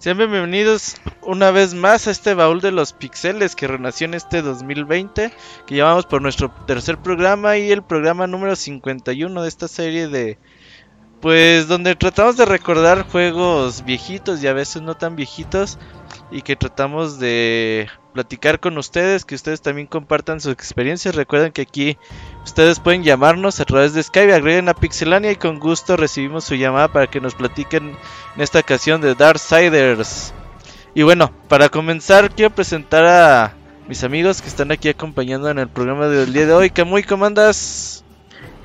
Sean bienvenidos una vez más a este baúl de los pixeles que renació en este 2020, que llamamos por nuestro tercer programa y el programa número 51 de esta serie de... Pues donde tratamos de recordar juegos viejitos y a veces no tan viejitos y que tratamos de platicar con ustedes, que ustedes también compartan sus experiencias. Recuerden que aquí ustedes pueden llamarnos a través de Skype, agreguen a Pixelania y con gusto recibimos su llamada para que nos platiquen en esta ocasión de Darksiders. Y bueno, para comenzar quiero presentar a mis amigos que están aquí acompañando en el programa del día de hoy. Camuy, ¿cómo andas?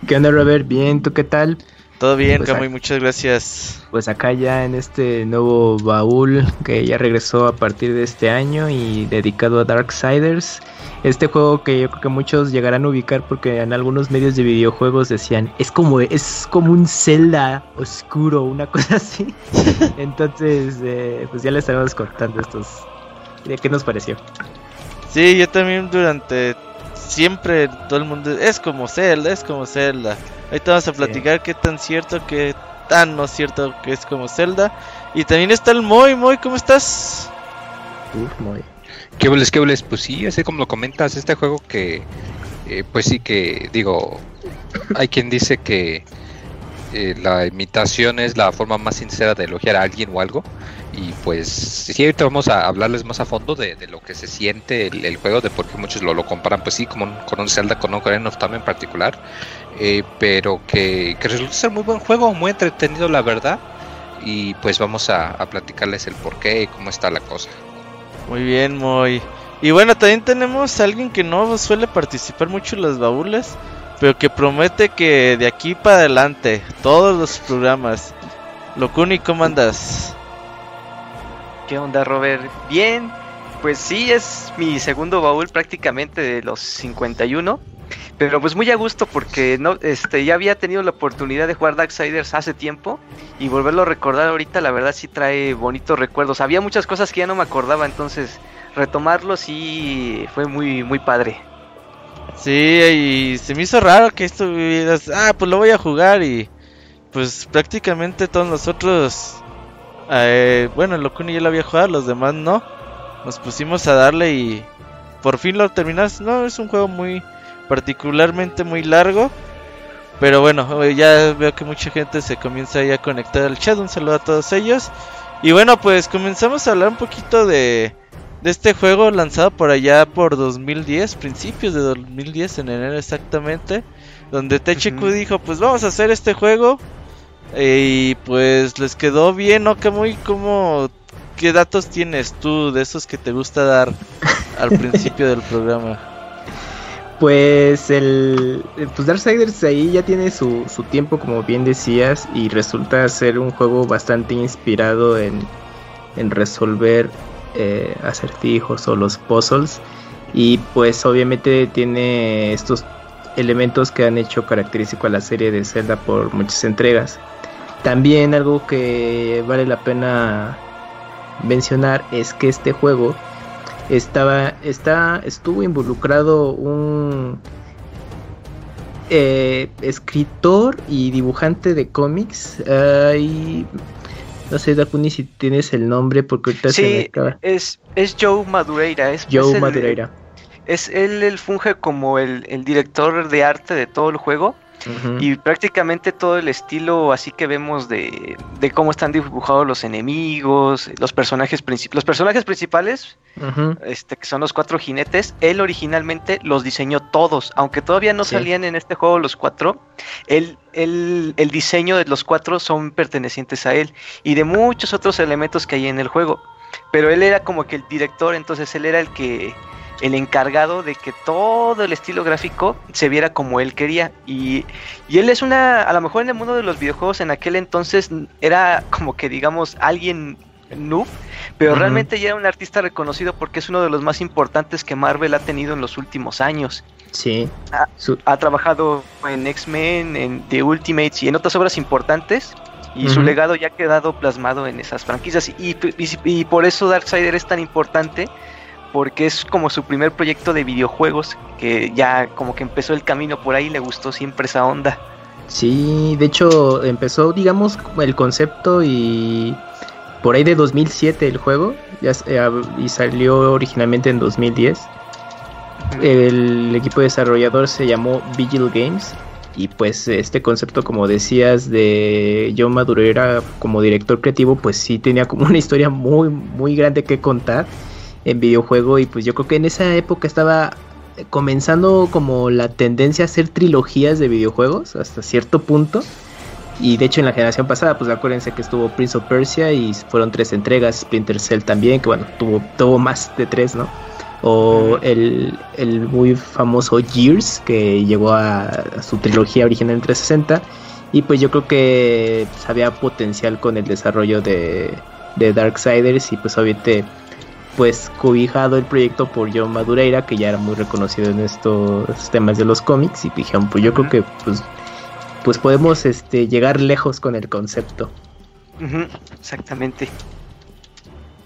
¿Qué onda, Robert? Bien, ¿tú qué tal? Todo bien, pues Camuy, muchas gracias. Pues acá ya en este nuevo baúl que ya regresó a partir de este año y dedicado a Darksiders. Este juego que yo creo que muchos llegarán a ubicar porque en algunos medios de videojuegos decían, es como es como un Zelda oscuro, una cosa así. Entonces, eh, pues ya les estaremos contando estos. ¿De qué nos pareció? Sí, yo también durante siempre todo el mundo es como Zelda, es como Zelda. Ahorita vamos a platicar qué tan cierto, qué tan no cierto que es como Zelda. Y también está el Moy, Moy, ¿cómo estás? Uf, Moy. ¿Qué boles, qué boles? Pues sí, así como lo comentas, este juego que, eh, pues sí que, digo, hay quien dice que eh, la imitación es la forma más sincera de elogiar a alguien o algo. Y pues sí, ahorita vamos a hablarles más a fondo de, lo que se siente el, juego, de por qué muchos lo, lo comparan, pues sí, como con un Zelda, con un Ocarina of Time en particular. Eh, pero que, que, resulta ser muy buen juego, muy entretenido la verdad. Y pues vamos a, a platicarles el por qué y cómo está la cosa. Muy bien, muy. Y bueno, también tenemos a alguien que no suele participar mucho en los baúles, pero que promete que de aquí para adelante, todos los programas. Locuni, ¿cómo andas? ¿Qué onda, Robert? Bien, pues sí, es mi segundo baúl prácticamente de los 51. Pero pues muy a gusto porque no, este, ya había tenido la oportunidad de jugar Darksiders hace tiempo y volverlo a recordar ahorita la verdad sí trae bonitos recuerdos. Había muchas cosas que ya no me acordaba, entonces retomarlo sí fue muy muy padre. Sí, y se me hizo raro que esto vivieras, ah, pues lo voy a jugar y pues prácticamente todos nosotros, eh, bueno, el Locuni ya lo había jugado, los demás no. Nos pusimos a darle y por fin lo terminas. No, es un juego muy particularmente muy largo. Pero bueno, ya veo que mucha gente se comienza ya a conectar al chat. Un saludo a todos ellos. Y bueno, pues comenzamos a hablar un poquito de, de este juego lanzado por allá por 2010, principios de 2010, en enero exactamente, donde THQ dijo, pues vamos a hacer este juego. y pues les quedó bien, ¿no? Que muy como... ¿Qué datos tienes tú de esos que te gusta dar al principio del programa? Pues el pues Darksiders ahí ya tiene su, su tiempo como bien decías y resulta ser un juego bastante inspirado en, en resolver eh, acertijos o los puzzles. Y pues obviamente tiene estos elementos que han hecho característico a la serie de Zelda por muchas entregas. También algo que vale la pena mencionar es que este juego estaba está estuvo involucrado un eh, escritor y dibujante de cómics no sé, Dakuni, si tienes el nombre, porque ahorita se me acaba. Es, es Joe Madureira. Es, Joe Madureira. Es él, él funge como el, el, director de arte de todo el juego. Y prácticamente todo el estilo así que vemos de, de cómo están dibujados los enemigos, los personajes, princip los personajes principales, este, que son los cuatro jinetes, él originalmente los diseñó todos, aunque todavía no salían en este juego los cuatro, él, él, el diseño de los cuatro son pertenecientes a él y de muchos otros elementos que hay en el juego. Pero él era como que el director, entonces él era el que el encargado de que todo el estilo gráfico se viera como él quería. Y, y, él es una, a lo mejor en el mundo de los videojuegos en aquel entonces era como que digamos alguien noob, pero realmente ya era un artista reconocido porque es uno de los más importantes que Marvel ha tenido en los últimos años. Sí. Ha, trabajado en X-Men, en The Ultimates y en otras obras importantes. Y su legado ya ha quedado plasmado en esas franquicias. Y, y, y por eso Darksider es tan importante porque es como su primer proyecto de videojuegos, que ya como que empezó el camino por ahí, le gustó siempre esa onda. Sí, de hecho empezó, digamos, el concepto y por ahí de 2007 el juego ya, y salió originalmente en 2010. El equipo desarrollador se llamó Vigil Games y pues este concepto como decías de John Madureira como director creativo pues sí tenía como una historia muy muy grande que contar en videojuego y pues yo creo que en esa época estaba comenzando como la tendencia a hacer trilogías de videojuegos hasta cierto punto. Y de hecho en la generación pasada pues acuérdense que estuvo Prince of Persia y fueron tres entregas Splinter Cell también que bueno tuvo tuvo más de tres no o el, muy famoso Gears, que llegó a, su trilogía original en 360. Y pues yo creo que pues, había potencial con el desarrollo de, de Darksiders y pues obviamente pues cobijado el proyecto por John Madureira, que ya era muy reconocido en estos temas de los cómics, y dijeron, pues yo creo que pues, pues podemos este, llegar lejos con el concepto. exactamente.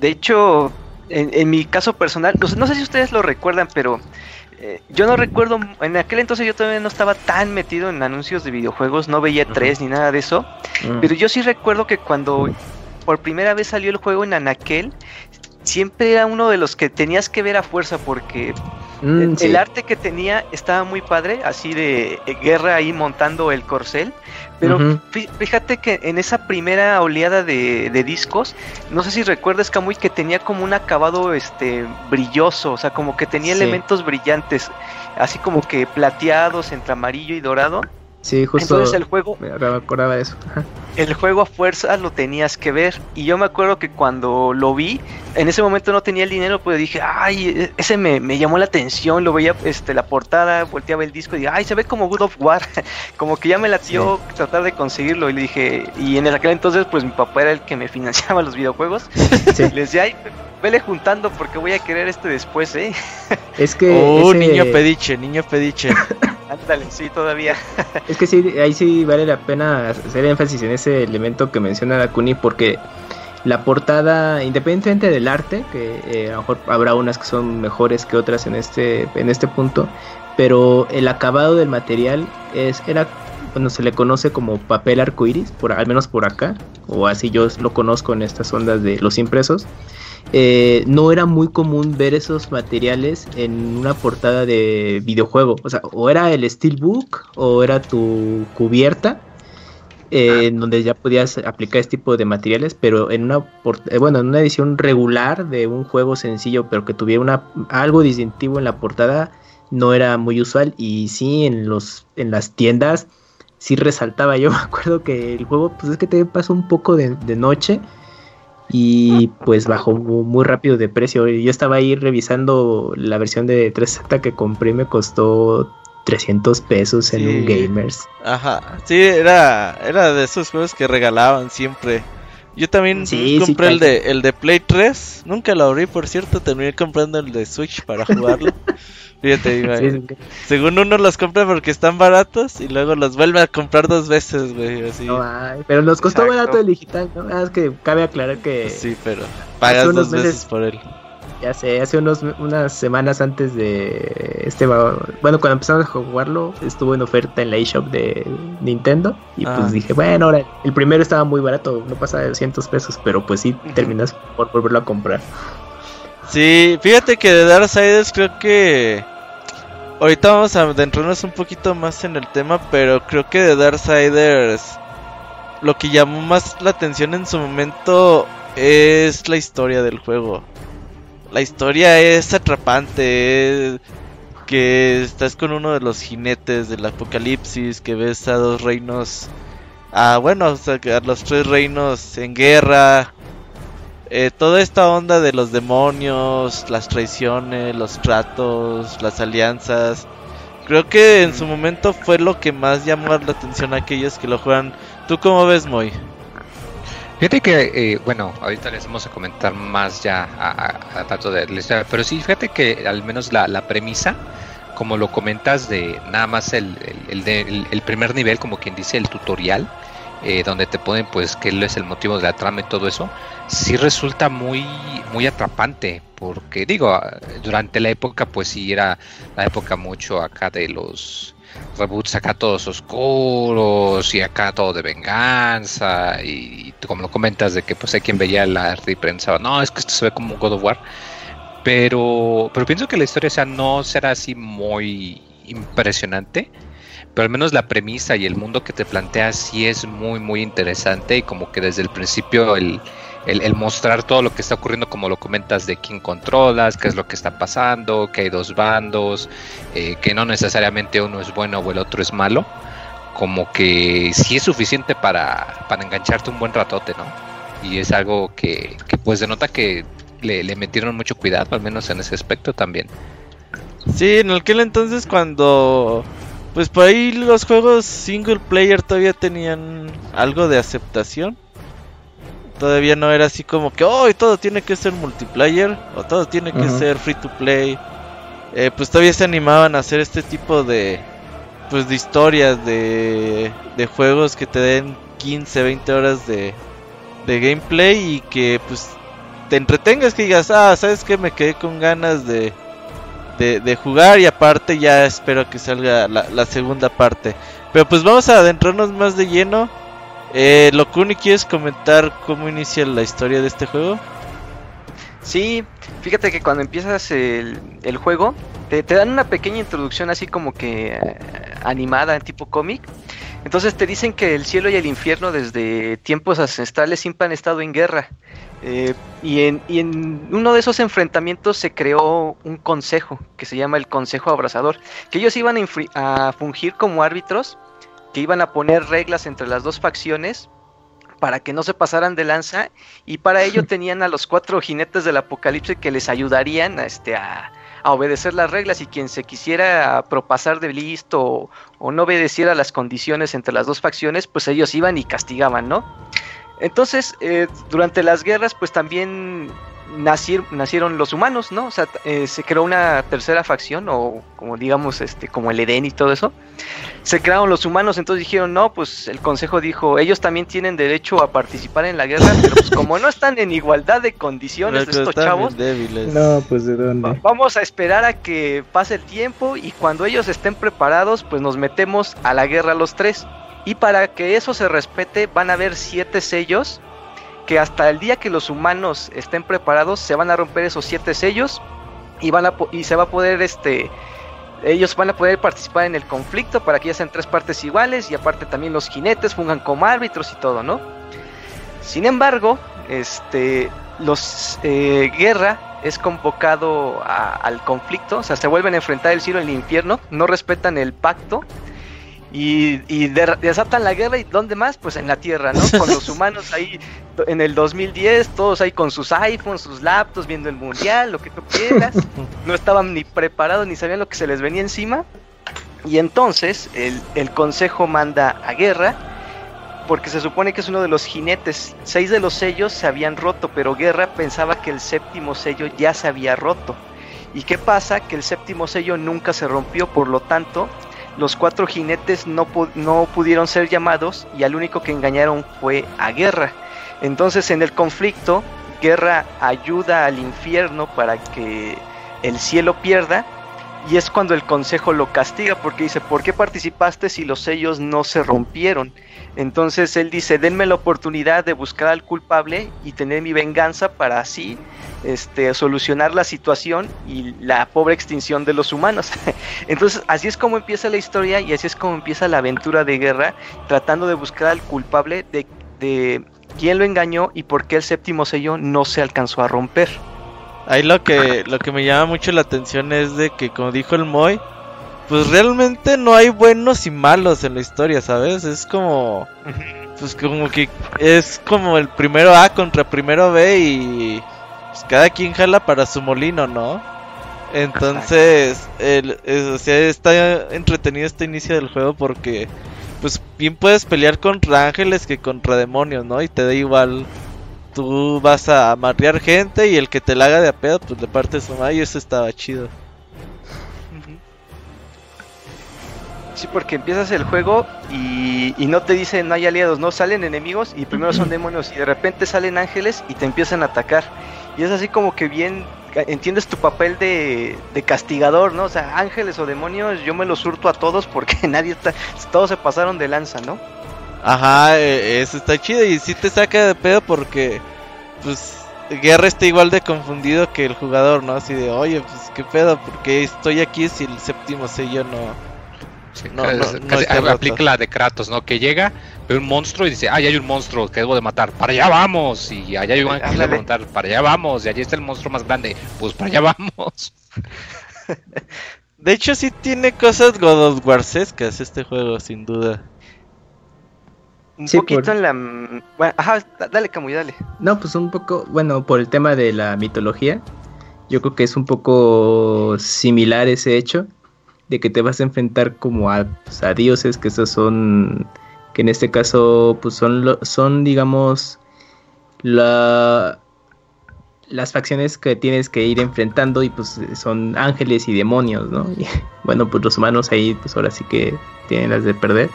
De hecho, en, mi caso personal, no, sé si ustedes lo recuerdan, pero eh, yo no recuerdo, en aquel entonces yo todavía no estaba tan metido en anuncios de videojuegos, no veía tres ni nada de eso, pero yo sí recuerdo que cuando por primera vez salió el juego en Anaquel, siempre era uno de los que tenías que ver a fuerza porque mm, el, arte que tenía estaba muy padre, así de eh, guerra ahí montando el corcel. Pero fíjate que en esa primera oleada de, discos, no sé si recuerdas, Camuy, que tenía como un acabado este brilloso, o sea, como que tenía elementos brillantes, así como que plateados entre amarillo y dorado. Sí, justo. Entonces el juego. Me acordaba de eso. El juego a fuerza lo tenías que ver. Y yo me acuerdo que cuando lo vi, en ese momento no tenía el dinero, pues dije, ay, ese me, llamó la atención. Lo veía este, la portada, volteaba el disco y dije, ay, se ve como Good of War. como que ya me latió tratar de conseguirlo. Y le dije, y en aquel entonces, pues mi papá era el que me financiaba los videojuegos. le decía, ay, vele juntando porque voy a querer este después, ¿eh? Es que. Oh, niño pediche, niño pediche. Ándale, sí, todavía. es que sí, ahí sí vale la pena hacer énfasis en ese elemento que menciona Dakuni porque la portada, independientemente del arte, que eh, a lo mejor habrá unas que son mejores que otras en este, en este punto, pero el acabado del material es, era, bueno, se le conoce como papel arcoiris, por, al menos por acá, o así yo lo conozco en estas ondas de los impresos. Eh, no era muy común ver esos materiales en una portada de videojuego. O sea, o era el steelbook o era tu cubierta. Eh, en donde ya podías aplicar este tipo de materiales, pero en una eh, bueno, en una edición regular de un juego sencillo, pero que tuviera una algo distintivo en la portada, no era muy usual. Y sí, en los, en las tiendas sí resaltaba. Yo me acuerdo que el juego, pues es que te pasó un poco de, de noche y pues bajó muy rápido de precio. Yo estaba ahí revisando la versión de 360 que compré me costó 300 pesos en un Gamers. Ajá, sí, era, era de esos juegos que regalaban siempre. Yo también compré el, de, el de Play 3, nunca lo abrí por cierto, terminé comprando el de Switch para jugarlo. Fíjate, según uno los compra porque están baratos y luego los vuelve a comprar dos veces, güey. Así. pero nos costó barato el digital, ¿no? Ah, es que cabe aclarar que. Sí, pero pagas dos veces por él. Ya sé, hace unos, unas semanas antes de este. Bueno, cuando empezamos a jugarlo, estuvo en oferta en la eShop de Nintendo. Y pues ah. dije, bueno, ahora el primero estaba muy barato, no pasa de 200 pesos, pero pues sí terminas por volverlo a comprar. Sí, fíjate que de Darksiders creo que. Ahorita vamos a adentrarnos un poquito más en el tema, pero creo que de Darksiders. Lo que llamó más la atención en su momento es la historia del juego. La historia es atrapante. que estás con uno de los jinetes del apocalipsis, que ves a dos reinos. Ah, bueno, a los tres reinos en guerra eh, toda esta onda de los demonios, las traiciones, los tratos, las alianzas, creo que en su momento fue lo que más llamó la atención a aquellos que lo juegan. ¿Tú cómo ves, Moy? Fíjate que, eh, bueno, ahorita les vamos a comentar más ya a, tanto de la historia, pero sí, fíjate que al menos la, la premisa, como lo comentas, de nada más el, el, el primer nivel, como quien dice, el tutorial, eh, donde te ponen pues qué es el motivo de la trama y todo eso, sí resulta muy, muy atrapante, porque digo, durante la época pues sí era la época mucho acá de los reboots acá todos oscuros y acá todo de venganza y, como lo comentas de que pues hay quien veía la arte y pensaba, no, es que esto se ve como God of War. Pero, pero pienso que la historia sea, no será así muy impresionante, pero al menos la premisa y el mundo que te plantea sí es muy, muy interesante y como que desde el principio el, el, mostrar todo lo que está ocurriendo, como lo comentas, de quién controlas, qué es lo que está pasando, que hay dos bandos, eh, que no necesariamente uno es bueno o el otro es malo, como que sí es suficiente para, para engancharte un buen ratote, ¿no? Y es algo que, que pues denota que le, metieron mucho cuidado, al menos en ese aspecto también. Sí, en aquel entonces cuando pues por ahí los juegos single player todavía tenían algo de aceptación. Todavía no era así como que, oh, todo tiene que ser multiplayer o todo tiene que ser free to play. Eh, pues todavía se animaban a hacer este tipo de, pues de historias, de, de juegos que te den 15, 20 horas de, de gameplay y que pues te entretengas, que digas, ah, sabes que me quedé con ganas de, de, jugar y aparte ya espero que salga la, segunda parte. Pero pues vamos a adentrarnos más de lleno. Eh, Locuni, ¿quieres comentar cómo inicia la historia de este juego? Sí, fíjate que cuando empiezas el, juego, te, te, dan una pequeña introducción así como que eh, animada tipo cómic. Entonces te dicen que el cielo y el infierno desde tiempos ancestrales siempre han estado en guerra. Eh, y, en, uno de esos enfrentamientos se creó un consejo que se llama el Consejo Abrazador, que ellos iban a, fungir como árbitros, que iban a poner reglas entre las dos facciones para que no se pasaran de lanza y para ello tenían a los cuatro jinetes del apocalipsis que les ayudarían a, este, a, obedecer las reglas y quien se quisiera propasar de listo o, o, no obedeciera las condiciones entre las dos facciones, pues ellos iban y castigaban, ¿no? Entonces, eh, durante las guerras, pues también nacieron los humanos, ¿no? O sea, eh, se creó una tercera facción, o como digamos, este, como el Edén y todo eso. Se crearon los humanos, entonces dijeron, no, pues el consejo dijo, ellos también tienen derecho a participar en la guerra, pero pues como no están en igualdad de condiciones estos chavos, no, pues de dónde. Vamos a esperar a que pase el tiempo y cuando ellos estén preparados, pues nos metemos a la guerra los tres. Y para que eso se respete, van a haber siete sellos que hasta el día que los humanos estén preparados se van a romper esos siete sellos y van a y se va a poder este ellos van a poder participar en el conflicto para que ya sean tres partes iguales y aparte también los jinetes fungan como árbitros y todo, ¿no? Sin embargo, este los eh, guerra es convocado al conflicto, o sea, se vuelven a enfrentar el cielo y el infierno, no respetan el pacto y, desatan la guerra y ¿dónde más? Pues en la Tierra, ¿no? Con los humanos ahí en el 2010, todos ahí con sus iPhones, sus laptops, viendo el mundial, lo que tú quieras. No estaban ni preparados ni sabían lo que se les venía encima. Y entonces el, el consejo manda a guerra porque se supone que es uno de los jinetes. Seis de los sellos se habían roto, pero Guerra pensaba que el séptimo sello ya se había roto. ¿Y qué pasa? Que el séptimo sello nunca se rompió, por lo tanto, los cuatro jinetes no, no pudieron ser llamados y al único que engañaron fue a Guerra. Entonces en el conflicto, Guerra ayuda al infierno para que el cielo pierda y es cuando el consejo lo castiga porque dice, ¿por qué participaste si los sellos no se rompieron? Entonces él dice, denme la oportunidad de buscar al culpable y tener mi venganza para así este, solucionar la situación y la pobre extinción de los humanos. Entonces así es como empieza la historia y así es como empieza la aventura de guerra, tratando de buscar al culpable de, de quién lo engañó y por qué el séptimo sello no se alcanzó a romper. Ahí lo que, lo que me llama mucho la atención es de que, como dijo el Moy, pues realmente no hay buenos y malos en la historia, ¿sabes? Es como, pues como que es como el primero A contra primero B y pues cada quien jala para su molino, ¿no? Entonces, el, o sea, está entretenido este inicio del juego porque, pues bien puedes pelear contra ángeles que contra demonios, ¿no? Y te da igual tú vas a amarrear gente y el que te la haga de a pedo, pues le parte su madre y eso estaba chido. Sí, porque empiezas el juego y, no te dicen no hay aliados, no salen enemigos y primero son demonios y de repente salen ángeles y te empiezan a atacar. Y es así como que bien entiendes tu papel de, de, castigador, ¿no? O sea, ángeles o demonios, yo me los surto a todos porque nadie está, todos se pasaron de lanza, ¿no? Ajá, e, eso está chido y sí te saca de pedo porque, pues, Guerra está igual de confundido que el jugador, ¿no? Así de, oye, pues, ¿qué pedo? porque estoy aquí si el séptimo sello no no, no, aplica la de Kratos, ¿no? Que llega, ve un monstruo y dice, ah, ya hay un monstruo que debo de matar, para allá vamos. Y allá hay un ángel de matar, para allá vamos. Y allí está el monstruo más grande, pues para allá vamos. De hecho, sí tiene cosas God of este juego, sin duda. Un poquito en la. Bueno, ajá, dale, Camuy, dale. No, pues un poco, bueno, por el tema de la mitología, yo creo que es un poco similar ese hecho de que te vas a enfrentar como a, pues, a dioses, que esos son, que en este caso, pues son, son digamos, la, las facciones que tienes que ir enfrentando y pues son ángeles y demonios, ¿no? Y, bueno, pues los humanos ahí, pues ahora sí que tienen las de perder.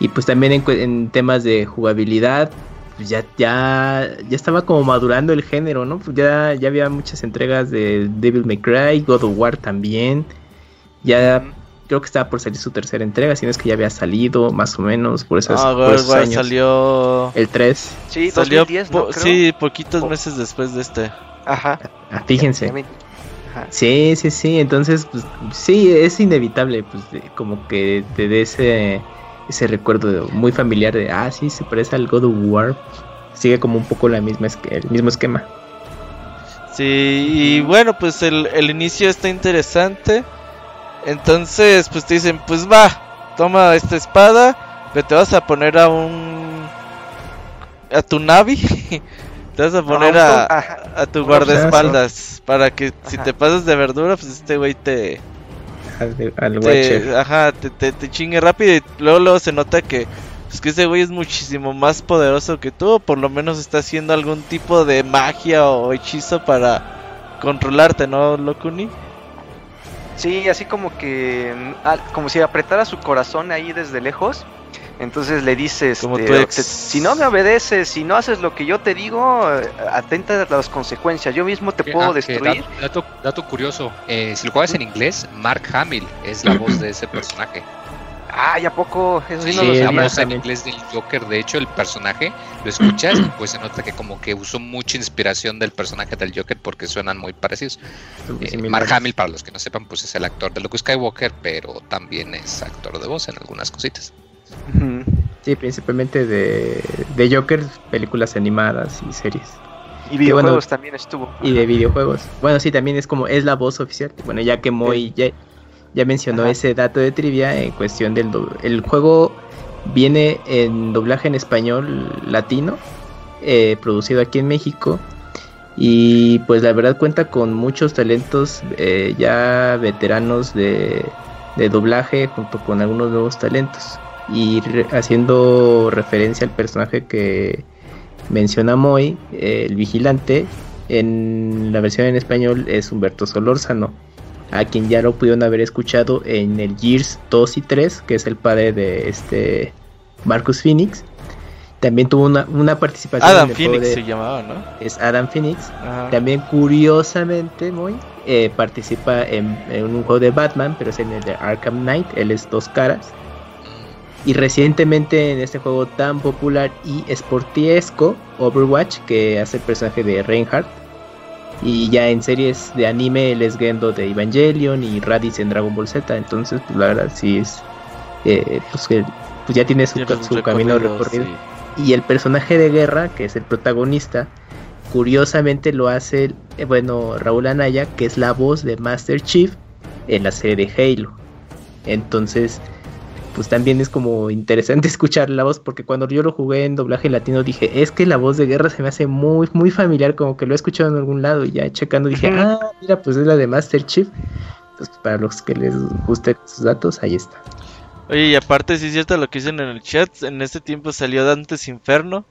Y pues también en, temas de jugabilidad, pues ya, ya, ya estaba como madurando el género, ¿no? Pues ya, ya había muchas entregas de Devil May Cry, God of War también. Ya creo que estaba por salir su tercera entrega, si no es que ya había salido más o menos por esas ah, por esos años. salió el 3. Sí, salió sí, poquitos meses después de este. Ajá. Ah, fíjense. Sí, sí, sí, entonces pues sí, es inevitable pues como que te dé ese ese recuerdo muy familiar de ah, sí, se parece al God of War. Sigue como un poco la misma el mismo esquema. Sí, y bueno, pues el, el inicio está interesante. Entonces, pues te dicen, pues va, toma esta espada, pero te vas a poner a un... a tu Navi, te vas a poner a, a, tu guardaespaldas, para que si te pasas de verdura, pues este güey te... Al, te, ajá, te, te, chingue rápido y luego, luego se nota que pues que ese güey es muchísimo más poderoso que tú, o por lo menos está haciendo algún tipo de magia o hechizo para controlarte, ¿no, Locuni? Sí, así como que. Ah, como si apretara su corazón ahí desde lejos. Entonces le dices, este, si no me obedeces, si no haces lo que yo te digo, atenta a las consecuencias. Yo mismo te puedo ah, destruir. Dato, dato, curioso, eh, si lo juegas en inglés, Mark Hamill es la voz de ese personaje. Ah, ¿y poco? Eso sí, no lo sabía. en inglés del Joker. De hecho, el personaje lo escuchas y pues se nota que como que usó mucha inspiración del personaje del Joker porque suenan muy parecidos. Eh, Mark Hamill, para los que no sepan, pues es el actor de Luke Skywalker, pero también es actor de voz en algunas cositas. Sí, principalmente de, de Joker, películas animadas y series. Y videojuegos también estuvo. Y de videojuegos. Bueno, sí, también es como, es la voz oficial. Bueno, ya que Moy, ya mencionó ese dato de trivia en cuestión del el juego viene en doblaje en español latino eh, producido aquí en México y pues la verdad cuenta con muchos talentos eh, ya veteranos de, doblaje junto con algunos nuevos talentos y haciendo referencia al personaje que menciona Moy el vigilante en la versión en español es Humberto Solórzano a quien ya lo pudieron haber escuchado en el Gears 2 y 3, que es el padre de este Marcus Phoenix. También tuvo una, participación. Adam Phoenix se llamaba, ¿no? Es Adam Phoenix. También, curiosamente, muy eh, participa en, un juego de Batman, pero es en el de Arkham Knight. Él es dos caras. Y recientemente en este juego tan popular y esportiesco, Overwatch, que hace el personaje de Reinhardt, y ya en series de anime él es Gendo de Evangelion y Raditz en Dragon Ball Z. Entonces, pues la verdad sí es. Eh, pues, que, pues ya tiene su, su camino recorrido. Y el personaje de guerra, que es el protagonista, curiosamente lo hace, eh, bueno, Raúl Anaya, que es la voz de Master Chief en la serie de Halo. Entonces, pues también es como interesante escuchar la voz, porque cuando yo lo jugué en doblaje latino dije, es que la voz de guerra se me hace muy, muy familiar, como que lo he escuchado en algún lado y ya checando dije, ah, mira, pues es la de Master Chief. Entonces, para los que les gusten sus datos, ahí está. Oye, y aparte, si es cierto lo que dicen en el chat, en este tiempo salió Dantes Inferno.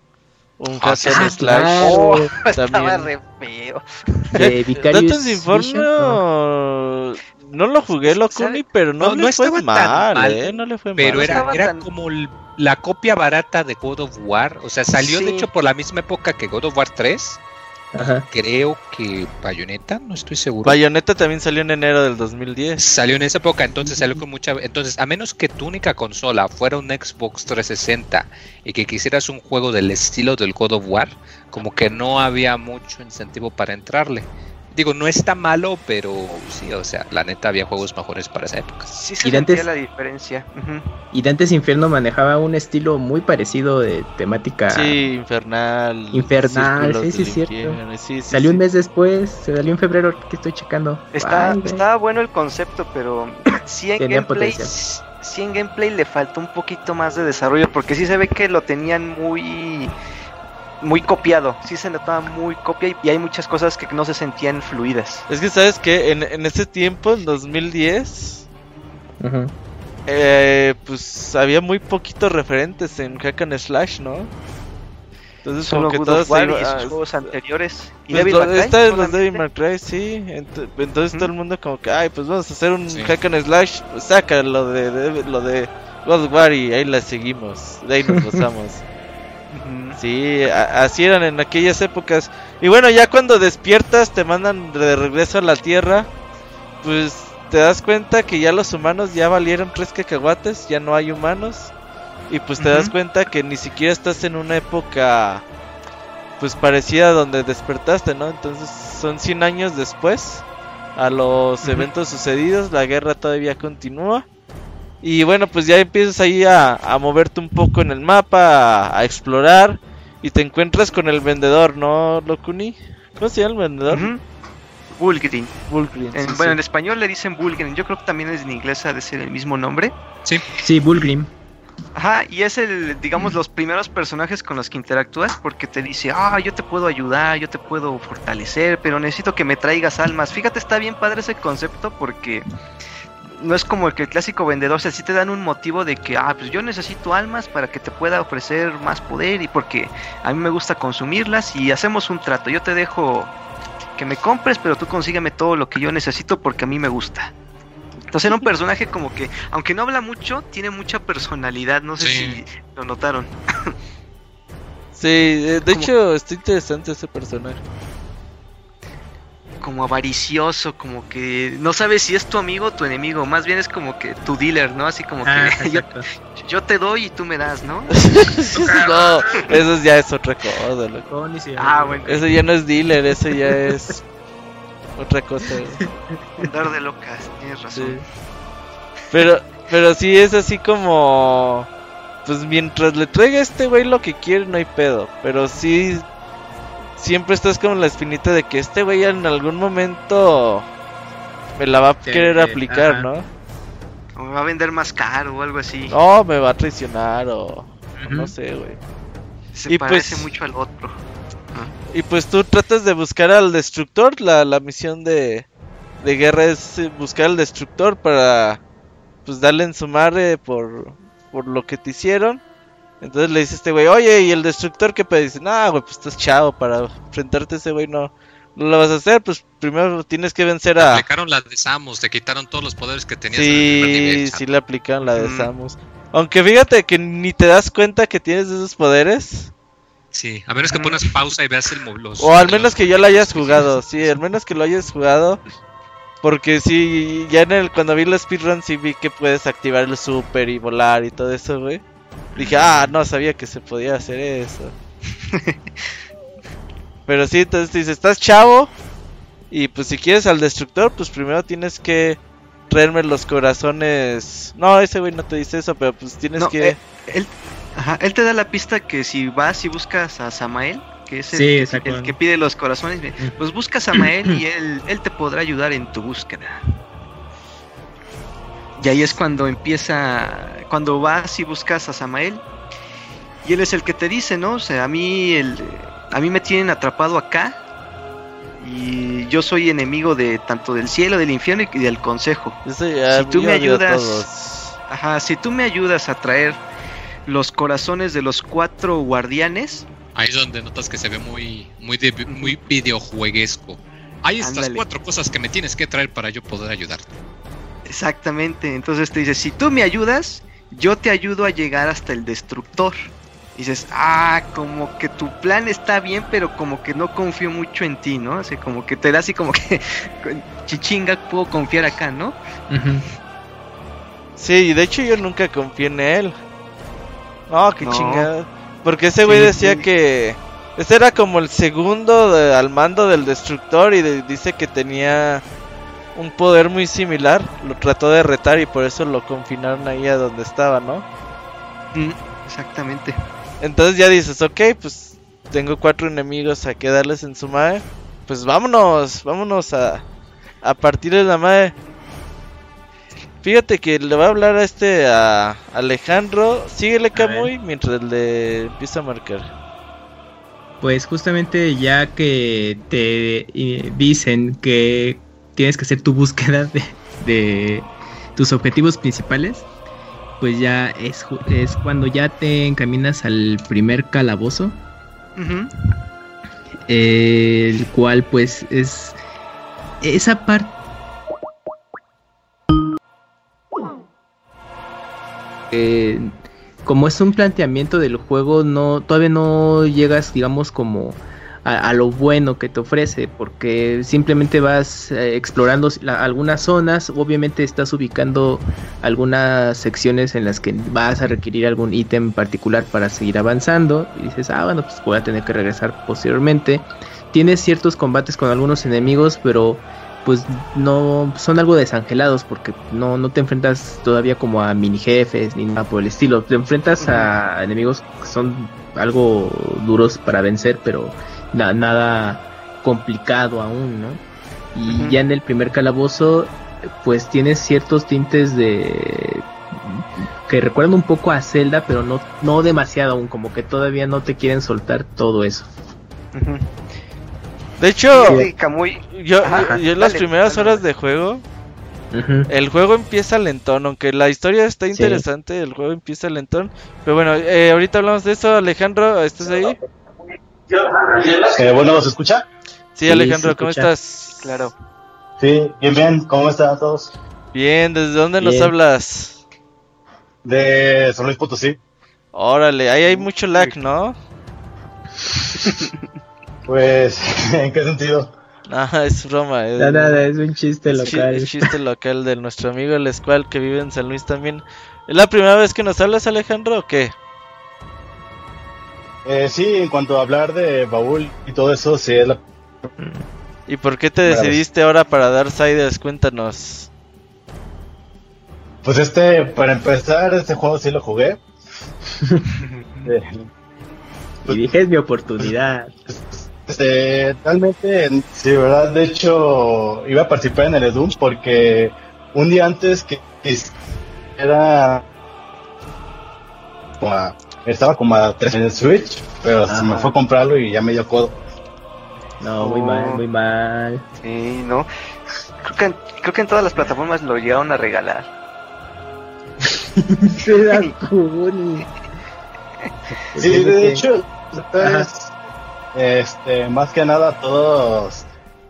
Un ah, slash. Oh, estaba re feo. Dantes Inferno no lo jugué Locuni, pero no, le fue mal, ¿eh? No le fue pero mal. Pero era, como la copia barata de God of War. O sea, salió de hecho por la misma época que God of War 3. creo que Bayonetta, no estoy seguro. Bayonetta también salió en enero del 2010. Salió en esa época, entonces salió con mucha... Entonces, a menos que tu única consola fuera un Xbox 360 y que quisieras un juego del estilo del God of War, como que no había mucho incentivo para entrarle. Digo, no está malo, pero sí, o sea, la neta había juegos mejores para esa época. Sí se sentía la diferencia. Y Dantes Inferno manejaba un estilo muy parecido de temática. Sí, infernal. Infernal, sí, sí, es cierto. salió un mes después, se salió en febrero, que estoy checando. Está, estaba bueno el concepto, pero sí en gameplay... Sí en gameplay le faltó un poquito más de desarrollo porque sí se ve que lo tenían muy muy copiado, sí se notaba muy copia y hay muchas cosas que no se sentían fluidas. Es que sabes que en, en ese tiempo, en 2010, eh, pues había muy poquitos referentes en Hack and Slash, ¿no? Entonces Solo como que todos y sus juegos anteriores. ¿Y pues esta es los Devil May Cry, sí. entonces todo el mundo como que, ay, pues vamos a hacer un Hack and Slash, pues saca lo de, de, lo de God War y ahí la seguimos, de ahí nos Sí, así eran en aquellas épocas. Y bueno, ya cuando despiertas, te mandan de regreso a la Tierra, pues te das cuenta que ya los humanos ya valieron tres cacahuates, ya no hay humanos. Y pues te das cuenta que ni siquiera estás en una época pues parecida a donde despertaste, ¿no? Entonces son 100 años después a los eventos sucedidos, la guerra todavía continúa. Y bueno, pues ya empiezas ahí a, moverte un poco en el mapa, a, explorar. Y te encuentras con el vendedor, ¿no, Locuni? ¿Cómo se llama el vendedor? Bulgrin. bueno, en español le dicen Bulgrin. Yo creo que también es en inglés ha de ser el mismo nombre. Sí, sí, Bulgrim. Ajá, y es el, digamos, los primeros personajes con los que interactúas porque te dice, ah, yo te puedo ayudar, yo te puedo fortalecer, pero necesito que me traigas almas. Fíjate, está bien padre ese concepto porque no es como el que el clásico vendedor, o sea, sí te dan un motivo de que, ah, pues yo necesito almas para que te pueda ofrecer más poder y porque a mí me gusta consumirlas y hacemos un trato. Yo te dejo que me compres, pero tú consígueme todo lo que yo necesito porque a mí me gusta. Entonces era un personaje como que, aunque no habla mucho, tiene mucha personalidad, no sé si lo notaron. sí, de, hecho está interesante ese personaje como avaricioso, como que no sabes si es tu amigo o tu enemigo, más bien es como que tu dealer, ¿no? Así como que ah, yo, te doy y tú me das, ¿no? no, eso ya es otra cosa. Loco. Ah, bueno. Eso ya no es dealer, eso ya es otra cosa. Dar de locas, tienes razón. Pero, pero sí es así como... Pues mientras le traiga a este güey lo que quiere, no hay pedo. Pero sí siempre estás con la espinita de que este güey en algún momento me la va a querer aplicar, ¿no? O me va a vender más caro o algo así. No, me va a traicionar o, no sé, güey. Se y parece pues, mucho al otro. Y pues tú tratas de buscar al destructor, la, la misión de, de guerra es buscar al destructor para pues darle en su madre por, por lo que te hicieron. Entonces le dice este güey, oye, ¿y el destructor qué pedo? Dice, no, güey, pues estás chavo para enfrentarte a ese güey, no, no lo vas a hacer, pues primero tienes que vencer a... Le aplicaron la de Samus, te quitaron todos los poderes que tenías sí, en el Sí, le aplicaron la de Samus. Aunque fíjate que ni te das cuenta que tienes esos poderes. Sí, a menos que pones pausa y veas el los, O al menos que ya lo hayas jugado, sí, al menos que lo hayas jugado. Porque sí, ya en el cuando vi la speedrun sí vi que puedes activar el super y volar y todo eso, güey. Dije, ah, no sabía que se podía hacer eso. Pero sí, entonces dices, estás chavo. Y pues si quieres al destructor, pues primero tienes que traerme los corazones. No, ese güey no te dice eso, pero pues tienes que. Eh, él, ajá, él te da la pista que si vas y buscas a Samael, que es el, el que pide los corazones, pues busca a Samael y él, él te podrá ayudar en tu búsqueda. Y ahí es cuando empieza, cuando vas y buscas a Samael. Y él es el que te dice, ¿no? O sea, a mí, el, a mí me tienen atrapado acá. Y yo soy enemigo de tanto del cielo, del infierno y del consejo. si tú me ayudas, ajá, si tú me ayudas a traer los corazones de los cuatro guardianes. Ahí es donde notas que se ve muy, muy, muy videojueguesco. Hay estas cuatro cosas que me tienes que traer para yo poder ayudarte. Exactamente, entonces te dice, si tú me ayudas, yo te ayudo a llegar hasta el destructor. dices, ah, como que tu plan está bien, pero como que no confío mucho en ti, ¿no? Así como que te da así como que, chichinga, puedo confiar acá, ¿no? Sí, de hecho yo nunca confié en él. No, qué chingada. Porque ese güey decía que... Este era como el segundo al mando del destructor y dice que tenía un poder muy similar. Lo trató de retar y por eso lo confinaron ahí a donde estaba, ¿no? Mm, exactamente. Entonces ya dices, ok, pues tengo cuatro enemigos a que darles en su madre. Pues vámonos, vámonos a, a partir de la madre. Fíjate que le va a hablar a este a Alejandro. Síguele Camuy mientras le empieza a marcar. Pues justamente ya que te eh, dicen que tienes que hacer tu búsqueda de, de tus objetivos principales, pues ya es, es cuando ya te encaminas al primer calabozo. el cual pues es esa parte eh, como es un planteamiento del juego no todavía no llegas digamos como a, lo bueno que te ofrece, porque simplemente vas eh, explorando algunas zonas, obviamente estás ubicando algunas secciones en las que vas a requerir algún ítem particular para seguir avanzando, y dices, ah, bueno, pues voy a tener que regresar posteriormente. Tienes ciertos combates con algunos enemigos, pero pues no son algo desangelados porque no, no te enfrentas todavía como a mini jefes ni nada por el estilo. Te enfrentas a enemigos que son algo duros para vencer, pero nada complicado aún, ¿no? Y ya en el primer calabozo, pues tienes ciertos tintes de que recuerdan un poco a Zelda, pero no, no demasiado aún, como que todavía no te quieren soltar todo eso. De hecho, yo, en las primeras horas de juego, el juego empieza lentón, aunque la historia está interesante, el juego empieza lentón. Pero bueno, eh, ahorita hablamos de eso, Alejandro, ¿estás ahí? Eh, bueno, ¿se escucha? Sí, Alejandro, ¿cómo estás? Claro. Sí, bien, bien, ¿cómo están todos? Bien, ¿desde dónde nos hablas? De San Luis Potosí. Órale, ahí hay mucho lag, ¿no? pues, ¿en qué sentido? Ah, es broma. Es, nada, es un chiste local. Es chiste local de nuestro amigo el Escual que vive en San Luis también. ¿Es la primera vez que nos hablas, Alejandro, o qué? Eh, sí, en cuanto a hablar de baúl y todo eso, sí es la... ¿Y por qué te decidiste ahora para dar Siders? Cuéntanos. Pues este, para empezar, este juego sí lo jugué. y dije, es mi oportunidad. Este, realmente, sí, ¿verdad? De hecho, iba a participar en el Edum porque un día antes que era estaba como a 3 en el Switch, pero se me fue a comprarlo y ya me dio codo. No, muy mal, muy mal. Sí, no. Creo que, creo que en todas las plataformas lo llegaron a regalar. sí, de hecho, este, más que nada todos,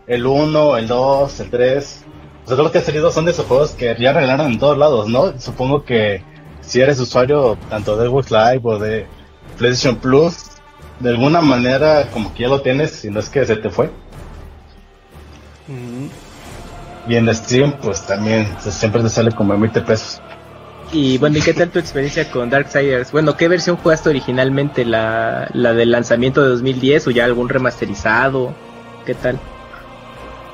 el 1, el 2, el 3, todos los que han salido son de esos juegos que ya regalaron en todos lados, ¿no? Supongo que si eres usuario tanto de Xbox Live o de PlayStation Plus, de alguna manera como que ya lo tienes, si no es que se te fue. Y en Steam, pues también siempre te sale como 20 pesos. Y bueno, ¿y qué tal tu experiencia con Darksiders? Bueno, ¿qué versión jugaste originalmente? ¿La, ¿La del lanzamiento de 2010 o ya algún remasterizado? ¿Qué tal?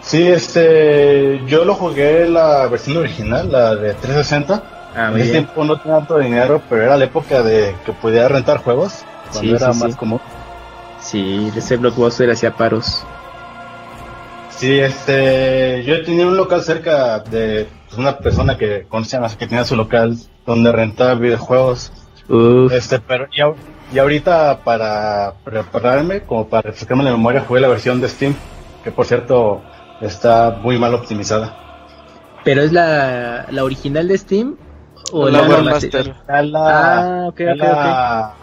Sí, este, yo lo jugué la versión original, la de 360. Ah, en ese tiempo no tenía tanto dinero, pero era la época de que podía rentar juegos, cuando era más común. Sí, ese blockbuster hacía paros. Sí, este, yo tenía un local cerca de pues, una persona que conocía, que tenía su local donde rentaba videojuegos. Este, pero y, ahorita para prepararme, como para refrescarme la memoria, jugué la versión de Steam, que por cierto está muy mal optimizada. ¿Pero es la, la original de Steam o la, remaster. ah, ok, ok, la,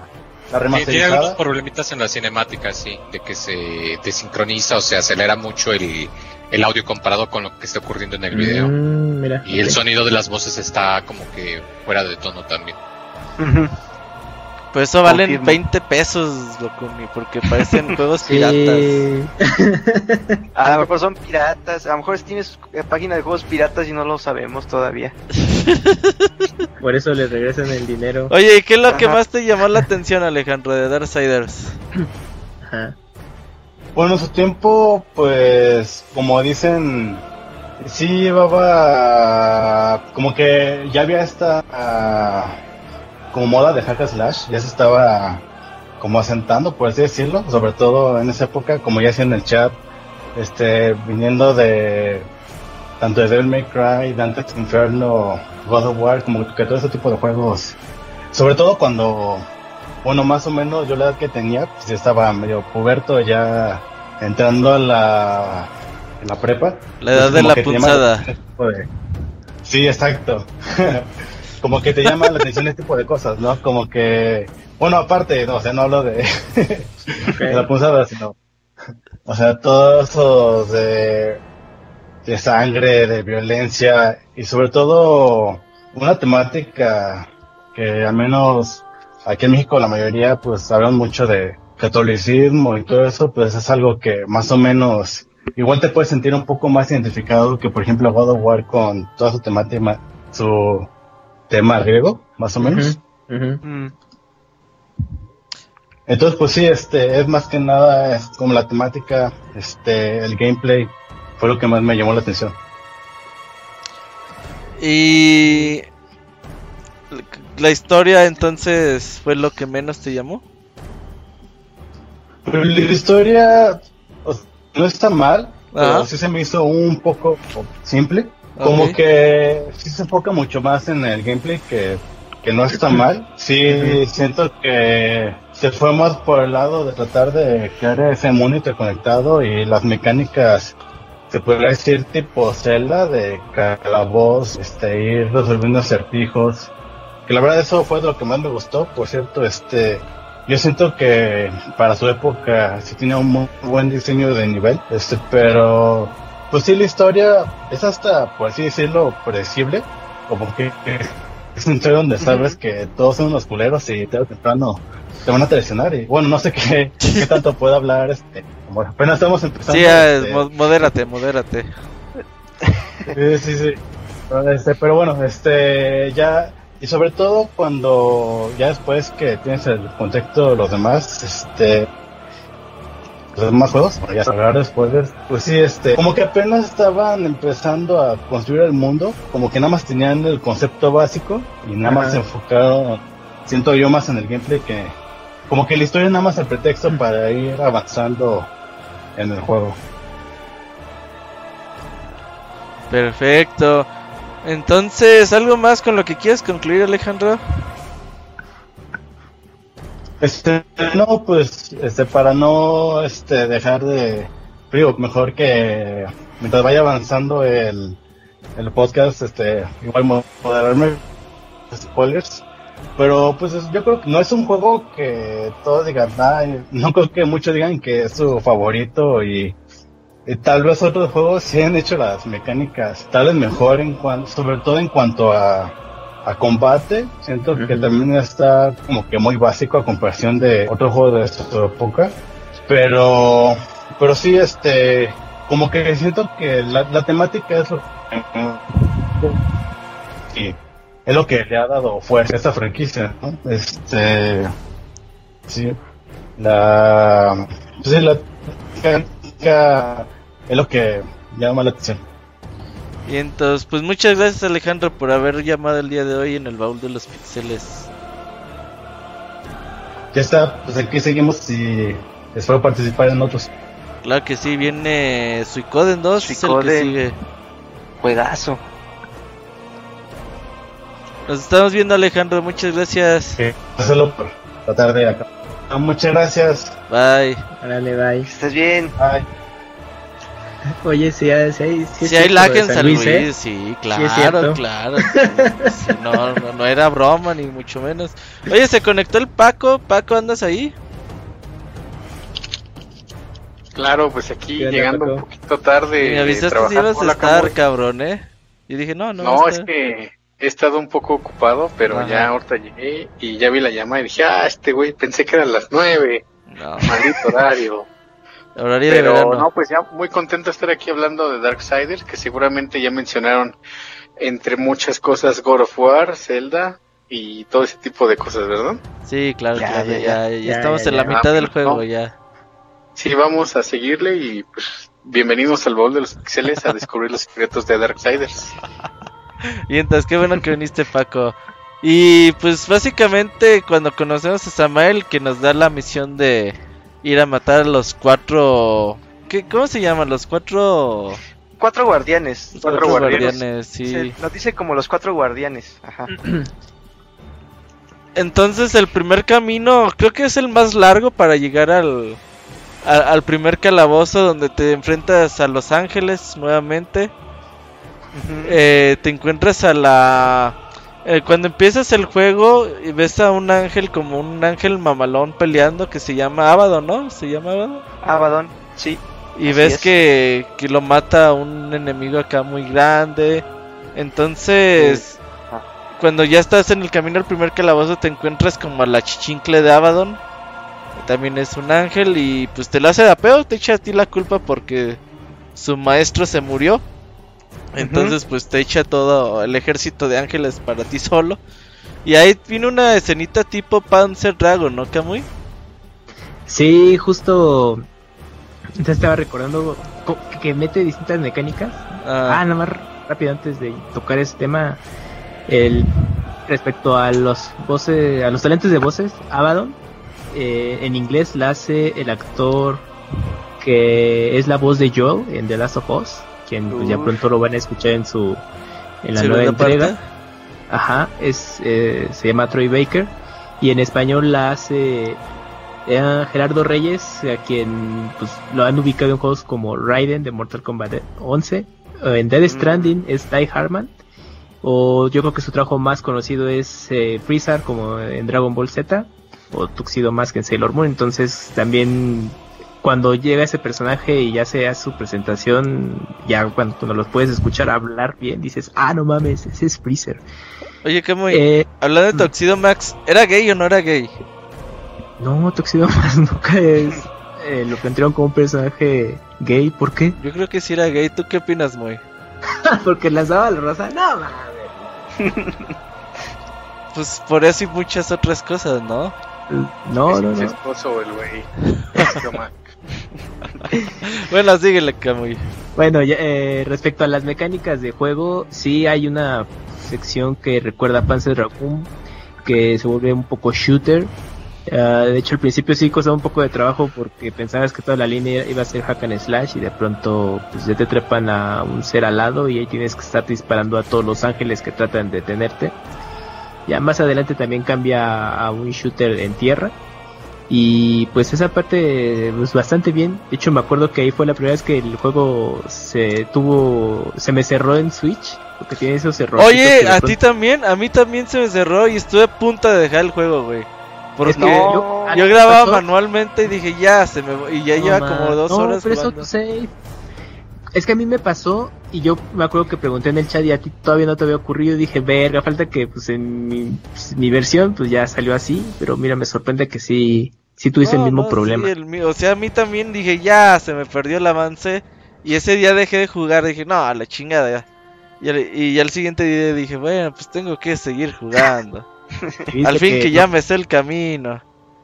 la Tiene algunos problemitas en la cinemática, sí, de que se desincroniza o se acelera mucho el, el audio comparado con lo que está ocurriendo en el video. Mm, y el sonido de las voces está como que fuera de tono también. Pues eso valen 20 pesos, Locuni, porque parecen juegos piratas. a lo mejor son piratas, a lo mejor tienes página de juegos piratas y no lo sabemos todavía. Por eso le regresan el dinero. Oye, ¿y qué es lo que más te llamó la atención, Alejandro, de Darksiders? Ajá. Bueno, su tiempo, pues, como dicen, sí llevaba, como que ya había esta como moda de hack slash, ya se estaba como asentando, por así decirlo, sobre todo en esa época, como ya decía en el chat, este, viniendo de tanto de Devil May Cry, Dante's Inferno, God of War, como que todo ese tipo de juegos, sobre todo cuando, bueno, más o menos yo la edad que tenía, pues ya estaba medio puberto, ya entrando a la, la prepa. La edad de la punzada. Sí, exacto. como que te llama la atención este tipo de cosas, ¿no? Como que, bueno, aparte, no, o sea, no hablo de, la punzada, sino, o sea, todo eso de, de sangre, de violencia y sobre todo una temática que al menos aquí en México la mayoría pues hablan mucho de catolicismo y todo eso, pues es algo que más o menos igual te puedes sentir un poco más identificado que por ejemplo God of War con toda su temática, su tema griego, más o menos. Mm. Entonces, pues sí, este, es más que nada es como la temática, este, el gameplay fue lo que más me llamó la atención. Y la historia entonces fue lo que menos te llamó. Pero la historia no está mal, pero sí se me hizo un poco simple. Como que sí se enfoca mucho más en el gameplay que, que no está mal. Sí, siento que se fue más por el lado de tratar de crear ese mundo interconectado y las mecánicas, se podría decir tipo Zelda, de voz este, ir resolviendo acertijos. Que la verdad eso fue lo que más me gustó. Por cierto, este, yo siento que para su época sí tenía un muy buen diseño de nivel, este, pero pues sí, la historia es hasta, por así decirlo, predecible. Como que es un historia donde sabes que todos son unos culeros y tarde o temprano te van a traicionar. Y bueno, no sé qué, qué tanto puedo hablar. Este, como apenas estamos empezando. Sí, este, modérate, modérate. Sí, sí, sí. Este, pero bueno, este, ya. Y sobre todo cuando ya después que tienes el contexto de los demás, este, los demás juegos, para ya hablar después, pues sí, este, como que apenas estaban empezando a construir el mundo, como que nada más tenían el concepto básico y nada más se enfocaron, siento yo más en el gameplay que, como que la historia es nada más el pretexto para ir avanzando en el juego. Perfecto. Entonces, ¿algo más con lo que quieres concluir, Alejandro? Este, no, pues, este, para no, este, dejar de, digo, mejor que mientras vaya avanzando el, el podcast, este, igual moderarme spoilers. Pero pues yo creo que no es un juego que todos digan, no creo que muchos digan que es su favorito y, tal vez otros juegos sí han hecho las mecánicas tal vez mejor en cuanto, sobre todo en cuanto a a combate, siento que también está como que muy básico a comparación de otro juego de esta época, pero, pero sí, este, como que siento que la, temática es lo que, es lo que le ha dado fuerza a esta franquicia, ¿no? Este, sí, la, pues la es lo que llama la atención. Y entonces, pues muchas gracias Alejandro por haber llamado el día de hoy en el baúl de los pixeles. Ya está, pues aquí seguimos y espero participar en otros. Claro que sí, viene Suicoden 2, Suicoden. Es el que sigue. Juegazo. Nos estamos viendo Alejandro, muchas gracias. Hacerlo por la tarde acá. Muchas gracias. Bye. Dale, bye. Estés bien. Bye. Oye, si hay, si hay, si hay lag en San Luis, ¿eh? sí, claro, claro. no, no, era broma, ni mucho menos. Oye, se conectó el Paco. Paco, ¿andas ahí? Claro, pues aquí llegando un poquito tarde. me avisaste si ibas a estar, cabrón, ¿eh? Y dije, no, no. No, es que he estado un poco ocupado, pero ya ahorita llegué y ya vi la llamada y dije, ah, este güey, pensé que eran las nueve. No. Maldito horario. Horario pero no, pues ya muy contento de estar aquí hablando de Darksiders, que seguramente ya mencionaron entre muchas cosas God of War, Zelda y todo ese tipo de cosas, ¿verdad? Sí, claro, ya, ya, ya, estamos en la mitad del juego ya. Sí, vamos a seguirle y pues bienvenidos al baúl de los pixeles a descubrir los secretos de Darksiders. y entonces, qué bueno que viniste, Paco. Y pues básicamente cuando conocemos a Samael que nos da la misión de ir a matar a los cuatro... ¿Qué, ¿Cómo se llaman? Los cuatro... Cuatro guardianes. cuatro, guardianes, sí. nos dice como los cuatro guardianes. Ajá. Entonces el primer camino creo que es el más largo para llegar al, al, primer calabozo donde te enfrentas a Los Ángeles nuevamente. Eh, te encuentras a la... Eh, cuando empiezas el juego y ves a un ángel como un ángel mamalón peleando que se llama Abaddon, ¿no? ¿Se llama Abaddon? Abaddon, sí. Y ves que, que, lo mata un enemigo acá muy grande. Entonces, cuando ya estás en el camino al primer calabozo te encuentras como a la chichincle de Abaddon también es un ángel y pues te lo hace de apeo, te echa a ti la culpa porque su maestro se murió. Entonces pues te echa todo el ejército de ángeles para ti solo. Y ahí viene una escenita tipo Panzer Dragon, ¿no, Kamui? Sí, justo... Entonces estaba recordando que mete distintas mecánicas. Ah, ah nada más rápido antes de tocar ese tema. El respecto a los voces, a los talentos de voces, Abaddon eh, en inglés la hace el actor que es la voz de Joel en The Last of Us, quien pues, ya pronto lo van a escuchar en su en la nueva entrega. Ajá, es eh, se llama Troy Baker y en español la hace eh, Gerardo Reyes, a quien pues lo han ubicado en juegos como Raiden de Mortal Kombat 11, en Dead mm. Stranding es Ty Harman o yo creo que su trabajo más conocido es Freezer como en Dragon Ball Z o Tuxedo más que en Sailor Moon. Entonces también cuando llega ese personaje y ya sea su presentación, ya cuando, cuando los puedes escuchar hablar bien, dices, ah, no mames, ese es Freezer. Oye, ¿qué muy? Eh, hablando de Tuxedo Max, ¿era gay o no era gay? No, Tuxedo Max nunca es. Eh, lo plantearon como un personaje gay, ¿por qué? Yo creo que sí era gay, ¿tú qué opinas, Moy? Porque lanzaba la rosa, no mames. pues por eso y muchas otras cosas, ¿no? No, no, no. esposo el güey. bueno, síguele, Camuy. Bueno, eh, respecto a las mecánicas de juego, sí hay una sección que recuerda a Panzer Raccoon, que se vuelve un poco shooter. Ah, de hecho, al principio sí costaba un poco de trabajo porque pensabas que toda la línea iba a ser hack and slash y de pronto pues ya te trepan a un ser al lado y ahí tienes que estar disparando a todos los ángeles que tratan de detenerte. Ya más adelante también cambia a un shooter en tierra. Y pues esa parte pues bastante bien. De hecho me acuerdo que ahí fue la primera vez que el juego se tuvo, se me cerró en Switch. Porque tiene esos errores. Oye, a ti también, a mí también se me cerró y estuve a punto de dejar el juego, güey. Porque yo, grababa manualmente y dije ya, se me y ya lleva como dos horas. Pero eso, es que a mí me pasó y yo me acuerdo que pregunté en el chat y a ti todavía no te había ocurrido. Dije, verga, falta que pues en mi, pues, mi versión pues ya salió así. Pero mira, me sorprende que sí, sí tuviste el mismo problema. o sea, a mí también dije, ya, se me perdió el avance. Y ese día dejé de jugar. Dije, no, a la chingada. Y, y al siguiente día dije, bueno, pues tengo que seguir jugando. al fin que, ya me sé el camino.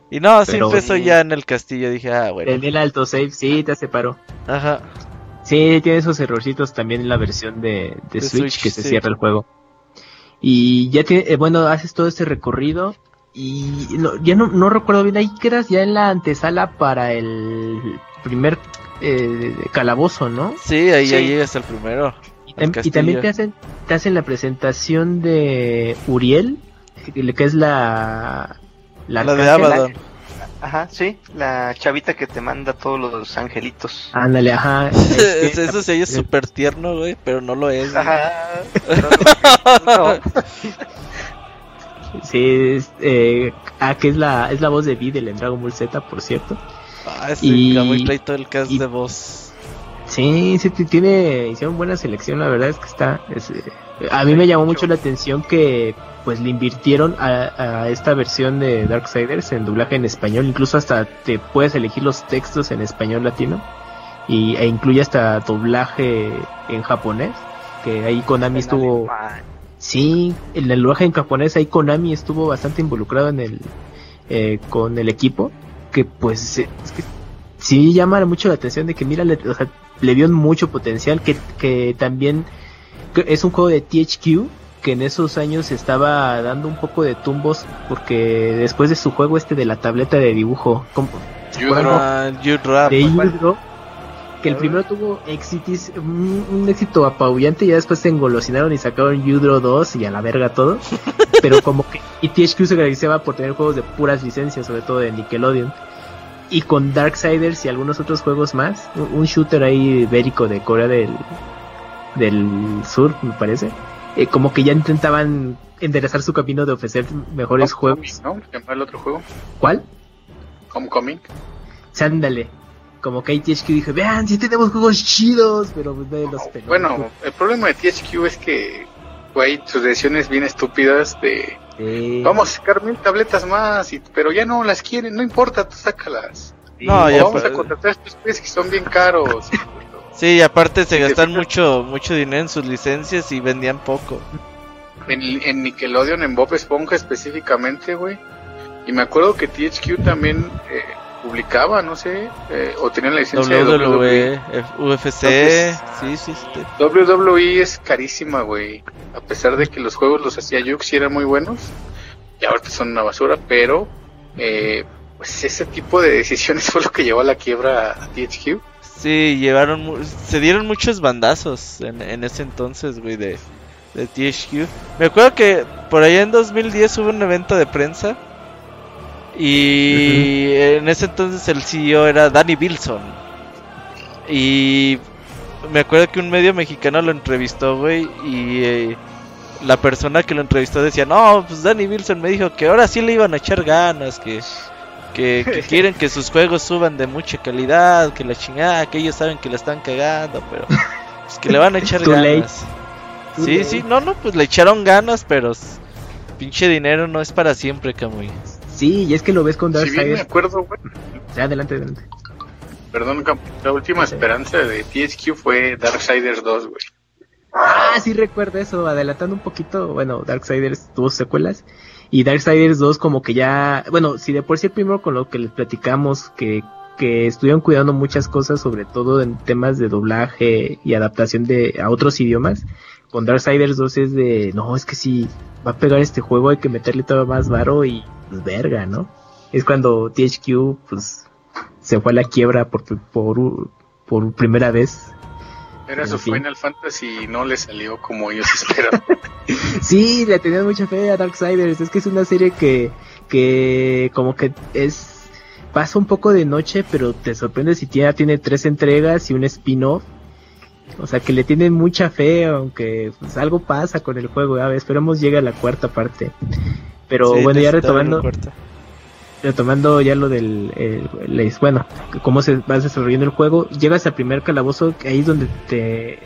Y no, sí empezó ya en el castillo. Dije, ah, bueno. En el alto save, sí, te separó. Ajá. Sí, tiene esos errorcitos también en la versión de, Switch, que se cierra el juego. Y ya tiene, eh, bueno, haces todo este recorrido y ya no, no recuerdo bien, ahí quedas ya en la antesala para el primer eh, calabozo, ¿no? Sí, ahí, ahí llegas al primero. Y, también te hacen, te hacen la presentación de Uriel, que es la... La, de Abaddon. Ajá, sí, la chavita que te manda todos los angelitos. Ándale, ajá. Eso sí es súper tierno, güey, pero no lo es. Ajá. sí, eh, ah, que es la, es la voz de Videl en Dragon Ball Z, por cierto. Ah, ese y... todo el cast de voz. Sí, sí, tiene, hicieron buena selección, la verdad es que está, eh, a mí me llamó mucho la atención que pues le invirtieron a, esta versión de Darksiders en doblaje en español, incluso hasta te puedes elegir los textos en español latino y, e incluye hasta doblaje en japonés, que ahí Konami estuvo... Sí, en el doblaje en japonés ahí Konami estuvo bastante involucrado en el eh, con el equipo, que pues es que sí llama mucho la atención de que mira, le, o sea, le vio mucho potencial, que, que también es un juego de THQ que en esos años estaba dando un poco de tumbos porque después de su juego este de la tableta de dibujo, como, ah, de que el primero tuvo éxitos, un, éxito apabullante y ya después se engolosinaron y sacaron Yudro 2 y a la verga todo. pero como que y THQ se caracterizaba por tener juegos de puras licencias, sobre todo de Nickelodeon. Y con Darksiders y algunos otros juegos más, un shooter ahí ibérico de Corea del, del Sur, me parece eh, como que ya intentaban enderezar su camino de ofrecer mejores juegos. ¿no? el otro juego? ¿Cuál? Homecoming. Sándale. Como que THQ dijo, vean, si tenemos juegos chidos, pero pues los Bueno, el problema de THQ es que, güey, sus decisiones bien estúpidas de... Vamos a sacar mil tabletas más, y, pero ya no las quieren, no importa, tú sácalas. No, ya vamos a contratar estos peces que son bien caros. Sí, y aparte se gastan mucho mucho dinero en sus licencias y vendían poco. En, Nickelodeon, en Bob Esponja específicamente, güey. Y me acuerdo que THQ también eh, publicaba, no sé, eh, o tenía la licencia WWE, de WWE. UFC, sí, sí, sí. WWE es carísima, güey. A pesar de que los juegos los hacía Jux y eran muy buenos. Y ahorita son una basura, pero eh, pues ese tipo de decisiones fue lo que llevó a la quiebra a THQ. Sí, llevaron, se dieron muchos bandazos en, en ese entonces, güey, de, de THQ. Me acuerdo que por allá en 2010 hubo un evento de prensa y en ese entonces el CEO era Danny Wilson. Y me acuerdo que un medio mexicano lo entrevistó, güey, y eh, la persona que lo entrevistó decía, no, pues Danny Wilson me dijo que ahora sí le iban a echar ganas, que que, quieren que sus juegos suban de mucha calidad, que la chingada, que ellos saben que la están cagando, pero pues que le van a echar ganas. Sí, sí, no, no, pues le echaron ganas, pero pinche dinero no es para siempre, Camuy. Sí, y es que lo ves con Darksiders. Sí, me acuerdo, güey. Adelante, adelante. Perdón, la última esperanza de THQ fue Darksiders 2, güey. Ah, sí recuerdo eso, adelantando un poquito, bueno, Darksiders tuvo secuelas y Darksiders 2 como que ya, bueno, si de por sí el primero con lo que les platicamos que, que estuvieron cuidando muchas cosas, sobre todo en temas de doblaje y adaptación de a otros idiomas, con Darksiders 2 es de, no, es que si va a pegar este juego hay que meterle todo más varo y pues verga, ¿no? Es cuando THQ pues se fue a la quiebra por, por, por primera vez era su Final Fantasy y no le salió como ellos esperaban. sí, le tenían mucha fe a Darksiders. Es que es una serie que, que como que es pasa un poco de noche, pero te sorprende si tiene, tiene tres entregas y un spin-off. O sea que le tienen mucha fe, aunque pues, algo pasa con el juego. A ver, esperemos llegue a la cuarta parte. Pero bueno, ya retomando retomando ya lo del eh, bueno cómo se va desarrollando el juego llegas al primer calabozo ahí es donde te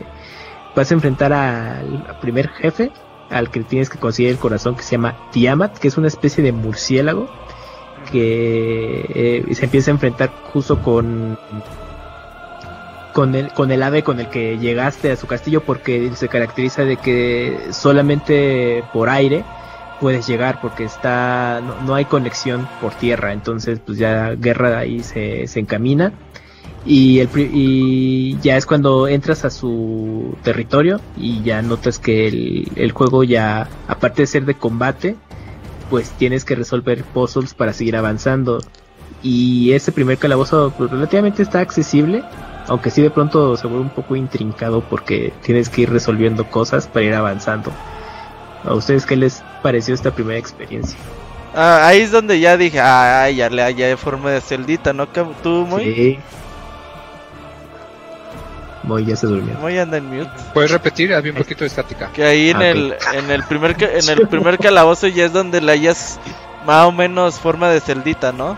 vas a enfrentar al primer jefe al que tienes que conseguir el corazón que se llama Tiamat que es una especie de murciélago que eh, se empieza a enfrentar justo con con el, con el ave con el que llegaste a su castillo porque se caracteriza de que solamente por aire puedes llegar porque está no, hay conexión por tierra entonces pues ya guerra ahí se, se encamina. Y, el, y ya es cuando entras a su territorio y ya notas que el, el juego ya aparte de ser de combate pues tienes que resolver puzzles para seguir avanzando. Y ese primer calabozo pues, relativamente está accesible aunque sí de pronto se vuelve un poco intrincado porque tienes que ir resolviendo cosas para ir avanzando. ¿A ustedes qué les pareció esta primera experiencia? Ah, ahí es donde ya dije, ah, ya le ya de forma de celdita, ¿no? ¿Tú, muy? Sí. Muy ya se durmió. Muy anda en mute. ¿Puedes repetir? Había un poquito de estática. Que ahí en, ah, el, en el primer en el primer calabozo ya es donde le hayas más o menos forma de celdita, ¿no?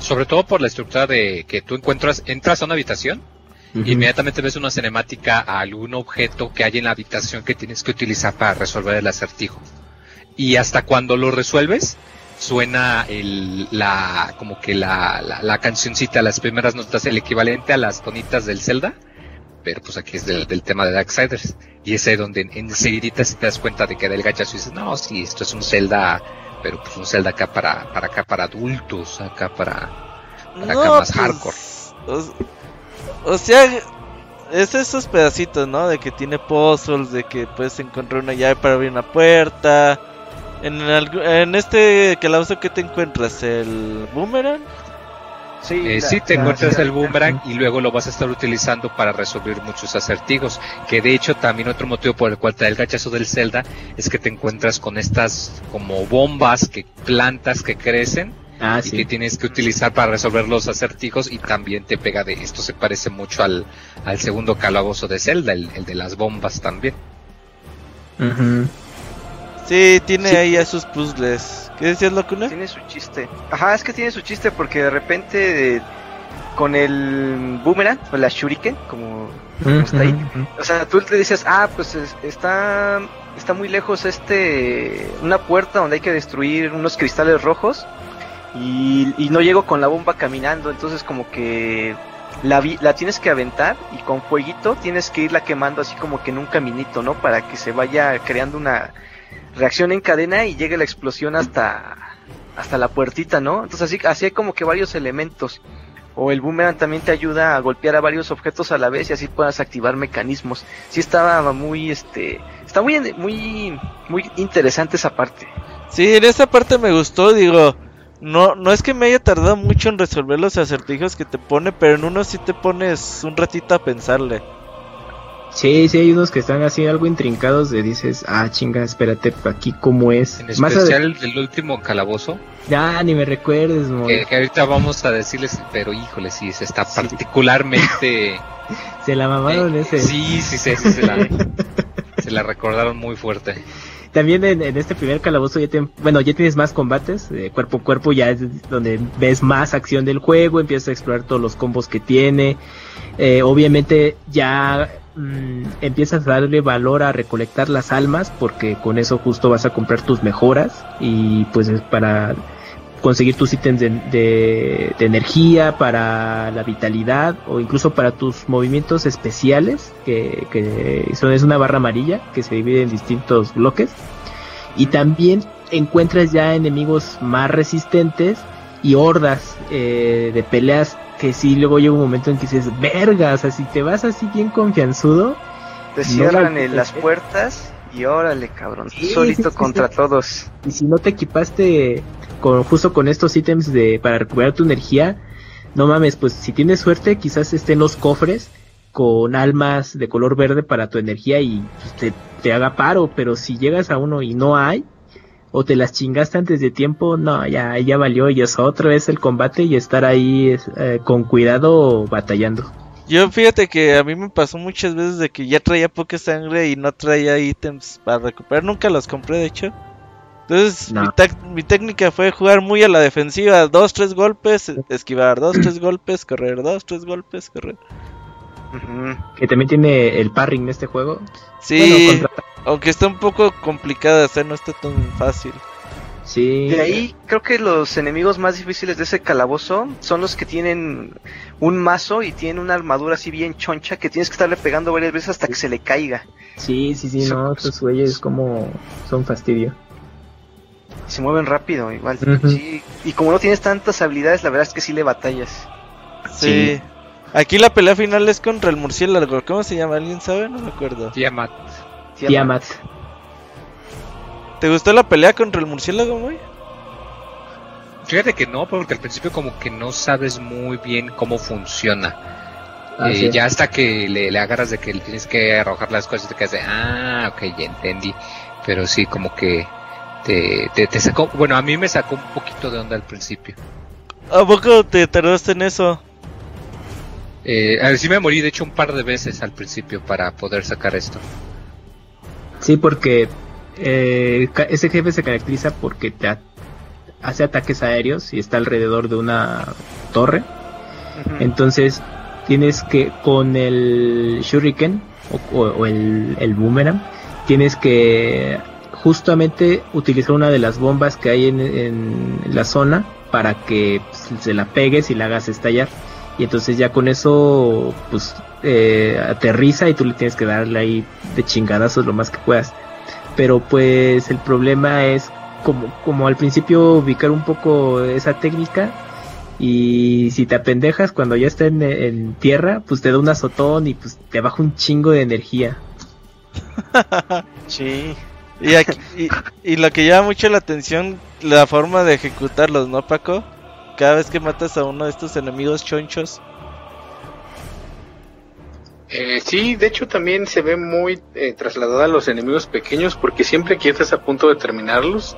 Sobre todo por la estructura de que tú encuentras, entras a una habitación Inmediatamente ves una cinemática a algún objeto que hay en la habitación que tienes que utilizar para resolver el acertijo. Y hasta cuando lo resuelves, suena el, la, como que la, la, cancioncita, las primeras notas, el equivalente a las tonitas del Zelda, pero pues aquí es del, tema de Darksiders. Y es ahí donde enseguida si te das cuenta de que del gachazo y dices, no, sí, esto es un Zelda, pero pues un Zelda acá para, para acá para adultos, acá para, para acá más pues, hardcore. O, sea, es esos pedacitos, ¿no? De que tiene puzzles, de que puedes encontrar una llave para abrir una puerta en, en este calabozo, ¿qué te encuentras? ¿El boomerang? Sí, eh, sí, te encuentras el boomerang y luego lo vas a estar utilizando para resolver muchos acertijos. Que de hecho también otro motivo por el cual te da el gachazo del Zelda es que te encuentras con estas como bombas que plantas que crecen ah, y que tienes que utilizar para resolver los acertijos y también te pega de esto se parece mucho al, al segundo calabozo de Zelda, el, de las bombas también. Sí, tiene ahí a sus puzzles. ¿Qué decías, Locuna? Tiene su chiste. Ajá, es que tiene su chiste porque de repente con el boomerang o la shuriken, como, está ahí. O sea, tú te dices, ah, pues está, está muy lejos este, una puerta donde hay que destruir unos cristales rojos y, no llego con la bomba caminando, entonces como que la, la tienes que aventar y con fueguito tienes que irla quemando así como que en un caminito, ¿no? Para que se vaya creando una reacción en cadena y llega la explosión hasta, hasta la puertita, ¿no? Entonces así, así hay como que varios elementos. O el boomerang también te ayuda a golpear a varios objetos a la vez y así puedas activar mecanismos. Sí estaba muy, este, está muy, muy, muy interesante esa parte. Sí, en esa parte me gustó, digo, no, no es que me haya tardado mucho en resolver los acertijos que te pone, pero en uno sí te pones un ratito a pensarle. Sí, sí, hay unos que están así algo intrincados de dices, ah, chinga, espérate, aquí cómo es. En especial el último calabozo. Ya, ni me recuerdes, que, que, ahorita vamos a decirles, pero híjole, sí, se está particularmente... se la mamaron eh, ese. Sí, sí, sí, se, la, se la recordaron muy fuerte. También en, este primer calabozo ya, bueno, ya tienes más combates, cuerpo a cuerpo, ya es donde ves más acción del juego, empiezas a explorar todos los combos que tiene. Eh, obviamente ya Mm, empiezas a darle valor a recolectar las almas porque con eso justo vas a comprar tus mejoras y pues para conseguir tus ítems de, energía para la vitalidad o incluso para tus movimientos especiales que, que son es una barra amarilla que se divide en distintos bloques y también encuentras ya enemigos más resistentes y hordas eh, de peleas que sí, luego llega un momento en que dices, verga, o sea, si te vas así bien confianzudo. Te cierran las puertas y órale, cabrón, solito contra todos. Y si no te equipaste con justo con estos ítems de para recuperar tu energía, no mames, pues si tienes suerte, quizás estén los cofres con almas de color verde para tu energía y pues, te, te haga paro, pero si llegas a uno y no hay, o te las chingaste antes de tiempo, no, ya, ya valió y es otra vez el combate y estar ahí eh, con cuidado batallando. Yo fíjate que a mí me pasó muchas veces de que ya traía poca sangre y no traía ítems para recuperar, nunca los compré de hecho. Entonces mi, técnica fue jugar muy a la defensiva, dos, tres golpes, esquivar, dos, tres golpes, correr, dos, tres golpes, correr. Que también tiene el parring en este juego. Sí, aunque está un poco complicado de hacer, no está tan fácil. Sí. De ahí creo que los enemigos más difíciles de ese calabozo son los que tienen un mazo y tienen una armadura así bien choncha que tienes que estarle pegando varias veces hasta que se le caiga. Sí, sí, sí, no, estos güeyes como son fastidio. Se mueven rápido, igual. sí. Y como no tienes tantas habilidades, la verdad es que sí le batallas. sí. Aquí la pelea final es contra el murciélago. ¿Cómo se llama? ¿Alguien sabe? No me acuerdo. Tiamat. Tiamat. ¿Te gustó la pelea contra el murciélago, güey? Fíjate que no, porque al principio como que no sabes muy bien cómo funciona. Ah, eh, ya hasta que le, agarras de que le tienes que arrojar las cosas, te quedas de, ah, ok, ya entendí. Pero sí, como que te, te, sacó, bueno, a mí me sacó un poquito de onda al principio. ¿A poco te tardaste en eso? Eh, a ver, sí me morí, de hecho, un par de veces al principio para poder sacar esto. Sí, porque eh, ese jefe se caracteriza porque te hace ataques aéreos y está alrededor de una torre. Entonces, tienes que, con el Shuriken o, el, el Boomerang, tienes que justamente utilizar una de las bombas que hay en, la zona para que pues, se la pegues y la hagas estallar. Y entonces ya con eso, pues eh, aterriza y tú le tienes que darle ahí de chingadazos lo más que puedas. Pero pues el problema es como, como al principio ubicar un poco esa técnica y si te apendejas cuando ya está en, tierra, pues te da un azotón y pues te baja un chingo de energía. sí. Y, y, lo que llama mucho la atención, la forma de ejecutarlos, ¿no, Paco? Cada vez que matas a uno de estos enemigos chonchos, eh, sí, de hecho también se ve muy eh, trasladada a los enemigos pequeños porque siempre que estás a punto de terminarlos,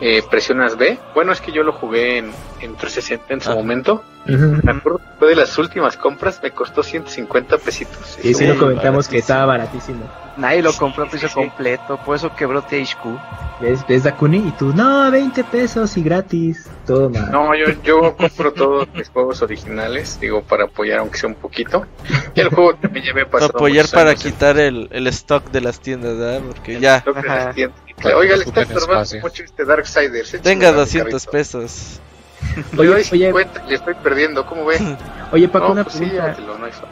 eh, presionas B. Bueno, es que yo lo jugué en, en 360 en su momento. Me acuerdo que fue de las últimas compras, me costó 150 pesitos. Y sí, lo comentamos que estaba baratísimo. Nadie lo compró a precio completo, por eso quebró THQ. ¿Ves, ves Dakuni? Y tú, no, 20 pesos y gratis. Todo mal. No, yo, yo compro todos mis juegos originales, digo, para apoyar aunque sea un poquito. Y el juego que me llevé pasado. Apoyar para quitar el, el, stock de las tiendas, ¿verdad? Porque ya. Oiga, le está estorbando mucho este Darksiders. Tenga 200 pesos. Oye, oye, le estoy perdiendo, ¿cómo ve? Oye, Paco, una pues pregunta.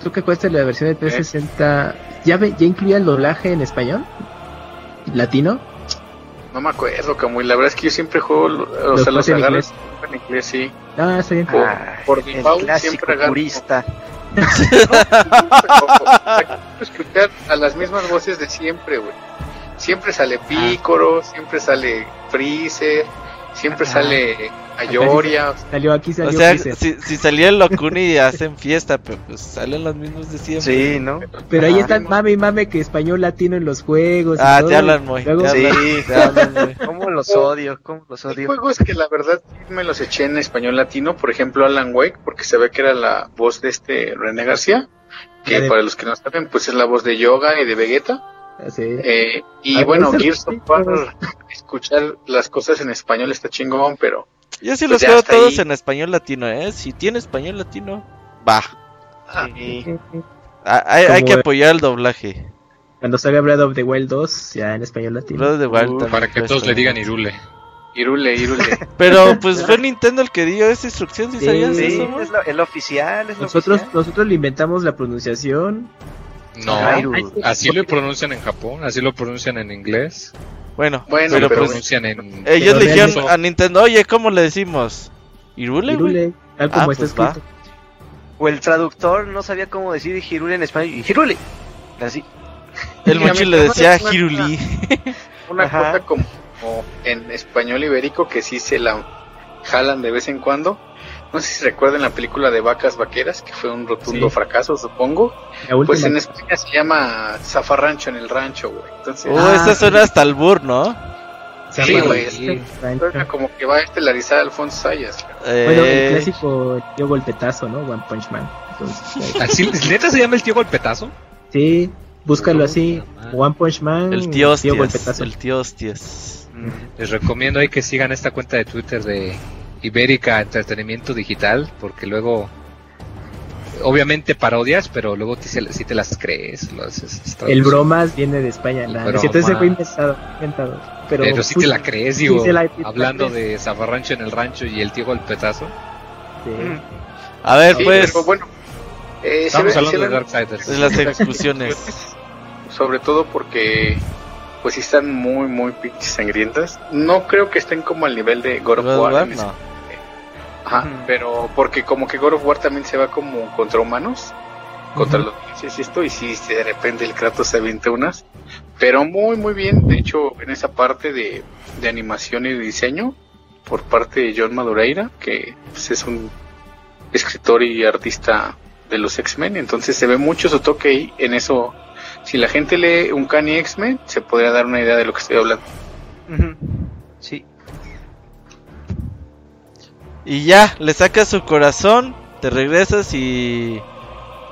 ¿Tú qué cuesta la versión de 360? ¿Ya, ¿Ya incluía el doblaje en español? ¿Latino? No me acuerdo, Camuy. La verdad es que yo siempre juego, o sea, los en inglés. en inglés, sí. Ah, está bien. Por, ah, por default siempre agarro. purista. escuchar a las mismas voces de siempre, güey. Siempre sale Pícoro, siempre sale Freezer, siempre sale Ayoria. Salió aquí, salió O sea, si, si salía el Locuni hacen fiesta, pero pues salen los mismos de siempre. Sí, ¿no? Pero ahí están mame y mame que español latino en los juegos. Ah, te hablan muy. sí, te hablan ¿Cómo los odio? ¿Cómo los odio? Hay juegos que la verdad me los eché en español latino, por ejemplo Alan Wake, porque se ve que era la voz de este René García, que para los que no saben, pues es la voz de Yoga y de Vegeta. Eh, y bueno, Gears of War, escuchar las cosas en español está chingón, pero. Yo sí pues los veo todos en español latino, ¿eh? Si tiene español latino, va. Ah, ah, hay, que apoyar el doblaje. Cuando salga Breath of the Wild 2, ya en español latino. Uh, para que todos le digan Irule. Irule, Irule. Pero pues fue Nintendo el que dio esa instrucción, si sabías eso? Es el oficial. Es nosotros, nosotros le inventamos la pronunciación no, así lo pronuncian en Japón, así lo pronuncian en inglés. Bueno, bueno pero, pues, pronuncian en. Ellos le dijeron a Nintendo, oye, ¿cómo le decimos? Hirule. Hirule, tal como ah, está pues escrito. O el traductor no sabía cómo decir Hirule en español. Y Hirule. Así. El mochil le decía Hiruli. Una cosa como en español ibérico que sí se la jalan de vez en cuando no sé si recuerdan la película de Vacas Vaqueras, que fue un rotundo fracaso, supongo. Pues en España se llama Zafarrancho en el rancho, güey. Entonces, uh, esta suena hasta el bur, ¿no? Sí, güey. Sí, como que va a estelarizar a Alfonso Sayas. Eh... Bueno, el clásico tío golpetazo, ¿no? One Punch Man. ¿Así, ¿Neta se llama el tío golpetazo? Sí, búscalo así. One Punch Man. El tío hostias. El tío hostias. Les recomiendo ahí que sigan esta cuenta de Twitter de Ibérica Entretenimiento Digital, porque luego, obviamente parodias, pero luego si te las crees. el bromas viene de España, la entonces fue inventado, Pero, si te la crees, digo, hablando de Zafarrancho en el rancho y el tío golpetazo. A ver, pues. bueno, eh, estamos hablando de Darksiders. De las exclusiones. Sobre todo porque pues sí están muy, muy sangrientas. No creo que estén como al nivel de God of War. Ajá, pero porque como que God of War también se va como contra humanos, contra los dioses y esto, y si de repente el Kratos se avienta unas, pero muy muy bien, de hecho en esa parte de, de animación y de diseño, por parte de John Madureira, que pues, es un escritor y artista de los X-Men, entonces se ve mucho su toque ahí, en eso, si la gente lee un Kanye X-Men, se podría dar una idea de lo que estoy hablando. Sí, y ya, le sacas su corazón, te regresas y...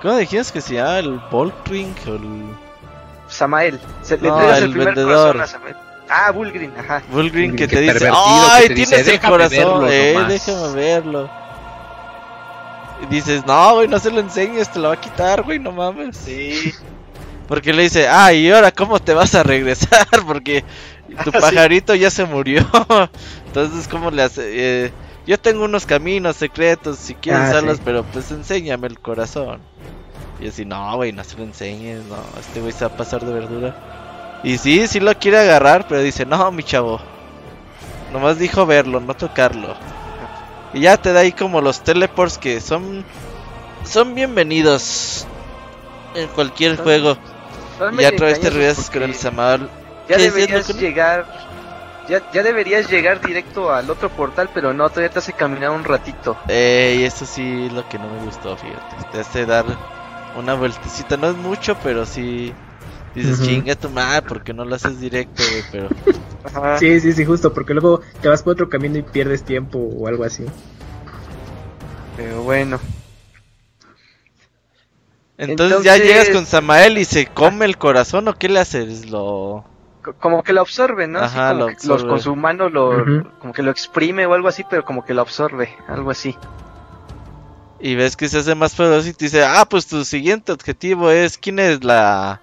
¿Cómo dijiste que se llama? ¿El Volkring o el...? Samael. Se, no, el, vendedor. Ah, Bulgrin, ajá. Bulgrin que, te dice, ¡ay, tienes el corazón! eh, déjame verlo. Y dices, no, güey, no se lo enseñes, te lo va a quitar, güey, no mames. Sí. Porque le dice, ah, y ahora cómo te vas a regresar, porque tu ah, pajarito ya se murió. Entonces, ¿cómo le hace? Eh, yo tengo unos caminos secretos, si quieres ah, usarlos, pero pues enséñame el corazón. Y así, no, güey, no se lo enseñes, no, este güey se va a pasar de verdura. Y sí, sí lo quiere agarrar, pero dice, no, mi chavo. Nomás dijo verlo, no tocarlo. Y ya te da ahí como los teleports que son son bienvenidos en cualquier juego. Y a través de regresas con el Samal. Ya deberías llegar ya, ya deberías llegar directo al otro portal, pero no, todavía te hace caminar un ratito. Eh, y eso sí es lo que no me gustó, fíjate. Te hace dar una vueltecita, no es mucho, pero sí dices, chinga tu madre, porque no lo haces directo, güey, pero... Sí, sí, sí, justo, porque luego te vas por otro camino y pierdes tiempo o algo así. Pero bueno. Entonces, ya llegas con Samael y se come el corazón o qué le haces? Lo como que lo absorbe, ¿no? Ajá, lo Los, con su mano lo, como que lo exprime o algo así, pero como que lo absorbe, algo así. Y ves que se hace más poderoso y te dice, ah, pues tu siguiente objetivo es, ¿quién es la...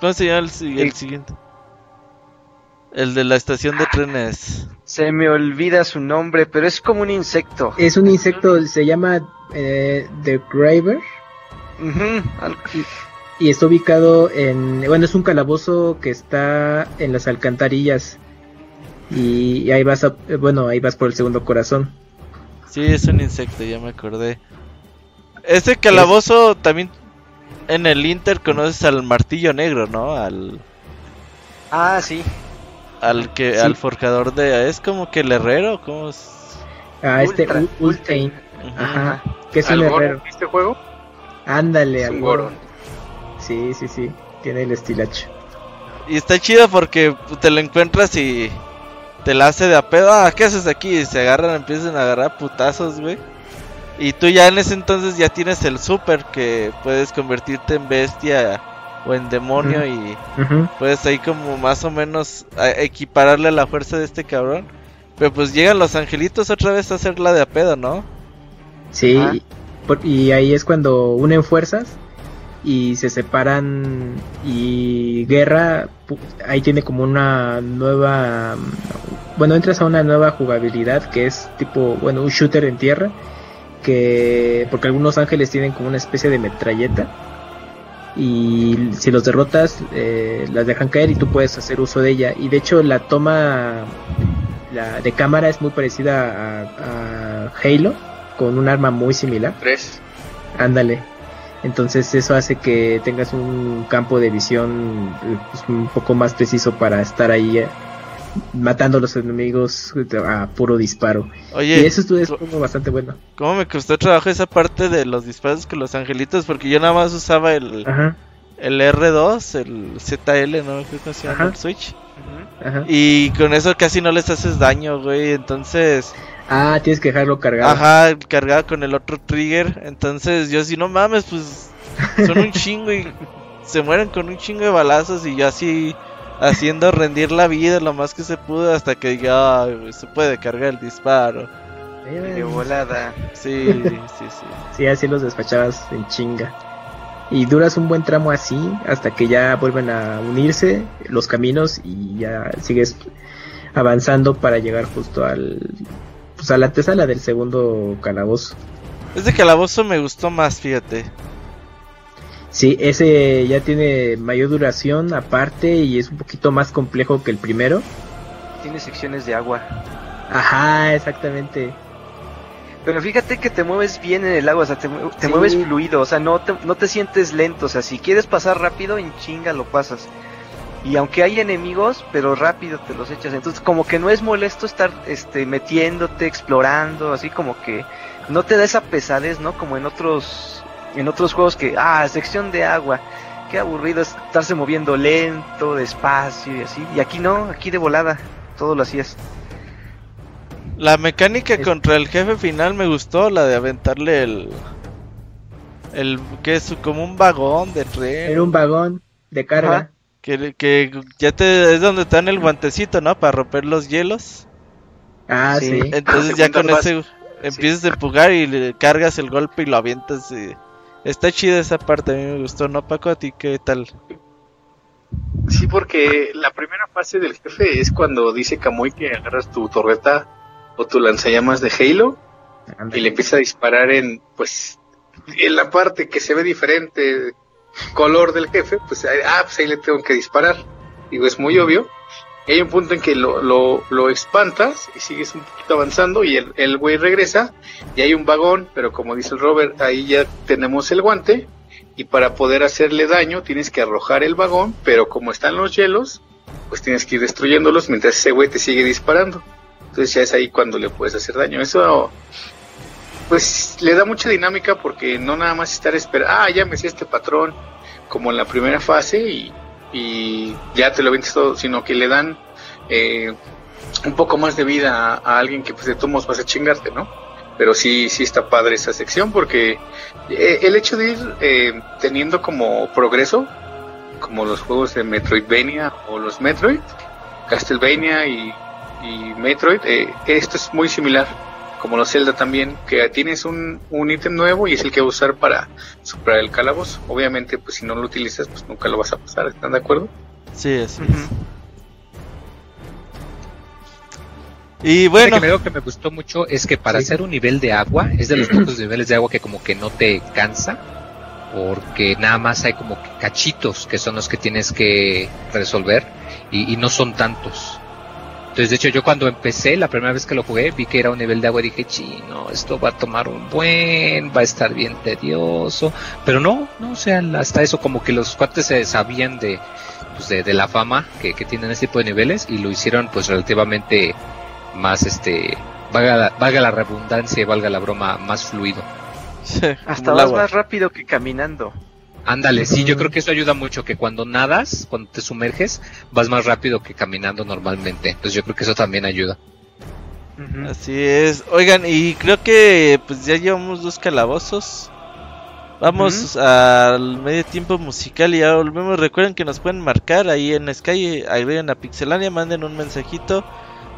¿Cómo se llama el, siguiente? El de la estación de trenes. Se me olvida su nombre, pero es como un insecto. Es un insecto, se llama eh, The Graver y está ubicado en, bueno, es un calabozo que está en las alcantarillas y, ahí vas, a, bueno, ahí vas por el segundo corazón. Sí, es un insecto, ya me acordé. Ese calabozo también en el Inter conoces al martillo negro, ¿no? Al Ah, sí. Al que al forjador de es como que el herrero, ¿cómo es? Ah, este Ultain. Ajá. ¿Qué es un herrero? ¿Este juego? Ándale, al Sí, sí, sí. Tiene el estilacho. Y está chido porque te lo encuentras y te la hace de a pedo. Ah, ¿qué haces aquí? Y se agarran, empiezan a agarrar putazos, güey. Y tú ya en ese entonces ya tienes el super que puedes convertirte en bestia o en demonio y puedes ahí como más o menos equipararle a la fuerza de este cabrón. Pero pues llegan los angelitos otra vez a hacerla de a pedo, ¿no? Sí, y ahí es cuando unen fuerzas y se separan y Guerra ahí tiene como una nueva bueno entras a una nueva jugabilidad que es tipo bueno un shooter en tierra que porque algunos ángeles tienen como una especie de metralleta y si los derrotas eh, las dejan caer y tú puedes hacer uso de ella y de hecho la toma la de cámara es muy parecida a, a Halo con un arma muy similar. Tres. Ándale. Entonces eso hace que tengas un campo de visión pues, un poco más preciso para estar ahí eh, matando a los enemigos a puro disparo. Oye, y eso es como bastante bueno. ¿Cómo me costó trabajo esa parte de los disparos con los angelitos? Porque yo nada más usaba el, el R2, el ZL, ¿no? ¿Cómo se llama? El Switch. Y con eso casi no les haces daño, güey. Entonces... Ah, tienes que dejarlo cargado. Ajá, cargado con el otro trigger. Entonces yo así, no mames, pues son un chingo y se mueren con un chingo de balazos y yo así haciendo rendir la vida lo más que se pudo hasta que ya se puede cargar el disparo. De volada. Sí, sí, sí. Sí, así los despachabas en chinga. Y duras un buen tramo así hasta que ya vuelven a unirse los caminos y ya sigues avanzando para llegar justo al pues a la antesala del segundo calabozo. Ese calabozo me gustó más, fíjate. Sí, ese ya tiene mayor duración aparte y es un poquito más complejo que el primero. Tiene secciones de agua. Ajá, exactamente. Pero fíjate que te mueves bien en el agua, o sea, te, mueves fluido, o sea, no te, no te sientes lento, o sea, si quieres pasar rápido, en chinga lo pasas. Y aunque hay enemigos, pero rápido te los echas. Entonces, como que no es molesto estar este, metiéndote, explorando, así como que no te da esa pesadez, ¿no? Como en otros, en otros juegos que, ah, sección de agua. Qué aburrido estarse moviendo lento, despacio y así. Y aquí no, aquí de volada, todo lo hacías. La mecánica contra el jefe final me gustó, la de aventarle el. El que es como un vagón de tren. Era un vagón de carga. Que, ya te es donde está en el guantecito, ¿no? Para romper los hielos. Ah, sí. Entonces ya con ese empiezas a empujar y le cargas el golpe y lo avientas. Está chida esa parte, a mí me gustó, ¿no, Paco? ¿A ti qué tal? Sí, porque la primera fase del jefe es cuando dice Kamui que agarras tu torreta o tu lanzallamas de Halo y le empieza a disparar en, pues, en la parte que se ve diferente color del jefe, pues, ah, pues ahí le tengo que disparar. Digo, es muy obvio. Y hay un punto en que lo, lo, lo espantas y sigues un poquito avanzando y el, el güey regresa y hay un vagón, pero como dice el Robert, ahí ya tenemos el guante y para poder hacerle daño tienes que arrojar el vagón, pero como están los hielos, pues tienes que ir destruyéndolos mientras ese güey te sigue disparando. Entonces ya es ahí cuando le puedes hacer daño. Eso pues le da mucha dinámica porque no nada más estar esperando, ah, ya me sé este patrón, como en la primera fase y, y ya te lo vendes todo, sino que le dan eh, un poco más de vida a, alguien que pues de todos vas a chingarte, ¿no? Pero sí, sí está padre esa sección porque eh, el hecho de ir eh, teniendo como progreso, como los juegos de Metroidvania o los Metroid, Castlevania y, y Metroid, esto es muy similar como los Zelda también, que tienes un, un ítem nuevo y es el que usar para superar el calabozo. Obviamente, pues si no lo utilizas, pues nunca lo vas a pasar, ¿están de acuerdo? Sí, así Y bueno. Lo que me gustó mucho es que para hacer un nivel de agua, es de los pocos niveles de agua que como que no te cansa, porque nada más hay como cachitos que son los que tienes que resolver y no son tantos. Entonces, de hecho, yo cuando empecé, la primera vez que lo jugué, vi que era un nivel de agua y dije, chino, esto va a tomar un buen, va a estar bien tedioso. Pero no, no, o sea, hasta eso, como que los cuates se sabían de, pues de, la fama que, tienen este tipo de niveles y lo hicieron, pues relativamente más, este, valga la, valga la redundancia y valga la broma, más fluido. hasta vas más rápido que caminando. Ándale, sí, yo creo que eso ayuda mucho, que cuando nadas, cuando te sumerges, vas más rápido que caminando normalmente. Entonces yo creo que eso también ayuda. Así es. Oigan, y creo que pues ya llevamos dos calabozos. Vamos al medio tiempo musical y ya volvemos. Recuerden que nos pueden marcar ahí en Sky, ahí ven a Pixelania, manden un mensajito.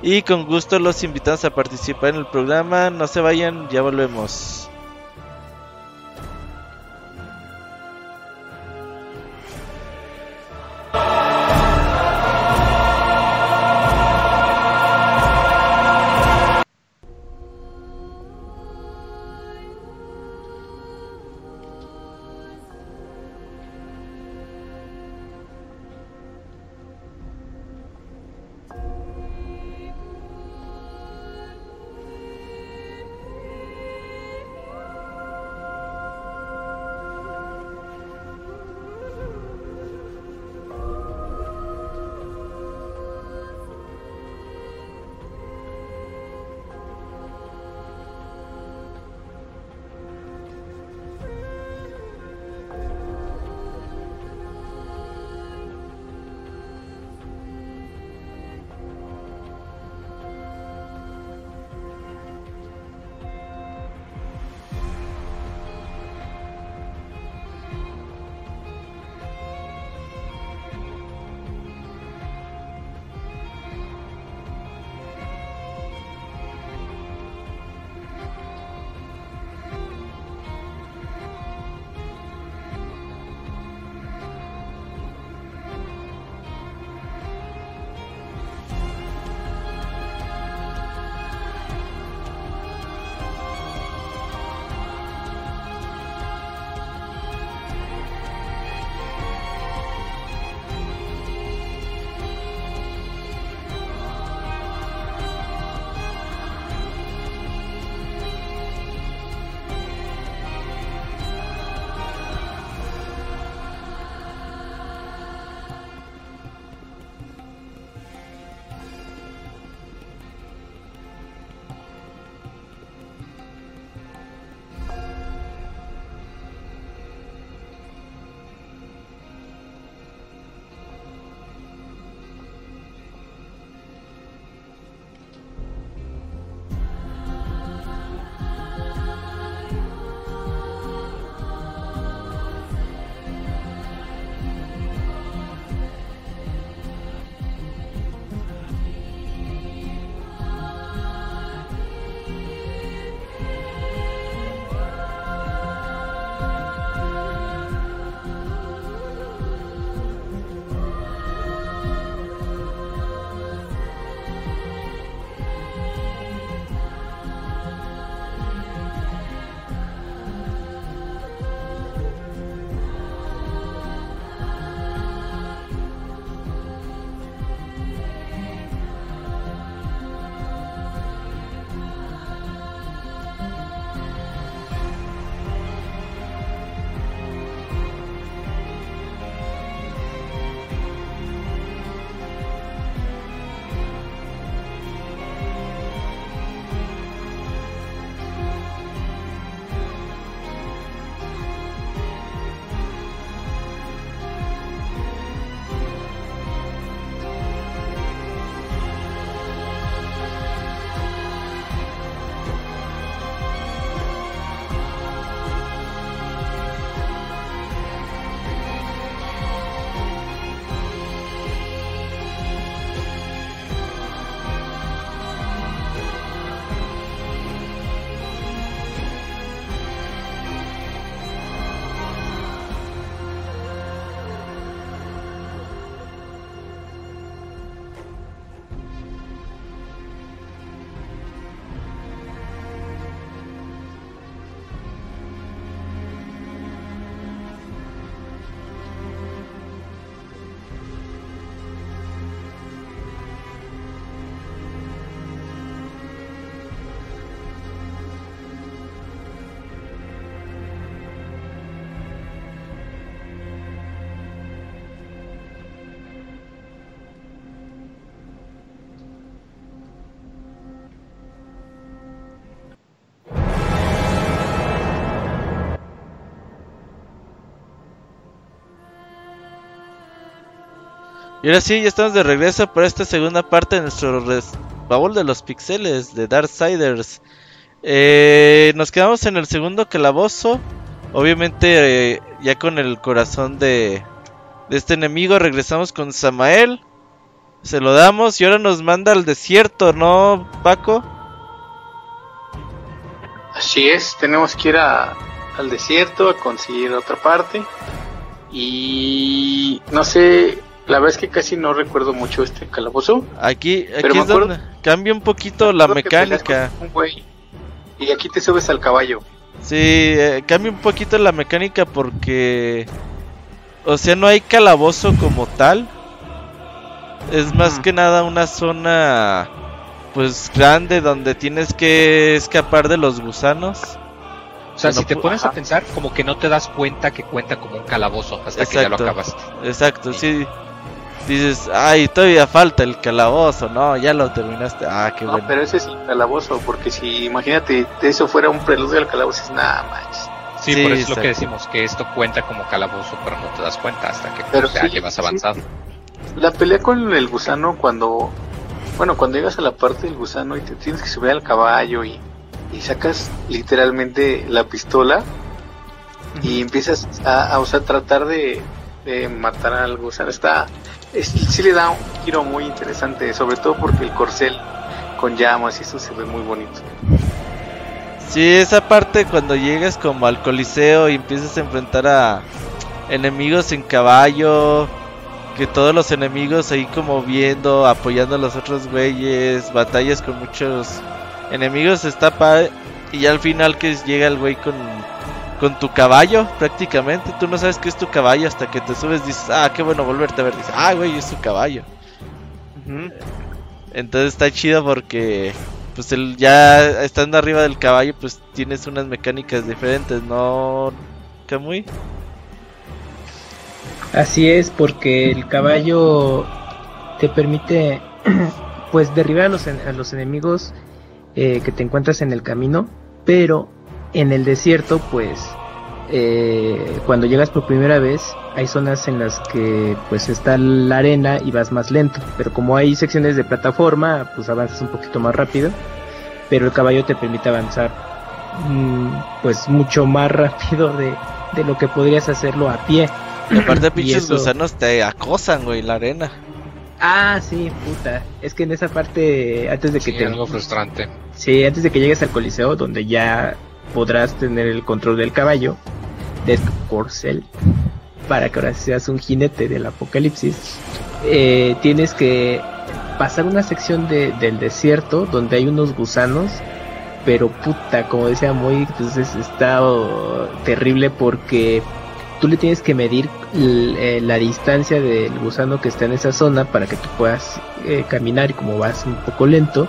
Y con gusto los invitamos a participar en el programa. No se vayan, ya volvemos. Bye. Y ahora sí, ya estamos de regreso para esta segunda parte de nuestro baúl de los pixeles de Darksiders. Eh, nos quedamos en el segundo calabozo. Obviamente, eh, ya con el corazón de, de este enemigo, regresamos con Samael. Se lo damos y ahora nos manda al desierto, ¿no, Paco? Así es, tenemos que ir a, al desierto a conseguir otra parte. Y no sé, la verdad es que casi no recuerdo mucho este calabozo. Aquí, aquí es donde cambia un poquito la mecánica. y aquí te subes al caballo. Sí, eh, cambia un poquito la mecánica porque... O sea, no hay calabozo como tal. Es más que nada una zona pues grande donde tienes que escapar de los gusanos. O sea, si te pones a pensar, como que no te das cuenta que cuenta como un calabozo hasta que ya lo acabaste. Exacto, sí dices, ay, todavía falta el calabozo, no, ya lo terminaste, ah, qué no, pero ese es el calabozo, porque si, imagínate, eso fuera un preludio al calabozo, es nada más. Sí, por eso es lo que decimos, que esto cuenta como calabozo, pero no te das cuenta hasta que pero ya llevas avanzado. La pelea con el gusano cuando, bueno, cuando llegas a la parte del gusano y te tienes que subir al caballo y, y sacas literalmente la pistola y empiezas a, a, o tratar de, de matar al gusano, está es, sí le da un giro muy interesante, sobre todo porque el corcel con llamas y eso se ve muy bonito. Sí, esa parte cuando llegas como al coliseo y empiezas a enfrentar a enemigos en caballo, que todos los enemigos ahí como viendo, apoyando a los otros güeyes, batallas con muchos enemigos, está padre. Y al final que llega el güey con con tu caballo prácticamente. Tú no sabes qué es tu caballo hasta que te subes dices, ah, qué bueno volverte a ver. Dices, ah, güey, es tu caballo. Entonces está chido porque pues el, ya estando arriba del caballo pues tienes unas mecánicas diferentes, ¿no, Camuy? Así es, porque el caballo te permite pues derribar a los, a los enemigos eh, que te encuentras en el camino, pero en el desierto, pues, eh, cuando llegas por primera vez, hay zonas en las que pues está la arena y vas más lento, pero como hay secciones de plataforma, pues avanzas un poquito más rápido, pero el caballo te permite avanzar mm, pues mucho más rápido de, de, lo que podrías hacerlo a pie. Y aparte pinches gusanos te acosan, güey, la arena. Ah, sí, puta. Es que en esa parte, antes de que te... algo frustrante. Sí, antes de que llegues al coliseo, donde ya podrás tener el control del caballo, de corcel, para que ahora seas un jinete del apocalipsis. Eh, tienes que pasar una sección de, del desierto donde hay unos gusanos, pero puta, como decía muy, entonces está terrible porque tú le tienes que medir eh, la distancia del gusano que está en esa zona para que tú puedas eh, caminar y como vas un poco lento,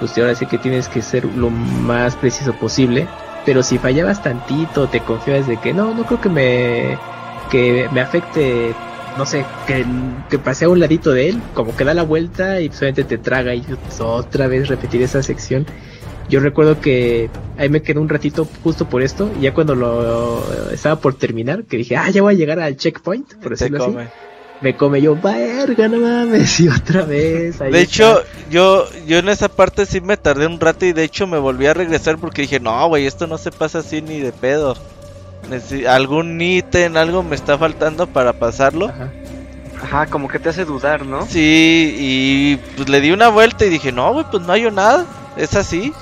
pues ahora sí que tienes que ser lo más preciso posible pero si fallabas tantito, te confías de que no, no creo que me, que me afecte, no sé, que, que pase a un ladito de él, como que da la vuelta y solamente te traga y otra vez repetir esa sección. Yo recuerdo que ahí me quedé un ratito justo por esto, y ya cuando lo estaba por terminar, que dije, ah, ya voy a llegar al checkpoint, por decirlo así me come yo, verga, no mames, y otra vez. de hecho, yo yo en esa parte sí me tardé un rato y de hecho me volví a regresar porque dije, no, güey, esto no se pasa así ni de pedo. algún ítem, algo me está faltando para pasarlo. Ajá. como que te hace dudar, ¿no? Sí, y pues le di una vuelta y dije, no, güey, pues no hay nada, es así.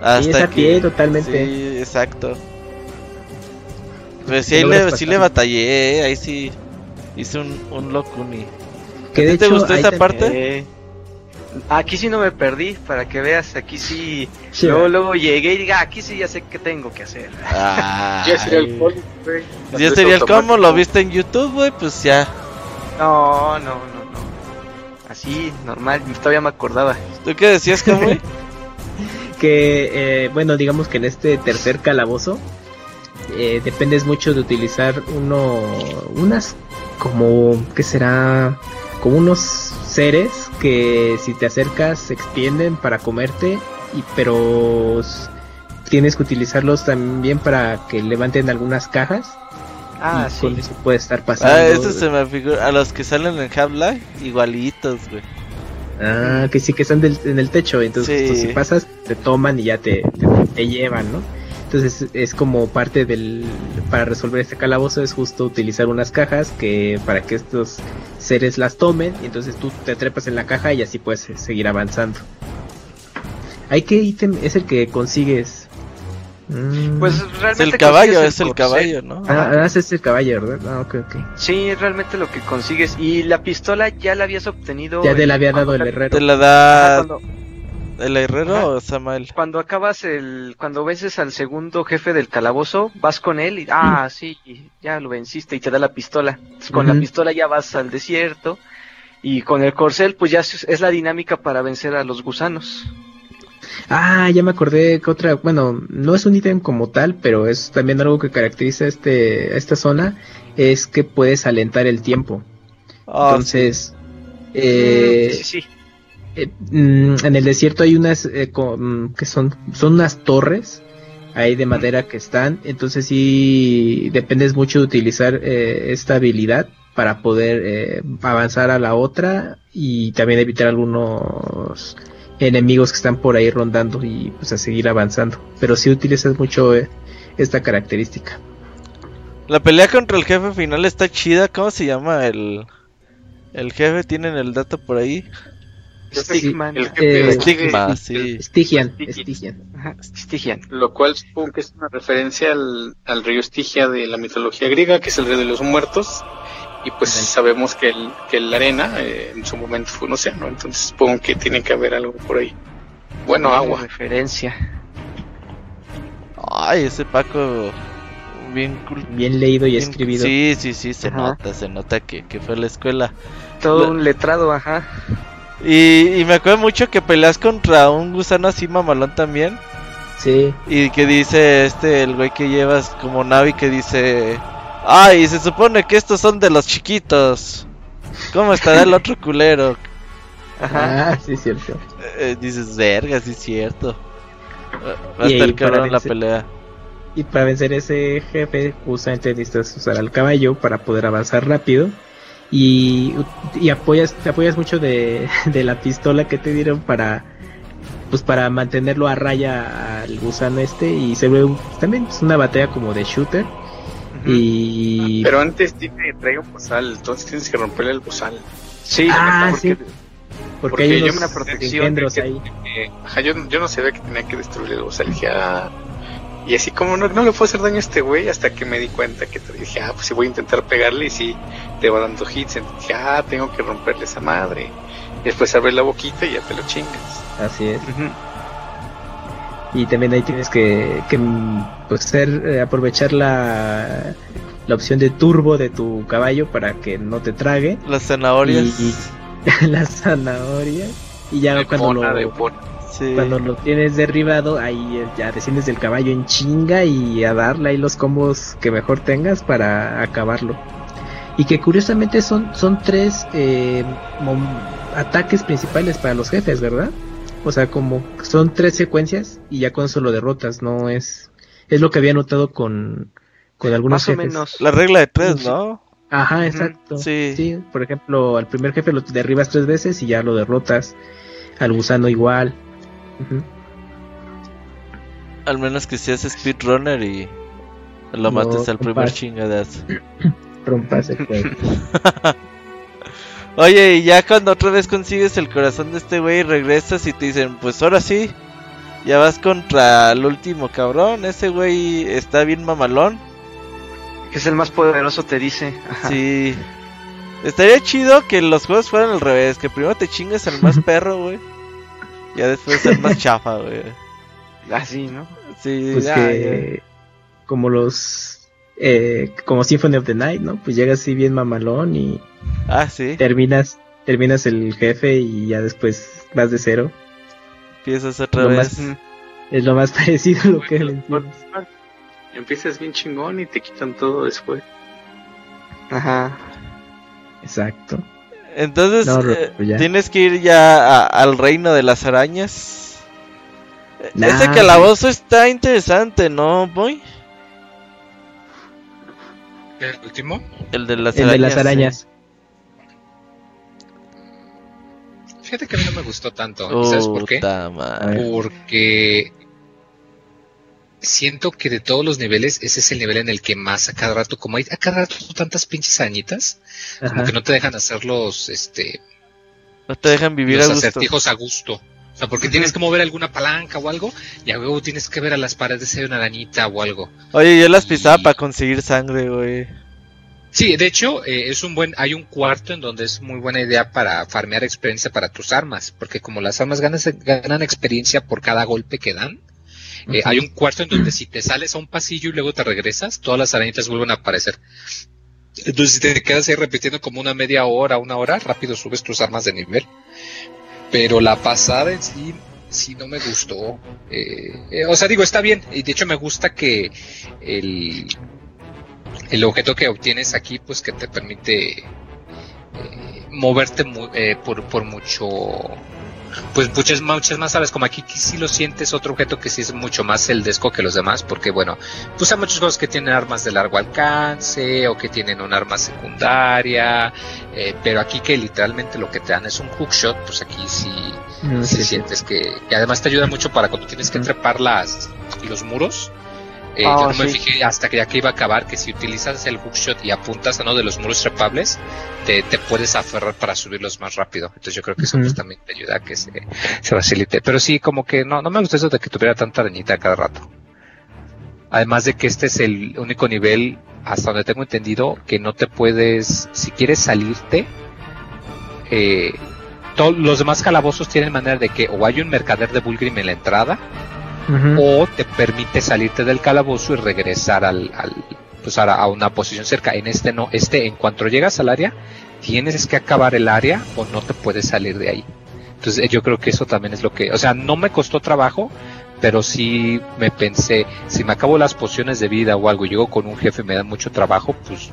Hasta a pie totalmente. Sí, exacto. Pues sí, ahí le, sí le batallé, ahí sí. Hice un, un Locuni. ¿Qué te gustó esta parte? Aquí sí no me perdí, para que veas, aquí sí. Luego, luego llegué y diga, aquí sí ya sé qué tengo que hacer. ya sería el combo, güey. Ya sería el combo, lo viste en YouTube, güey, pues ya. No, no, no, no. Así, normal, todavía me acordaba. ¿Tú qué decías, güey? que, eh, bueno, digamos que en este tercer calabozo, eh, dependes mucho de utilizar uno, unas como, ¿qué será? Como unos seres que si te acercas se extienden para comerte, y, pero tienes que utilizarlos también para que levanten algunas cajas. Ah, sí. Con eso puede estar pasando. Ah, eso se me figura. A los que salen en Half-Life, igualitos, güey. Ah, que sí, que están en el techo. Entonces, pues, si pasas, te toman y ya te, te, llevan, ¿no? Entonces, es como parte del. Para resolver este calabozo, es justo utilizar unas cajas que para que estos seres las tomen. Y entonces tú te trepas en la caja y así puedes seguir avanzando. ¿Hay qué ítem es el que consigues Mm. Pues realmente. Es el caballo, es el, caballo, ¿no? Ah, ah es el caballo, ¿verdad? Ah, ok, ok. Sí, realmente lo que consigues. Y la pistola ya la habías obtenido. Ya te la había dado el herrero. Te la da. ¿El herrero o Samuel? Cuando acabas el. Cuando vences al segundo jefe del calabozo, vas con él y. Ah, sí, ya lo venciste y te da la pistola. con la pistola ya vas al desierto. Y con el corcel, pues ya es la dinámica para vencer a los gusanos. Ah, ya me acordé que otra, bueno, no es un ítem como tal, pero es también algo que caracteriza este, esta zona, es que puedes alentar el tiempo. Ah, Entonces, eh, sí, eh, mm, en el desierto hay unas eh, mm, que son, son unas torres ahí de madera que están, entonces sí dependes mucho de utilizar esta habilidad para poder avanzar a la otra y también evitar algunos enemigos que están por ahí rondando y pues a seguir avanzando. Pero si utilizas mucho eh, esta característica. La pelea contra el jefe final está chida. ¿Cómo se llama el, el jefe? ¿Tienen el dato por ahí? Stigman. Eh, Stigma, sí. Stygian. Stygian. Lo cual supongo que es una referencia al, al río Estigia de la mitología griega, que es el rey de los muertos y pues sabemos que el, que la arena eh, en su momento fue un océano, entonces supongo que tiene que haber algo por ahí. Bueno, agua. Referencia. Ay, ese Paco bien bien leído y escribido. Sí, sí, sí, se nota, se nota que, que fue a la escuela. Todo un letrado, ajá. Y, y me acuerdo mucho que peleas contra un gusano así mamalón también. Sí. Y que dice este, el güey que llevas como Navi, que dice Ay, se supone que estos son de los chiquitos. ¿Cómo estará el otro culero? Ajá, ah, sí, es cierto. Eh, dices, verga, sí, es cierto. Va a estar cabrón la pelea. Y para vencer ese jefe, justamente necesitas usar al caballo para poder avanzar rápido. Y, y apoyas, te apoyas mucho de, de la pistola que te dieron para pues para mantenerlo a raya al gusano este y se ve también es una batalla como de shooter y... Pero antes tiene, trae un bozal, entonces tienes que romperle el bozal. Sí, ah, porque, sí. Porque, hay unos una protección ahí. ajá, yo, yo, no sabía que tenía que destruir el bozal. Dije, ah, y así como no, no le puedo hacer daño a este güey hasta que me di cuenta que te dije, ah, pues si voy a intentar pegarle y si te va dando hits. Entonces dije, ah, tengo que romperle esa madre. Y después abres la boquita y ya te lo chingas. Así es. Y también ahí tienes que, que pues ser, eh, aprovechar la, la opción de turbo de tu caballo para que no te trague. Las zanahorias. Y, las zanahorias. Y ya cuando lo, cuando lo tienes derribado, ahí ya desciendes del caballo en chinga y a darle ahí los combos que mejor tengas para acabarlo. Y que curiosamente son, son tres eh, ataques principales para los jefes, ¿verdad? O sea, como son tres secuencias y ya con eso lo derrotas, no es... Es lo que había notado con, con algunos Más o menos. La regla de tres, ¿no? Ajá, exacto. Sí. sí. Por ejemplo, al primer jefe lo derribas tres veces y ya lo derrotas. Al gusano igual. Al menos que seas speedrunner y lo mates al primer chingadazo. Rompas el juego. Oye, y ya cuando otra vez consigues el corazón de este güey, regresas y te dicen, pues ahora sí, ya vas contra el último cabrón, ese güey está bien mamalón. Que es el más poderoso, te dice. Sí. Estaría chido que los juegos fueran al revés, que primero te chingues al más perro, güey. Ya después el más chafa, güey. Así, ¿no? Sí, pues que... como los eh, como Symphony of the Night, ¿no? Pues llegas así bien mamalón y ah, sí. terminas, terminas el jefe y ya después vas de cero. Empiezas otra vez. es lo más parecido a lo que le Empiezas bien chingón y te quitan todo después. Ajá. Exacto. Entonces eh, tienes que ir ya al reino de las arañas. Ese calabozo está interesante, ¿no, boy? ¿El último? El de las el arañas. De las arañas. Fíjate que a mí no me gustó tanto. ¿Sabes por qué? Porque siento que de todos los niveles, ese es el nivel en el que más a cada rato, como hay a cada rato tantas pinches arañitas, como que no te dejan hacer los, este... No te dejan vivir los a gusto. acertijos a gusto. O sea, porque tienes que mover alguna palanca o algo, y luego tienes que ver a las paredes si hay una arañita o algo. Oye, yo las pisaba para conseguir sangre, güey. Sí, de hecho, eh, es un buen, hay un cuarto en donde es muy buena idea para farmear experiencia para tus armas, porque como las armas ganan, ganan experiencia por cada golpe que dan, eh, hay un cuarto en donde si te sales a un pasillo y luego te regresas, todas las arañitas vuelven a aparecer. Entonces si te quedas ahí repitiendo como una media hora, una hora, rápido subes tus armas de nivel. Pero la pasada en sí, sí no me gustó. Eh, o sea, digo, está bien. Y de hecho me gusta que el, el objeto que obtienes aquí, pues que te permite eh, moverte eh, por, por, mucho, pues muchas, muchas más sabes, como aquí, si lo sientes otro objeto que sí es mucho más el desco que los demás, porque bueno, pues hay muchos juegos que tienen armas de largo alcance o que tienen un arma secundaria, eh, pero aquí que literalmente lo que te dan es un hookshot, pues aquí sí, mm, sí, sientes que, que, además te ayuda mucho para cuando tienes que trepar las, los muros eh, yo ah, no me fijé hasta que ya que iba a acabar que si utilizas el hookshot y apuntas a uno de los muros trepables, te, puedes aferrar para subirlos más rápido. Entonces yo creo que eso pues, también te ayuda a que se, facilite. Pero sí, como que no, no me gusta eso de que tuviera tanta arañita cada rato. Además de que este es el único nivel, hasta donde tengo entendido, que no te puedes, si quieres salirte, eh, todos los demás calabozos tienen manera de que o hay un mercader de Bulgrim en la entrada, o te permite salirte del calabozo y regresar al, pues a, una posición cerca. En este no, este en cuanto llegas al área, tienes que acabar el área o no te puedes salir de ahí. Entonces yo creo que eso también es lo que, o sea, no me costó trabajo, pero sí me pensé, si me acabo las pociones de vida o algo, llego con un jefe y me da mucho trabajo, pues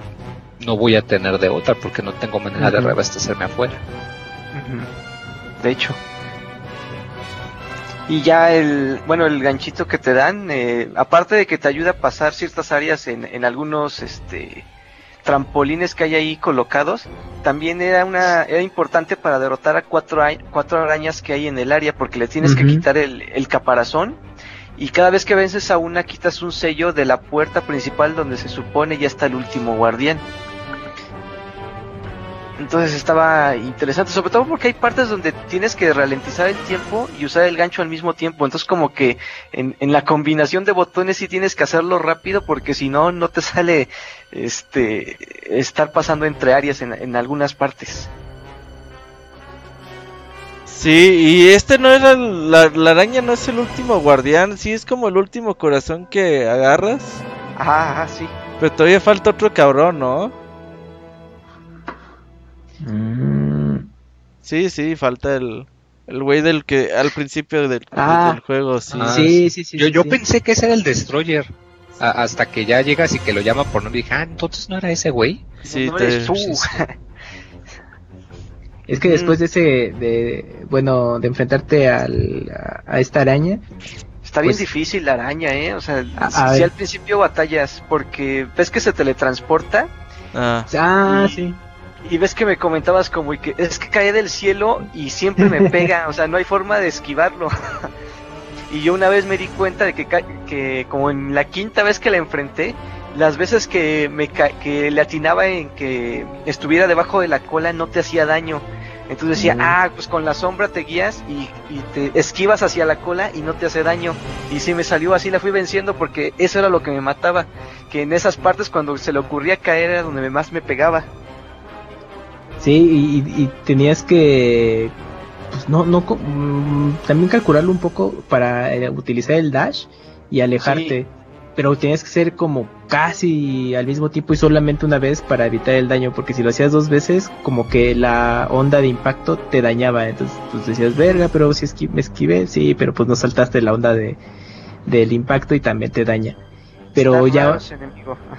no voy a tener de otra porque no tengo manera de reabastecerme afuera. De hecho. Y ya el, bueno, el ganchito que te dan, eh, aparte de que te ayuda a pasar ciertas áreas en, en algunos, este, trampolines que hay ahí colocados, también era una, era importante para derrotar a cuatro, cuatro arañas que hay en el área, porque le tienes que quitar el, el caparazón, y cada vez que vences a una quitas un sello de la puerta principal donde se supone ya está el último guardián. Entonces estaba interesante, sobre todo porque hay partes donde tienes que ralentizar el tiempo y usar el gancho al mismo tiempo. Entonces como que en, en la combinación de botones sí tienes que hacerlo rápido porque si no, no te sale este estar pasando entre áreas en, en algunas partes. Sí, y este no era, la, la, araña no es el último guardián, sí es como el último corazón que agarras. Ajá, ajá, sí. Pero todavía falta otro cabrón, ¿no? Mm. Sí, sí, falta el, el güey del que al principio del, ah. juego, sí. Ah, sí, sí, sí. Yo, yo pensé que ese era el Destroyer. hasta que ya llegas y que lo llama por nombre y dije, ah, entonces no era ese güey. Sí, Es que después de ese, de, bueno, de enfrentarte al, a, esta araña, Está bien pues difícil la araña, ¿eh? O sea, si, al principio batallas porque ves que se teletransporta. Ah, ah sí y ves que me comentabas como que es que cae del cielo y siempre me pega, o sea, no hay forma de esquivarlo. y yo una vez me di cuenta de que, que como en la quinta vez que la enfrenté, las veces que me que le atinaba en que estuviera debajo de la cola no te hacía daño. Entonces decía, ah, pues con la sombra te guías y, y, te esquivas hacia la cola y no te hace daño. Y si me salió así, la fui venciendo porque eso era lo que me mataba. Que en esas partes cuando se le ocurría caer era donde más me pegaba. Sí, y, tenías que pues no, no, mm, también calcularlo un poco para eh, utilizar el dash y alejarte. Pero tenías que ser como casi al mismo tiempo y solamente una vez para evitar el daño, porque si lo hacías dos veces, como que la onda de impacto te dañaba. Entonces, pues decías, verga, pero si me esquivé, sí, pero pues no saltaste la onda de, del impacto y también te daña pero ya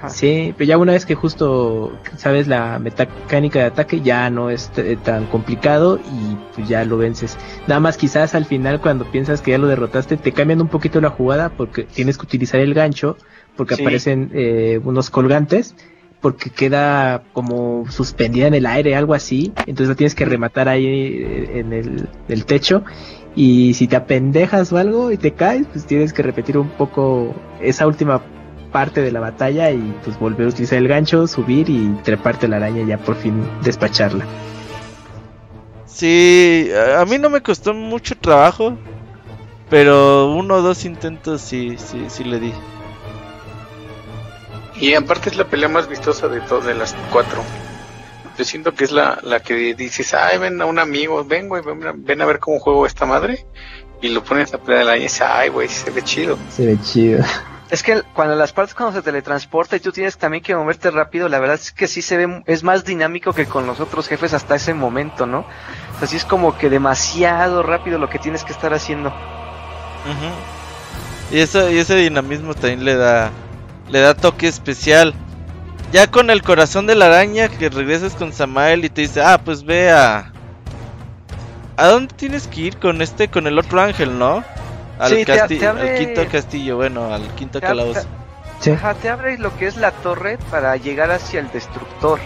sí pero ya una vez que justo sabes la mecánica de ataque ya no es tan complicado y pues ya lo vences nada más quizás al final cuando piensas que ya lo derrotaste te cambian un poquito la jugada porque tienes que utilizar el gancho porque aparecen eh, unos colgantes porque queda como suspendida en el aire, algo así. Entonces la tienes que rematar ahí eh, en el, el techo. Y si te apendejas o algo y te caes, pues tienes que repetir un poco esa última parte de la batalla y pues volver a utilizar el gancho, subir y treparte la araña y ya por fin despacharla. Sí, a mí no me costó mucho trabajo, pero uno o dos intentos sí, sí, sí le di. Y aparte es la pelea más vistosa de todas de las cuatro. Yo siento que es la, la que dices, ay, ven a un amigo, ven, güey, ven, a ver cómo juego esta madre. Y lo pones a pelear de la y dices, ay, güey, se ve chido. Se ve chido. Es que cuando las partes cuando se teletransporta y tú tienes también que moverte rápido, la verdad es que sí se ve, es más dinámico que con los otros jefes hasta ese momento, ¿no? Así es como que demasiado rápido lo que tienes que estar haciendo. Y eso, y ese dinamismo también le da, le da toque especial. Ya con el corazón de la araña que regresas con Samael y te dice, ah, pues ve a... ¿A dónde tienes que ir con este, con el otro ángel, no? Al, quinto castillo, bueno, al quinto calabozo. Ajá, te abre lo que es la torre para llegar hacia el destructor.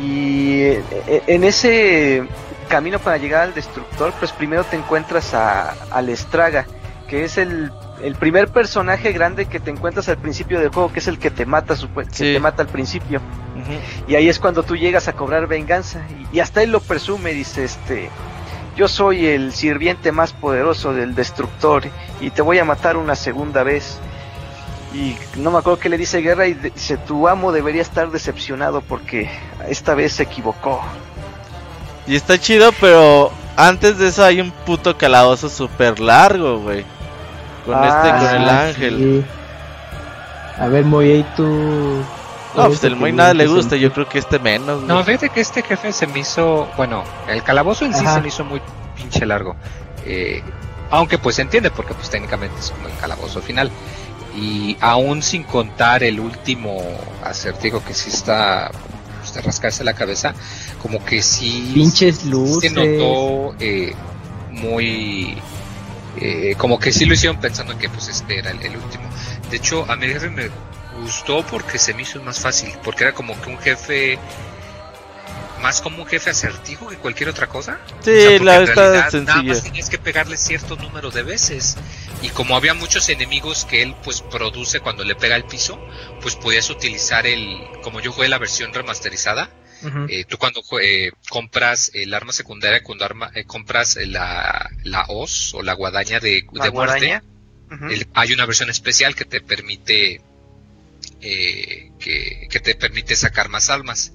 Y eh, eh, en ese camino para llegar al destructor, pues primero te encuentras a, al Estraga, que es el, el, primer personaje grande que te encuentras al principio del juego, que es el que te mata, que te mata al principio. Y ahí es cuando tú llegas a cobrar venganza. Y, y hasta él lo presume, dice este yo soy el sirviente más poderoso del destructor y te voy a matar una segunda vez. Y no me acuerdo que le dice Guerra y dice, tu amo debería estar decepcionado porque esta vez se equivocó. Y está chido, pero antes de eso hay un puto calabozo súper largo, güey. Con este, con el ah, ángel. A ver, ahí tú no, pues el muy nada le gusta, yo creo que este menos. No, fíjate que este jefe se me hizo, bueno, el calabozo en sí se me hizo muy pinche largo. Eh, aunque pues se entiende porque pues técnicamente es como el calabozo final. Y aún sin contar el último acertijo que sí está pues, de rascarse la cabeza, como que sí pinches luces. se notó eh, muy eh, como que sí lo hicieron pensando que pues este era el, el último. De hecho, a mi jefe me gustó porque se me hizo más fácil, porque era como que un jefe más como un jefe asertivo que cualquier otra cosa. Sí, la verdad Nada más tenías que pegarle cierto número de veces. Y como había muchos enemigos que él pues produce cuando le pega el piso, pues podías utilizar el, como yo jugué la versión remasterizada, eh, tú cuando eh, compras el arma secundaria, cuando arma, eh, compras la, la hoz o la guadaña de, de muerte, hay una versión especial que te permite eh, que, te permite sacar más almas.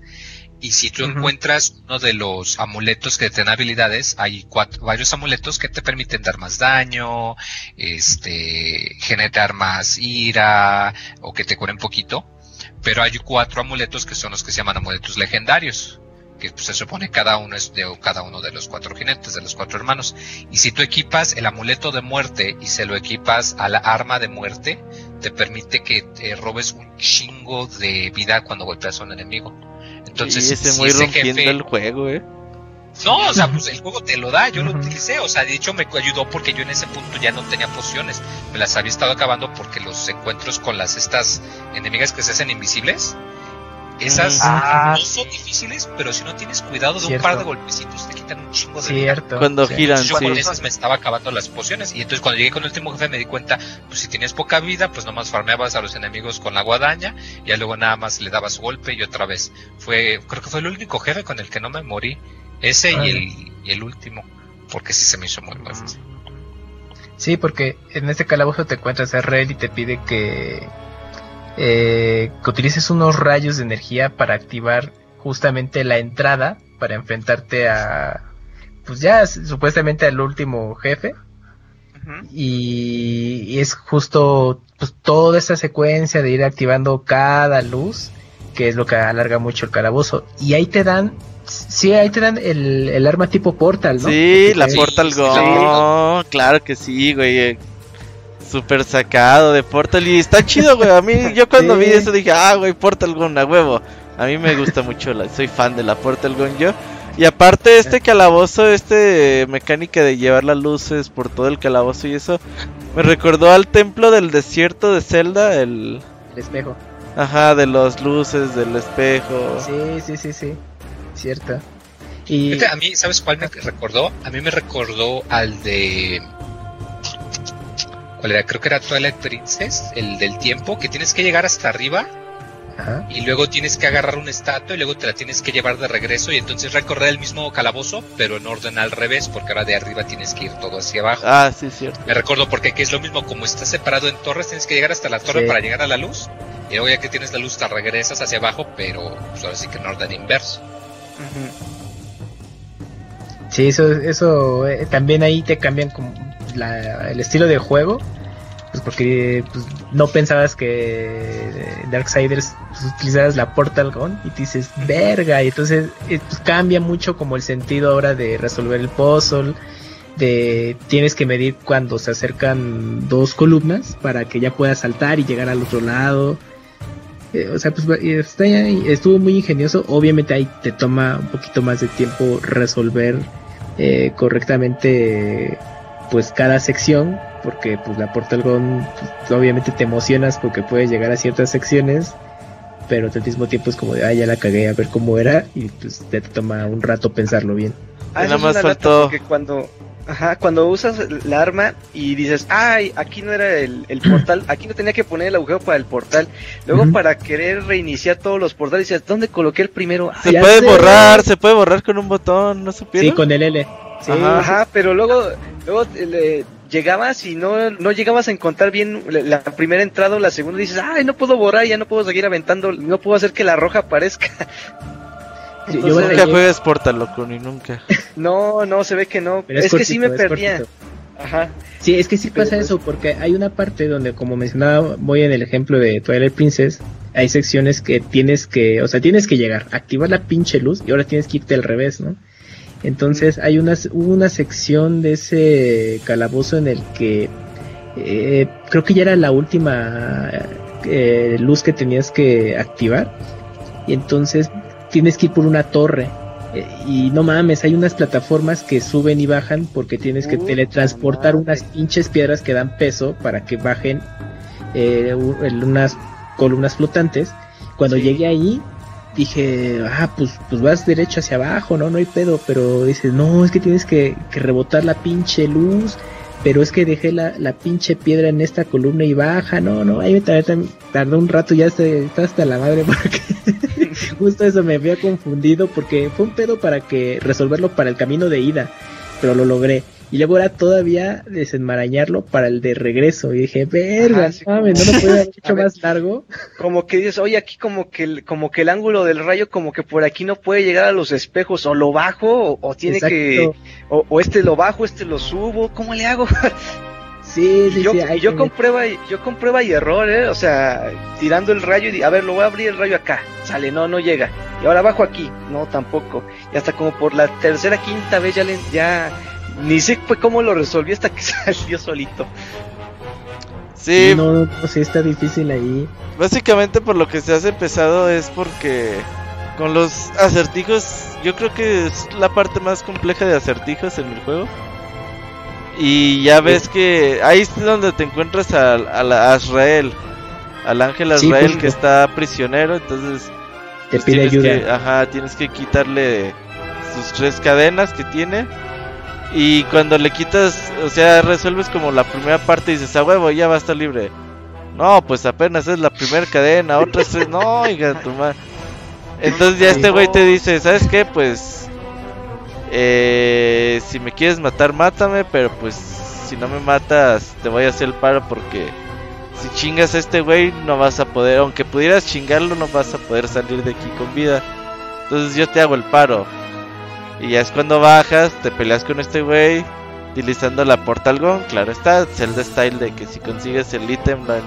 Y si tú encuentras uno de los amuletos que te dan habilidades, hay cuatro, varios amuletos que te permiten dar más daño, este, generar más ira o que te curen poquito. Pero hay cuatro amuletos que son los que se llaman amuletos legendarios que se supone cada uno es de cada uno de los cuatro jinetes, de los cuatro hermanos. Y si tú equipas el amuleto de muerte y se lo equipas a la arma de muerte, te permite que te robes un chingo de vida cuando golpeas a un enemigo. Entonces, ese muy rompiendo el juego, eh. No, o sea, pues el juego te lo da, yo lo utilicé, o sea, de hecho me ayudó porque yo en ese punto ya no tenía pociones, me las había estado acabando porque los encuentros con las estas enemigas que se hacen invisibles, esas ah, no son difíciles, pero si no tienes cuidado de un par de golpecitos, te quitan un chingo de Cierto. Cuando giran, Yo con esas me estaba acabando las pociones. Y entonces cuando llegué con el último jefe me di cuenta, pues si tenías poca vida, pues nomás farmeabas a los enemigos con la guadaña. Y luego nada más le dabas golpe y otra vez. Fue, creo que fue el único jefe con el que no me morí. Ese y el, y el último. Porque sí se me hizo muy fácil. Sí, porque en este calabozo te encuentras a Red y te pide que eh, que utilices unos rayos de energía para activar justamente la entrada para enfrentarte a pues ya supuestamente al último jefe. Y, es justo pues, toda esa secuencia de ir activando cada luz que es lo que alarga mucho el calabozo. Y ahí te dan Sí, ahí te dan el, el arma tipo Portal, ¿no? Sí, la Portal Go. Claro que sí, güey super sacado de Portal y está chido, güey. A mí, yo cuando vi eso dije, ah, güey, Portal Gun, a huevo. A mí me gusta mucho, la, soy fan de la Portal Gun yo. Y aparte este calabozo, este mecánica de llevar las luces por todo el calabozo y eso, me recordó al templo del desierto de Zelda, el... El espejo. Ajá, de las luces, del espejo. Sí, sí, sí, sí. Cierto. Y... a mí, ¿sabes cuál me recordó? A mí me recordó al de... ¿Cuál era? Creo que era Twilight Princess, el del tiempo, que tienes que llegar hasta arriba y luego tienes que agarrar una estatua y luego te la tienes que llevar de regreso y entonces recorrer el mismo calabozo, pero en orden al revés, porque ahora de arriba tienes que ir todo hacia abajo. Ah, sí, cierto. Me recuerdo porque aquí es lo mismo, como está separado en torres, tienes que llegar hasta la torre para llegar a la luz. Y luego ya que tienes la luz te regresas hacia abajo, pero pues ahora sí que en orden inverso. Sí, eso, eso eh, también ahí te cambian como el estilo de juego pues porque pues, no pensabas que Darksiders pues, utilizaras la Portal Gun y te dices, verga, y entonces eh, pues, cambia mucho como el sentido ahora de resolver el puzzle, de tienes que medir cuando se acercan dos columnas para que ya puedas saltar y llegar al otro lado. Eh, o sea, pues está, estuvo muy ingenioso. Obviamente ahí te toma un poquito más de tiempo resolver eh, correctamente pues cada sección porque pues la Portal Gun pues, obviamente te emocionas porque puedes llegar a ciertas secciones pero al mismo tiempo es como de ah ya la cagué a ver cómo era y pues te toma un rato pensarlo bien ah, nada más faltó que cuando Ajá, cuando usas la arma y dices, ay, aquí no era el, portal, aquí no tenía que poner el agujero para el portal. Luego para querer reiniciar todos los portales, dices, ¿dónde coloqué el primero? Se puede borrar, se puede borrar con un botón, ¿no supieron? Sí, con el L. ajá, pero luego, luego le, llegabas y no, no llegabas a encontrar bien la, primera entrada o la segunda, dices, ay, no puedo borrar, ya no puedo seguir aventando, no puedo hacer que la roja aparezca. yo nunca juegas Portal, loco, ni nunca. no, no, se ve que no. es, que sí me perdía. Ajá. Sí, es que sí pasa eso, porque hay una parte donde, como mencionaba, voy en el ejemplo de Twilight Princess, hay secciones que tienes que, o sea, tienes que llegar, activar la pinche luz y ahora tienes que irte al revés, ¿no? Entonces hay una, una sección de ese calabozo en el que eh, creo que ya era la última eh, luz que tenías que activar. Y entonces tienes que ir por una torre. Eh, y no mames, hay unas plataformas que suben y bajan porque tienes que teletransportar unas pinches piedras que dan peso para que bajen unas columnas flotantes. Cuando llegué ahí, dije, ah, pues, pues vas derecho hacia abajo, ¿no? No hay pedo, pero dices, no, es que tienes que, rebotar la pinche luz, pero es que dejé la, la, pinche piedra en esta columna y baja, no, no, ahí me tardó, un rato, ya está hasta la madre, porque justo eso me había confundido, porque fue un pedo para que resolverlo para el camino de ida, pero lo logré. Y luego era todavía desenmarañarlo para el de regreso. Y dije, verga, no lo puedo haber hecho más largo. Como que dices, oye, aquí como que, el, como que el ángulo del rayo, como que por aquí no puede llegar a los espejos. O lo bajo, o, tiene que. O, este lo bajo, este lo subo. ¿Cómo le hago? Sí, sí, yo, sí, yo comprueba, yo comprueba y error, ¿eh? O sea, tirando el rayo y a ver, lo voy a abrir el rayo acá. Sale, no, no llega. Y ahora bajo aquí, no, tampoco. Y hasta como por la tercera, quinta vez ya, le, ya ni sé cómo lo resolví hasta que salió solito. Sí. No, no, sí está difícil ahí. Básicamente por lo que se hace pesado es porque con los acertijos, yo creo que es la parte más compleja de acertijos en el juego. Y ya ves que ahí es donde te encuentras a, a, Azrael, al ángel Azrael pues, que está prisionero, entonces te pues, pide ayuda. ajá, tienes que quitarle sus tres cadenas que tiene y cuando le quitas, o sea, resuelves como la primera parte y dices, a huevo, ya va a estar libre. No, pues apenas es la primera cadena, otra es, no, hija tu madre. Entonces ya este güey te dice, ¿sabes qué? Pues, eh, si me quieres matar, mátame, pero pues si no me matas, te voy a hacer el paro porque si chingas a este güey, no vas a poder, aunque pudieras chingarlo, no vas a poder salir de aquí con vida. Entonces yo te hago el paro. Y ya es cuando bajas, te peleas con este güey, utilizando la Portal Gun. Claro está, Zelda Style de que si consigues el ítem en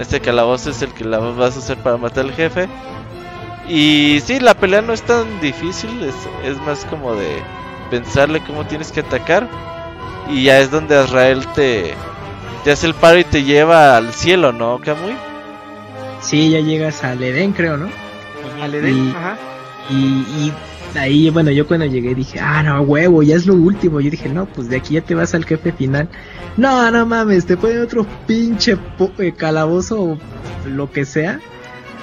este calabozo es el que la vas a usar para matar al jefe. Y sí, la pelea no es tan difícil, es, es más como de pensarle cómo tienes que atacar. Y ya es donde Azrael te, te hace el paro y te lleva al cielo, ¿no, Kamui? Sí, ya llegas al Edén, creo, ¿no? Al Edén, ajá. Y, y ahí, bueno, yo cuando llegué dije, ah, no, huevo, ya es lo último. Yo dije, no, pues de aquí ya te vas al jefe final. No, no mames, te ponen otro pinche eh, calabozo o lo que sea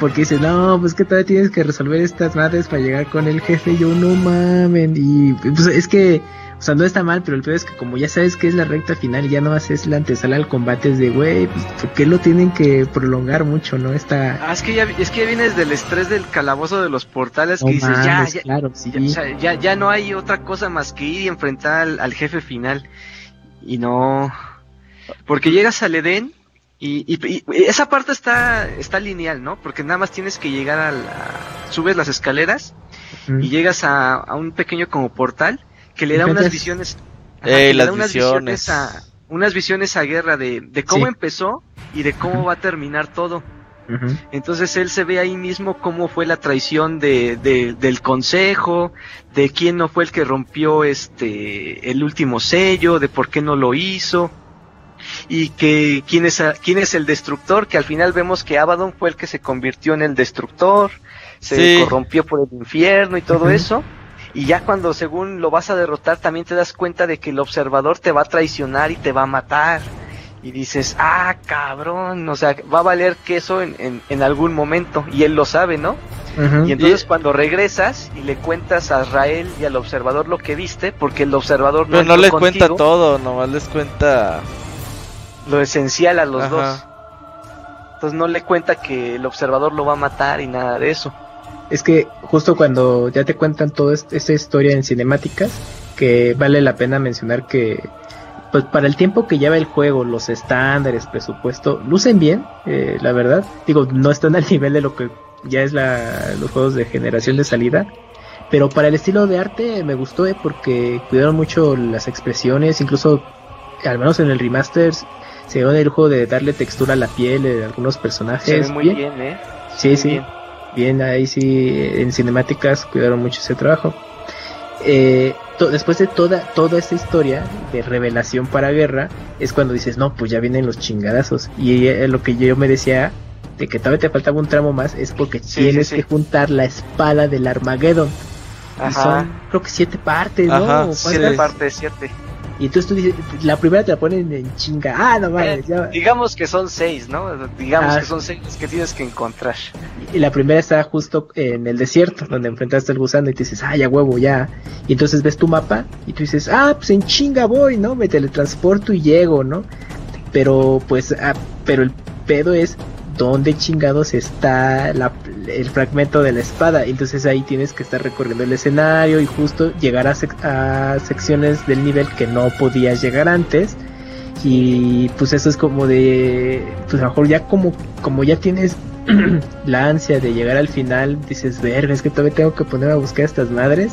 porque dices, no, pues que todavía tienes que resolver estas madres para llegar con el jefe. Yo, no mamen. Y pues es que, o sea, no está mal, pero el peor es que como ya sabes que es la recta final ya no haces la antesala al combate, es de, güey, pues ¿por qué lo tienen que prolongar mucho, no? Está... Ah, es que ya, es que ya vienes del estrés del calabozo de los portales que dices, ya, ya, claro, ya, ya, no hay otra cosa más que ir y enfrentar al, jefe final. Y no... Porque llegas al Edén y, esa parte está, está lineal, ¿no? Porque nada más tienes que llegar a la... subes las escaleras y llegas a, un pequeño como portal que le da unas visiones... le da unas visiones. a, unas visiones a guerra de, de cómo empezó y de cómo va a terminar todo. Entonces él se ve ahí mismo cómo fue la traición de, de, del consejo, de quién no fue el que rompió este el último sello, de por qué no lo hizo y que quién es, quién es el destructor, que al final vemos que Abaddon fue el que se convirtió en el destructor, se corrompió por el infierno y todo eso. Y ya cuando según lo vas a derrotar también te das cuenta de que el observador te va a traicionar y te va a matar. Y dices, ah, cabrón, o sea, va a valer queso en, en, algún momento. Y él lo sabe, ¿no? Y entonces cuando regresas y le cuentas a Israel y al observador lo que viste, porque el observador no... Pero no les cuenta todo, nomás les cuenta lo esencial a los dos. Entonces no le cuenta que el observador lo va a matar y nada de eso. Es que justo cuando ya te cuentan toda esta historia en cinemáticas, que vale la pena mencionar que pues para el tiempo que lleva el juego, los estándares, presupuesto, lucen bien, eh, la verdad. Digo, no están al nivel de lo que ya es la, los juegos de generación de salida. Pero para el estilo de arte me gustó eh, porque cuidaron mucho las expresiones, incluso al menos en el remaster se dio el juego de darle textura a la piel de algunos personajes. muy bien, ¿eh? Sí, sí. Bien. Ahí sí, en cinemáticas cuidaron mucho ese trabajo. Eh, después de toda, toda esta historia de revelación para guerra, es cuando dices, no, pues ya vienen los chingadazos. Y eh, lo que yo me decía, de que todavía te faltaba un tramo más, es porque tienes que juntar la espada del Armageddon. Y son, creo que siete partes, ¿no? Siete partes, siete. Y entonces tú dices, la primera te la ponen en chinga. Ah, no mames. Eh, digamos que son seis, ¿no? Digamos ah. que son seis que tienes que encontrar. Y la primera está justo en el desierto, donde enfrentaste al gusano y te dices, ah, ya huevo, ya. Y entonces ves tu mapa y tú dices, ah, pues en chinga voy, ¿no? Me teletransporto y llego, ¿no? Pero pues, ah, pero el pedo es dónde chingados está el fragmento de la espada. Entonces ahí tienes que estar recorriendo el escenario y justo llegar a, secciones del nivel que no podías llegar antes. Y pues eso es como de, pues a lo mejor ya como, como ya tienes la ansia de llegar al final, dices, verga, es que todavía tengo que poner a buscar a estas madres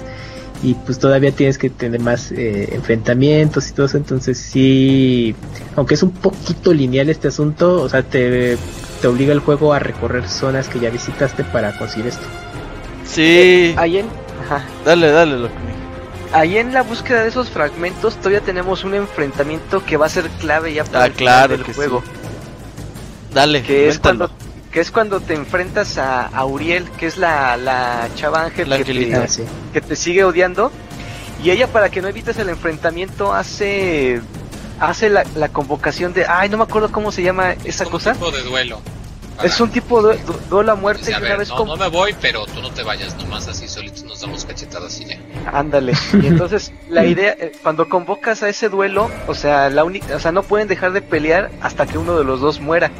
y pues todavía tienes que tener más eh, enfrentamientos y todo eso, entonces sí, aunque es un poquito lineal este asunto, o sea, te, te obliga el juego a recorrer zonas que ya visitaste para conseguir esto. Sí. Eh, ahí en... Ajá. Dale, dale, lo Ahí en la búsqueda de esos fragmentos todavía tenemos un enfrentamiento que va a ser clave ya para ah, el claro del juego. Dale, que es cuando que es cuando te enfrentas a, a Uriel, que es la, la chava ángel que, te, que te sigue odiando. Y ella, para que no evites el enfrentamiento, hace hace la, la convocación de. Ay, no me acuerdo cómo se llama esa cosa. Es un tipo de duelo. Es un tipo de duelo a muerte. y una vez no, no, me voy, pero tú no te vayas, nomás así solitos nos damos cachetadas y ya. Ándale. Y entonces, la idea, eh, cuando convocas a ese duelo, o sea, la única, o sea, no pueden dejar de pelear hasta que uno de los dos muera.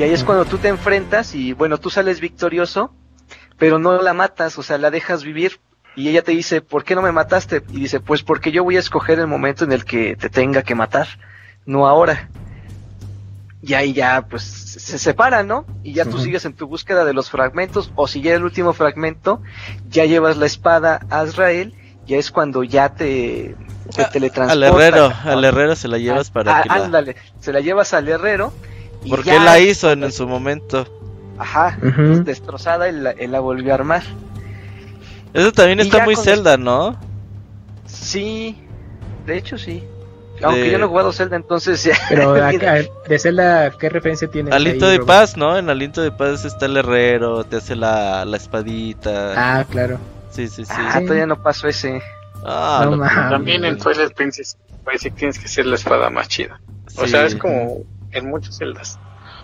Y ahí es cuando tú te enfrentas y bueno, tú sales victorioso, pero no la matas, o sea, la dejas vivir. Y ella te dice, ¿por qué no me mataste? Y dice, pues porque yo voy a escoger el momento en el que te tenga que matar, no ahora. Y ahí ya, pues, se separan, ¿no? Y ya tú sigues en tu búsqueda de los fragmentos, o si ya el último fragmento, ya llevas la espada a Israel, ya es cuando ya te, te teletransportas. Al herrero, al herrero se la llevas para que Ándale, se la llevas al herrero porque él la hizo en, su momento. Ajá, pues, destrozada y la, volvió a armar. Eso también está muy Zelda, ¿no? Sí, de hecho sí. Aunque yo no he jugado Zelda, entonces ya. Pero de Zelda, ¿qué referencia tiene? Aliento de Paz, ¿no? En Aliento de Paz está el herrero, te hace la, la espadita. Ah, claro. Sí, sí, sí. Ah, todavía no pasó ese. Ah, también en Twilight Princess parece que tienes que ser la espada más chida. O sea, es como en muchas celdas.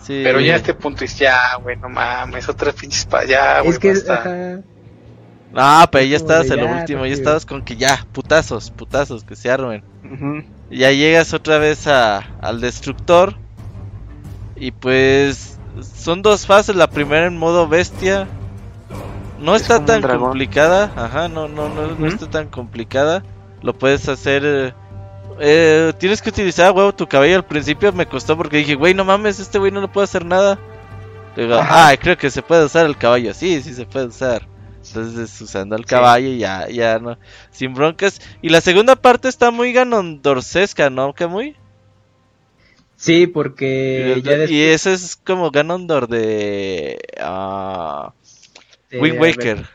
Pero ya a este punto es ya, güey, no mames, otras pinches para allá, güey. Es que, No, pero ya estabas en lo último, ya estabas con que ya, putazos, putazos, que se armen. Ya llegas otra vez a, al destructor. Y pues son dos fases, la primera en modo bestia. No está tan complicada, ajá, no, no, no, no está tan complicada. Lo puedes hacer... Eh, tienes que utilizar, huevo, tu cabello. Al principio me costó porque dije, güey, no mames, este güey no le puede hacer nada. Digo, ah, creo que se puede usar el caballo. Sí, sí se puede usar. Entonces, usando el caballo, ya, ya no. Sin broncas. Y la segunda parte está muy ganondorsesca, ¿no? ¿Qué muy? Sí, porque. Y, ya y ese es como Ganondor de. Uh, Wind Waker.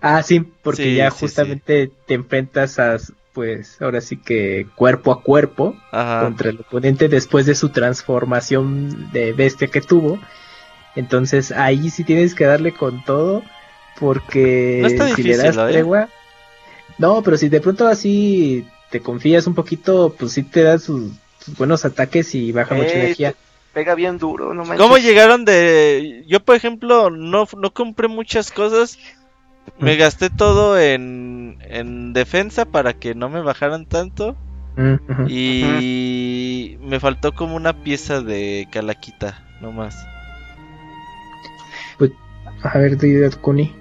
Ah, sí, porque ya justamente te enfrentas a pues ahora sí que cuerpo a cuerpo contra el oponente después de su transformación de bestia que tuvo. Entonces ahí sí tienes que darle con todo porque si le das ¿eh? tregua... No, pero si de pronto así te confías un poquito, pues sí te das sus, buenos ataques y baja mucha energía. Pega bien duro, no ¿Cómo llegaron de...? Yo, por ejemplo, no, no compré muchas cosas me gasté todo en, en defensa para que no me bajaran tanto. Y me faltó como una pieza de calaquita, no más. Pues, a ver, de Kuni.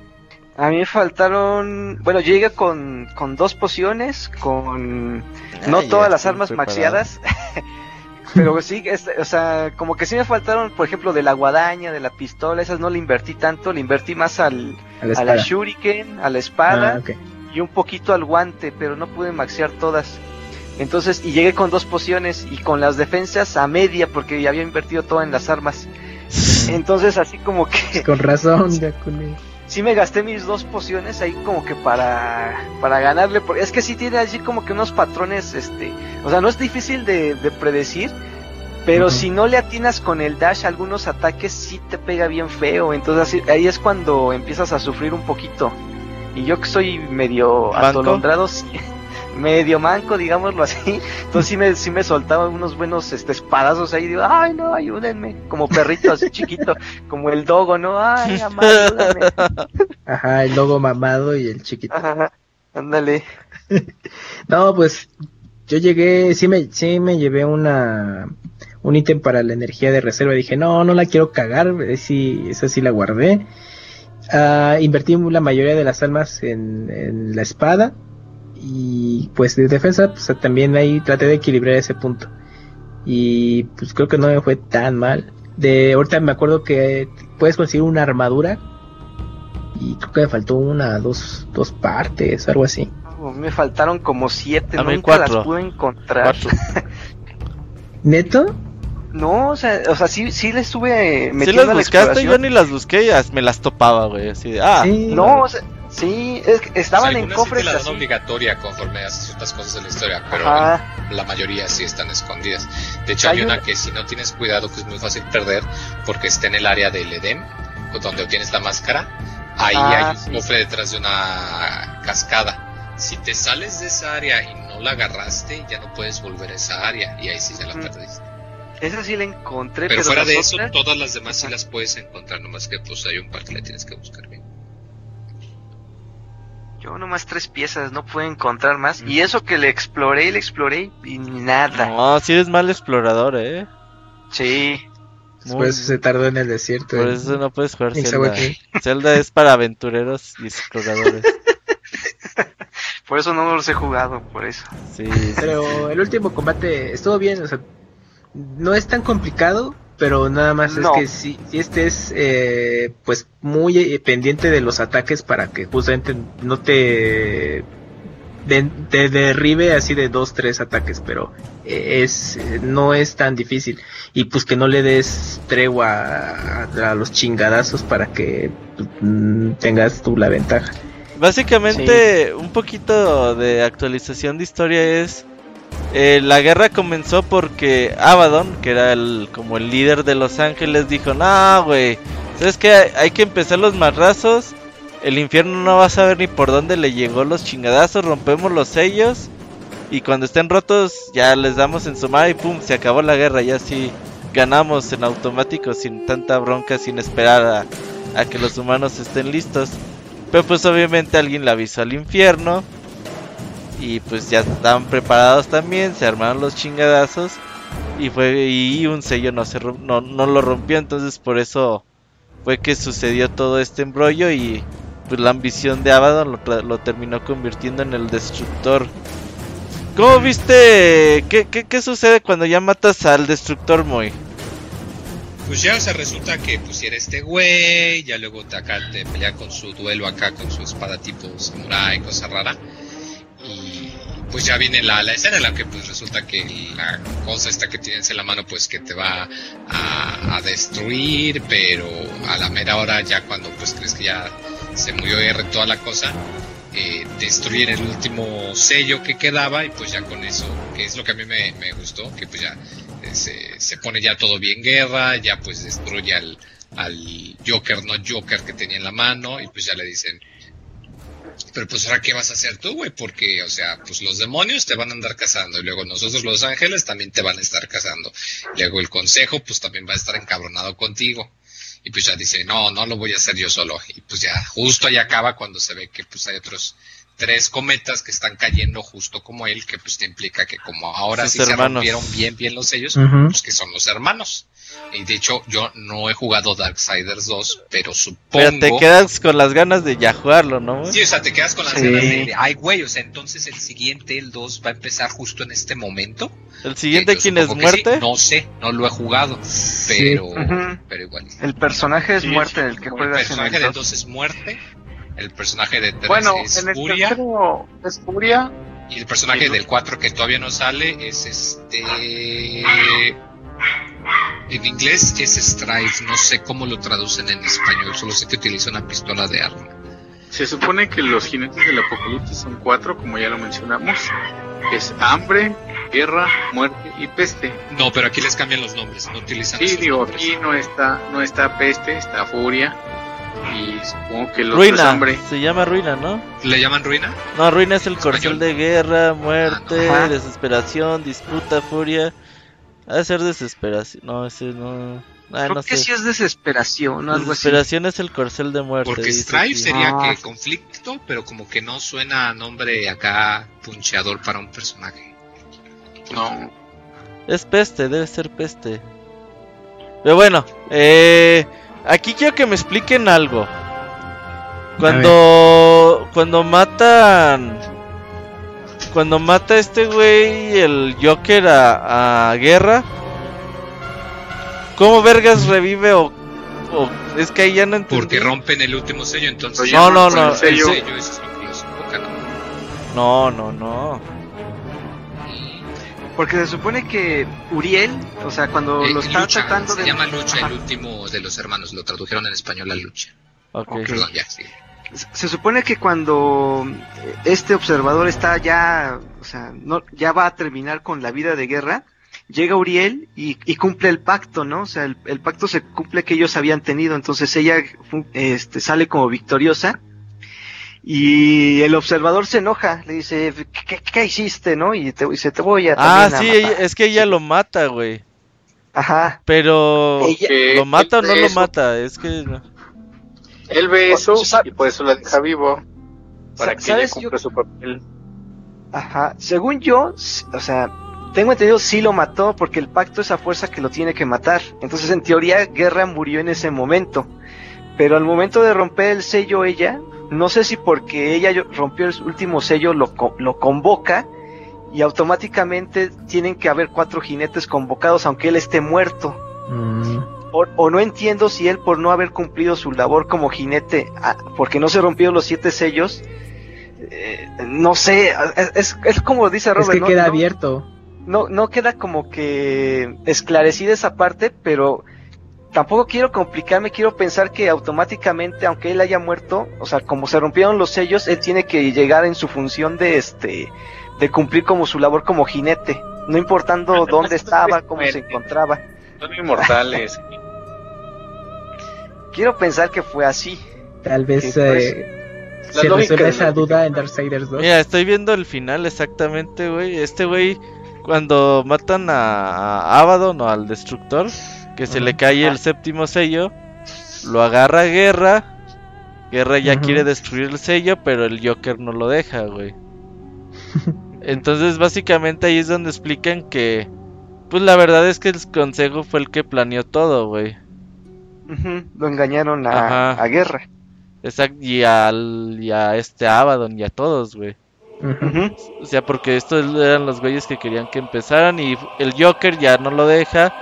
A mí me faltaron. Bueno, yo llegué con, con dos pociones, con. no todas las armas maxiadas. Pero sí, o sea, como que sí me faltaron, por ejemplo, de la guadaña, de la pistola, esas no le invertí tanto, le invertí más al, a, la shuriken, a la espada ah, y un poquito al guante, pero no pude maxear todas. Entonces, y llegué con dos pociones y con las defensas a media porque ya había invertido todo en las armas. Entonces, así como que... Con razón, ya sí me gasté mis dos pociones ahí como que para, para ganarle. Porque es que sí tiene allí como que unos patrones, este, o sea, no es difícil de, predecir. Pero si no le atinas con el dash algunos ataques sí te pega bien feo. Entonces ahí es cuando empiezas a sufrir un poquito. Y yo que soy medio atolondrado, sí, medio manco, digámoslo así. Entonces sí me, sí me soltaba unos buenos este, espadazos ahí. Digo, ay, no, ayúdenme. Como perrito así chiquito, como el dogo, ¿no? Ay, mamá, ayúdenme. Ajá, el dogo mamado y el chiquito. Ajá, ándale. no, pues yo llegué, sí me, sí me llevé una un ítem para la energía de reserva. Dije, no, no la quiero cagar. Sí, esa sí la guardé. Uh, invertí la mayoría de las almas en, en la espada y pues de defensa pues también ahí traté de equilibrar ese punto. Y pues creo que no me fue tan mal. De ahorita me acuerdo que puedes conseguir una armadura y creo que me faltó una dos dos partes algo así. Me faltaron como siete nunca las pude encontrar. Neto no, o sea, o sea, sí, sí le estuve metiendo ¿Sí las buscaste? Yo ni las busqué, me las topaba, güey, así de, ah. no, o sea, Sí, es que estaban en cofres. Sí la dan obligatoria conforme haces ciertas cosas en la historia, pero la mayoría sí están escondidas. De hecho, hay, una que si no tienes cuidado, que es muy fácil perder, porque está en el área del Edén, donde obtienes la máscara. Ahí ah, hay un cofre detrás de una cascada. Si te sales de esa área y no la agarraste, ya no puedes volver a esa área, y ahí sí ya la perdiste. Esa sí la encontré, pero, fuera de eso, todas las demás sí las puedes encontrar, nomás que pues hay un par que le tienes que buscar bien. Yo nomás tres piezas, no puedo encontrar más. Y eso que le exploré y le exploré y nada. No, si eres mal explorador, eh. Sí. Después se tardó en el desierto. Por eso no puedes jugar Zelda. Zelda es para aventureros y exploradores. por eso no los he jugado, por eso. Sí. Pero el último combate estuvo bien, o sea, no es tan complicado, pero nada más es que si, si estés eh, pues muy eh, pendiente de los ataques para que justamente no te te derribe así de dos tres ataques pero eh, es no es tan difícil. Y pues que no le des tregua a, los chingadazos para que mm, tengas tú la ventaja. Básicamente un poquito de actualización de historia es eh, la guerra comenzó porque Abaddon, que era el, como el líder de Los Ángeles, dijo, no, güey, ¿sabes que Hay que empezar los marrazos. El infierno no va a saber ni por dónde le llegó los chingadazos, rompemos los sellos. Y cuando estén rotos, ya les damos en su madre y pum, se acabó la guerra. Y así, ganamos en automático sin tanta bronca, sin esperar a, que los humanos estén listos. Pero pues obviamente alguien le avisó al infierno. Y pues ya estaban preparados también, se armaron los chingadazos. Y fue y un sello no, se, no, no lo rompió, entonces por eso fue que sucedió todo este embrollo y pues la ambición de Abaddon lo, terminó convirtiendo en el destructor. ¿Cómo viste? ¿Qué, qué, sucede cuando ya matas al destructor Moy? Pues ya, se resulta que pusiera este güey, ya luego te, acá, te pelea con su duelo acá, con su espada tipo samurai, cosa rara. Y pues ya viene la, escena en la que pues resulta que la cosa esta que tienes en la mano pues que te va a, destruir, pero a la mera hora ya cuando pues crees que ya se murió R toda la cosa, eh, destruyen el último sello que quedaba y pues ya con eso, que es lo que a mí me, gustó, que pues ya eh, se, se, pone ya todo bien guerra, ya pues destruye al, al Joker, no Joker que tenía en la mano y pues ya le dicen, pero pues ahora qué vas a hacer tú, güey, porque, o sea, pues los demonios te van a andar cazando y luego nosotros los ángeles también te van a estar cazando. Luego el consejo pues también va a estar encabronado contigo. Y pues ya dice, no, no lo voy a hacer yo solo. Y pues ya justo ahí acaba cuando se ve que pues hay otros tres cometas que están cayendo justo como él, que pues te implica que como ahora sí se rompieron bien, bien los sellos, pues que son los hermanos. Y de hecho, yo no he jugado Darksiders 2, pero supongo. Pero te quedas con las ganas de ya jugarlo, ¿no? Sí, o sea, te quedas con las ganas de. Ay, güey, o sea, entonces el siguiente, el 2, va a empezar justo en este momento. ¿El siguiente quién es muerte? No sé, no lo he jugado, pero, pero igual. El personaje es muerte el que juega. El personaje de 2 es muerte. El personaje de 3 bueno, es en el Furia. es Furia. Y el personaje del 4 que todavía no sale es este. En inglés es Strife, no sé cómo lo traducen en español, solo sé que utiliza una pistola de arma. Se supone que los jinetes del apocalipsis son cuatro, como ya lo mencionamos. Es hambre, guerra, muerte y peste. No, pero aquí les cambian los nombres, no utilizan Sí, digo, aquí no está, no está peste, está furia. Y supongo que los Ruina, hambre. se llama ruina, ¿no? ¿Le llaman ruina? No, ruina es el corcel de guerra, muerte, ah, desesperación, disputa, furia. Ha de ser desesperación. No, ese no. Ah, Creo que sí es desesperación algo Desesperación es el corcel de muerte. Porque Strife sería ah. que conflicto, pero como que no suena a nombre acá puncheador para un personaje. No. Es peste, debe ser peste. Pero bueno, eh, aquí quiero que me expliquen algo. Cuando, cuando matan cuando mata este güey el Joker a, Guerra, ¿cómo vergas revive o, es que ahí ya no entendí? Porque rompen el último sello, entonces no, no, no, el sello, eso es lo que los ¿no? no, no, no. Porque se supone que Uriel, o sea, cuando eh, lo está tratando se llama Lucha, el último de los hermanos, lo tradujeron en español a Lucha. Okay. Perdón, ya, sí se supone que cuando este observador está ya, o sea, no, ya va a terminar con la vida de guerra, llega Uriel y, cumple el pacto, ¿no? O sea, el, pacto se cumple que ellos habían tenido, entonces ella este, sale como victoriosa y el observador se enoja, le dice, ¿qué, hiciste, no? Y te dice, te voy a... Ah, sí, es que ella lo mata, güey. Ajá. Pero, ¿lo mata o no lo mata? Es que... Él ve eso y por eso la deja vivo. Para que ella cumpla su papel. Ajá. Según yo, o sea, tengo entendido sí lo mató porque el pacto es a fuerza que lo tiene que matar. Entonces, en teoría, Guerra murió en ese momento. Pero al momento de romper el sello ella, no sé si porque ella rompió el último sello lo, lo convoca y automáticamente tienen que haber cuatro jinetes convocados aunque él esté muerto. Mm o, no entiendo si él por no haber cumplido su labor como jinete, ah, porque no se rompió los siete sellos, eh, no sé, es, es, como dice Robert. Es que queda abierto. No, no queda como que esclarecida esa parte, pero tampoco quiero complicarme, quiero pensar que automáticamente, aunque él haya muerto, o sea, como se rompieron los sellos, él tiene que llegar en su función de este, de cumplir como su labor como jinete, no importando dónde estaba, cómo se encontraba. Son inmortales. Quiero pensar que fue así. Tal vez eh, se resuelve esa duda en Darksiders 2. Mira, estoy viendo el final exactamente, güey. Este güey, cuando matan a, Abaddon o al destructor, que se le cae el séptimo sello, lo agarra Guerra. Guerra ya quiere destruir el sello, pero el Joker no lo deja, güey. Entonces, básicamente ahí es donde explican que, pues la verdad es que el consejo fue el que planeó todo, güey. Lo engañaron a, a Guerra. Exacto, y, al, y a este Abaddon y a todos, güey. O sea, porque estos eran los güeyes que querían que empezaran y el Joker ya no lo deja,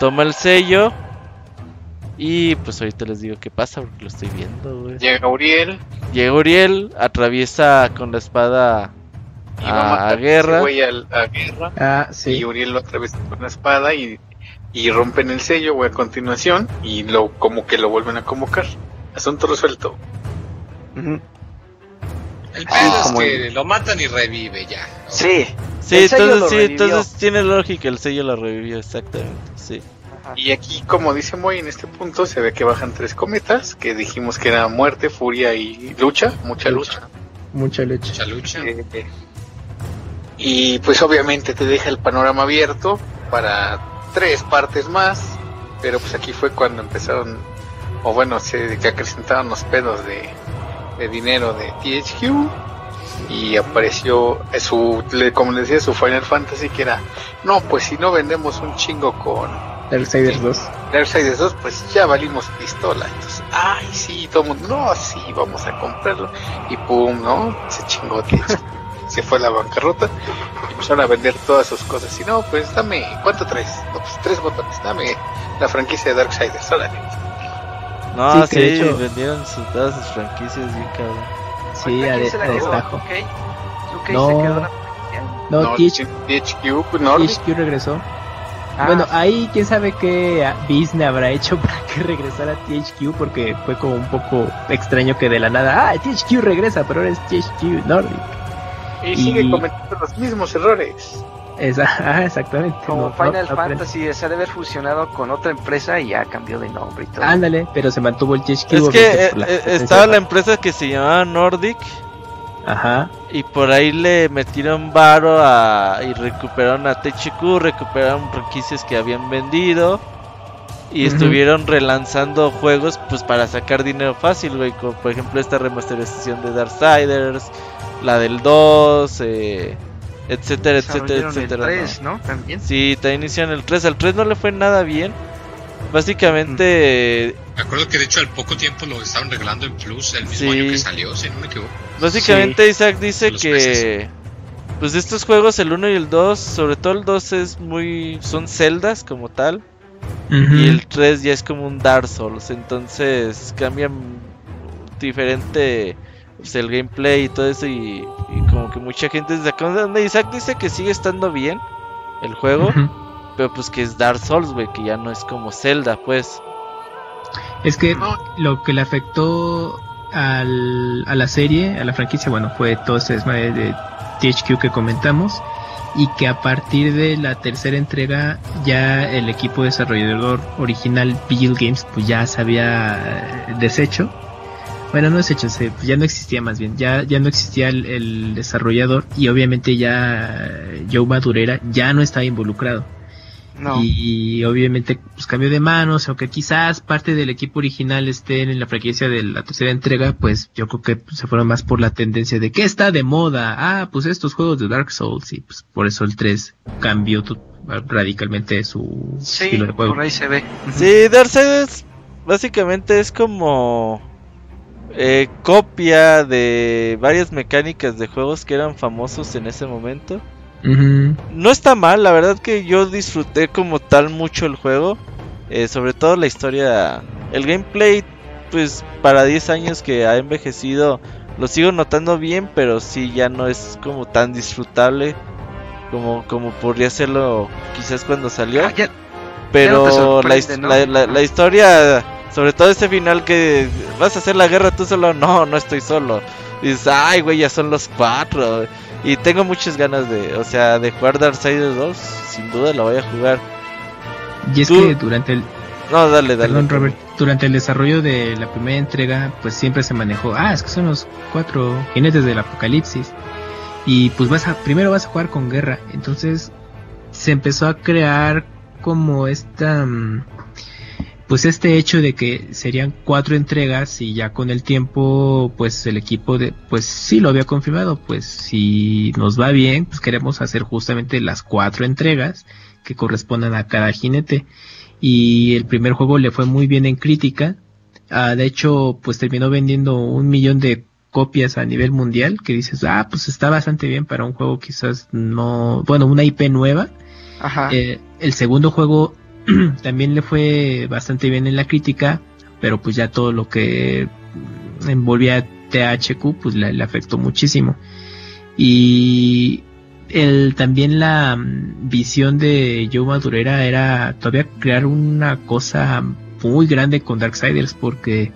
toma el sello y pues ahorita les digo qué pasa porque lo estoy viendo, güey. Llega Uriel. Llega Uriel, atraviesa con la espada a, guerra. a, guerra. Ah, sí. Y Uriel lo atraviesa con la espada y, y rompen el sello, güey, a continuación y lo como que lo vuelven a convocar. Asunto resuelto. El pedo es que lo matan y revive ya. Sí. Sí, entonces, sí, entonces tiene lógica, el sello lo revivió, exactamente, sí. Y aquí, como dice Moy, en este punto se ve que bajan tres cometas, que dijimos que era muerte, furia y lucha, mucha lucha. Mucha lucha. Mucha lucha. Eh, y pues obviamente te deja el panorama abierto para tres partes más, pero pues aquí fue cuando empezaron, o bueno, se que acrecentaron los pedos de de dinero de THQ y apareció su, como les decía, su Final Fantasy que era, no, pues si no vendemos un chingo con Darksiders 2. Darksiders 2, pues ya valimos pistola. Entonces, ay, sí, todo el mundo, no, sí, vamos a comprarlo. Y pum, ¿no? Se chingó se fue a la bancarrota y empezaron a vender todas sus cosas. Y no, pues dame, ¿cuánto traes? No, pues tres botones, dame la franquicia de Darksiders, órale. No, sí, hecho... vendieron todas sus franquicias bien cabrón. Sí, a, destajo. no, no, no THQ, no. THQ regresó. Ah, bueno, ahí quién sabe qué business habrá hecho para que regresara THQ, porque fue como un poco extraño que de la nada, ah, THQ regresa, pero ahora es THQ Nordic. Y, sigue cometiendo los mismos errores. Esa, exactamente. Como Final Fantasy se ha de haber fusionado con otra empresa y ya cambió de nombre y todo. Ándale, pero se mantuvo el THQ. Es que eh, eh, estaba la empresa que se llamaba Nordic. Ajá. Y por ahí le metieron varo a, y recuperaron a THQ, recuperaron franquicias que habían vendido. Y estuvieron relanzando juegos pues para sacar dinero fácil, güey. Como por ejemplo esta remasterización de Darksiders, la del 2, eh, etcétera, etcétera, etcétera. El 3, ¿no? También. Sí, te inician el 3. Al 3 no le fue nada bien. Básicamente. Me acuerdo que de hecho al poco tiempo lo estaban regalando en Plus el mismo año que salió, si no me equivoco. Básicamente Isaac dice que. Pues estos juegos, el 1 y el 2, sobre todo el 2 es muy. son celdas como tal. Y el 3 ya es como un Dark Souls. Entonces cambian diferente pues, el gameplay y todo eso y, como que mucha gente desde acá donde Isaac dice que sigue estando bien el juego, pero pues que es Dark Souls, güey, que ya no es como Zelda, pues. Es que lo que le afectó al, a la serie, a la franquicia, bueno, fue todo ese desmadre de THQ que comentamos y que a partir de la tercera entrega ya el equipo desarrollador original Bill Games pues ya se había deshecho bueno, no es hecho, se, ya no existía más bien, ya, ya no existía el, desarrollador y obviamente ya Joe Madurera ya no estaba involucrado. Y, obviamente pues cambió de manos, aunque quizás parte del equipo original esté en la franquicia de la tercera entrega, pues yo creo que se fueron más por la tendencia de que está de moda, ah, pues estos juegos de Dark Souls y pues por eso el 3 cambió radicalmente su estilo de juego. Por ahí se ve. Sí, Dark Souls básicamente es como eh, copia de varias mecánicas de juegos que eran famosos en ese momento. No está mal, la verdad que yo disfruté como tal mucho el juego. Eh, sobre todo la historia. El gameplay, pues para 10 años que ha envejecido, lo sigo notando bien, pero sí ya no es como tan disfrutable como, como podría serlo quizás cuando salió. Ah, pero la, la historia sobre todo ese final que vas a hacer la guerra tú solo. No, no estoy solo. dices, ay, güey, ya son los cuatro. Y tengo muchas ganas de, o sea, de jugar Darksiders 2. Sin duda lo voy a jugar. Y es que durante el. No, dale, dale. Perdón, Robert. Durante el desarrollo de la primera entrega, pues siempre se manejó. Ah, es que son los cuatro jinetes del apocalipsis. Y pues vas a. Primero vas a jugar con guerra. Entonces, se empezó a crear como esta mm, pues este hecho de que serían cuatro entregas y ya con el tiempo pues el equipo de pues sí lo había confirmado pues si nos va bien pues queremos hacer justamente las cuatro entregas que correspondan a cada jinete. Y el primer juego le fue muy bien en crítica. Ah, de hecho pues terminó vendiendo un millón de copias a nivel mundial que dices ah pues está bastante bien para un juego quizás no bueno una IP nueva Ajá. Eh, el segundo juego también le fue bastante bien en la crítica, pero pues ya todo lo que envolvía a THQ pues le, afectó muchísimo. Y también la mm, visión de Joe Madurera era todavía crear una cosa muy grande con Darksiders porque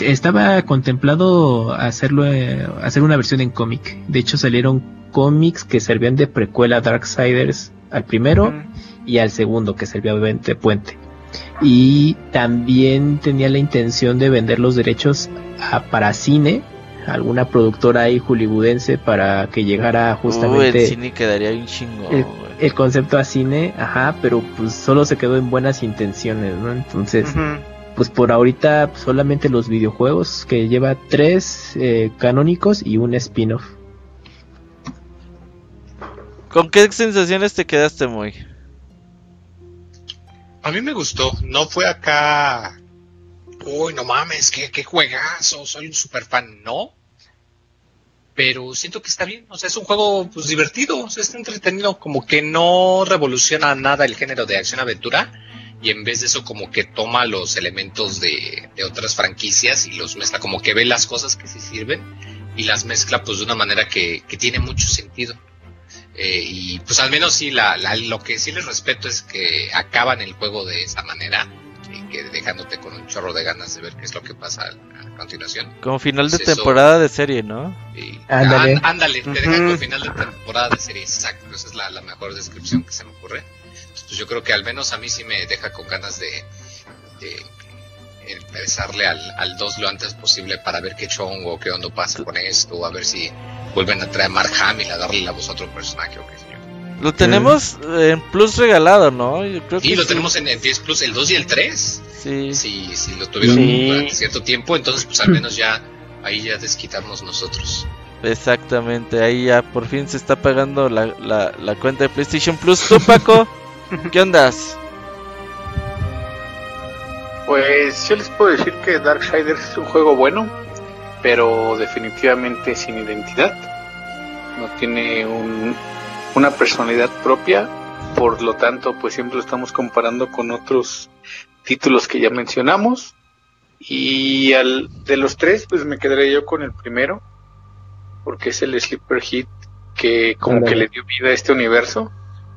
estaba contemplado hacerlo eh, hacer una versión en cómic. De hecho salieron cómics que servían de precuela a Darksiders al primero y al segundo que servía de puente. Y también tenía la intención de vender los derechos a, para cine, alguna productora ahí hollywoodense para que llegara justamente... el cine quedaría un chingo. El, concepto a cine, ajá, pero pues solo se quedó en buenas intenciones, ¿no? Entonces... Pues por ahorita solamente los videojuegos que lleva tres eh, canónicos y un spin-off. ¿Con qué sensaciones te quedaste muy? A mí me gustó, no fue acá, uy, no mames, qué, qué juegazo, soy un super fan, no. Pero siento que está bien, o sea, es un juego pues divertido, está entretenido, como que no revoluciona nada el género de acción-aventura y en vez de eso como que toma los elementos de, otras franquicias y los mezcla, como que ve las cosas que sí sirven y las mezcla pues de una manera que tiene mucho sentido. Eh, y pues al menos sí, la, lo que sí les respeto es que acaban el juego de esa manera, y que dejándote con un chorro de ganas de ver qué es lo que pasa a, continuación. Como final de temporada de serie, ¿no? ándale. ándale, te dejan como final de temporada de serie, exacto, esa es la, mejor descripción que se me ocurre. pues yo creo que al menos a mí sí me deja con ganas de, de empezarle al, al 2 lo antes posible para ver qué chongo, qué onda pasa con esto, a ver si vuelven a traer a Mark Hamill a darle la voz a otro personaje o qué sé yo. Lo tenemos en Plus regalado, ¿no? Yo creo sí, lo tenemos en, 10 Plus, el 2 y el 3. Sí. Sí, sí, lo tuvieron durante cierto tiempo, entonces pues al menos ya ahí ya desquitarnos nosotros. Exactamente, ahí ya por fin se está pagando la, la, la cuenta de PlayStation Plus. ¿Tú, Paco? ¿Qué ondas? Pues yo les puedo decir que Darksiders es un juego bueno, pero definitivamente sin identidad. No tiene una personalidad propia, por lo tanto, pues siempre lo estamos comparando con otros títulos que ya mencionamos. Y al, de los tres, pues me quedaré yo con el primero, porque es el Sleeper Hit que como que le dio vida a este universo.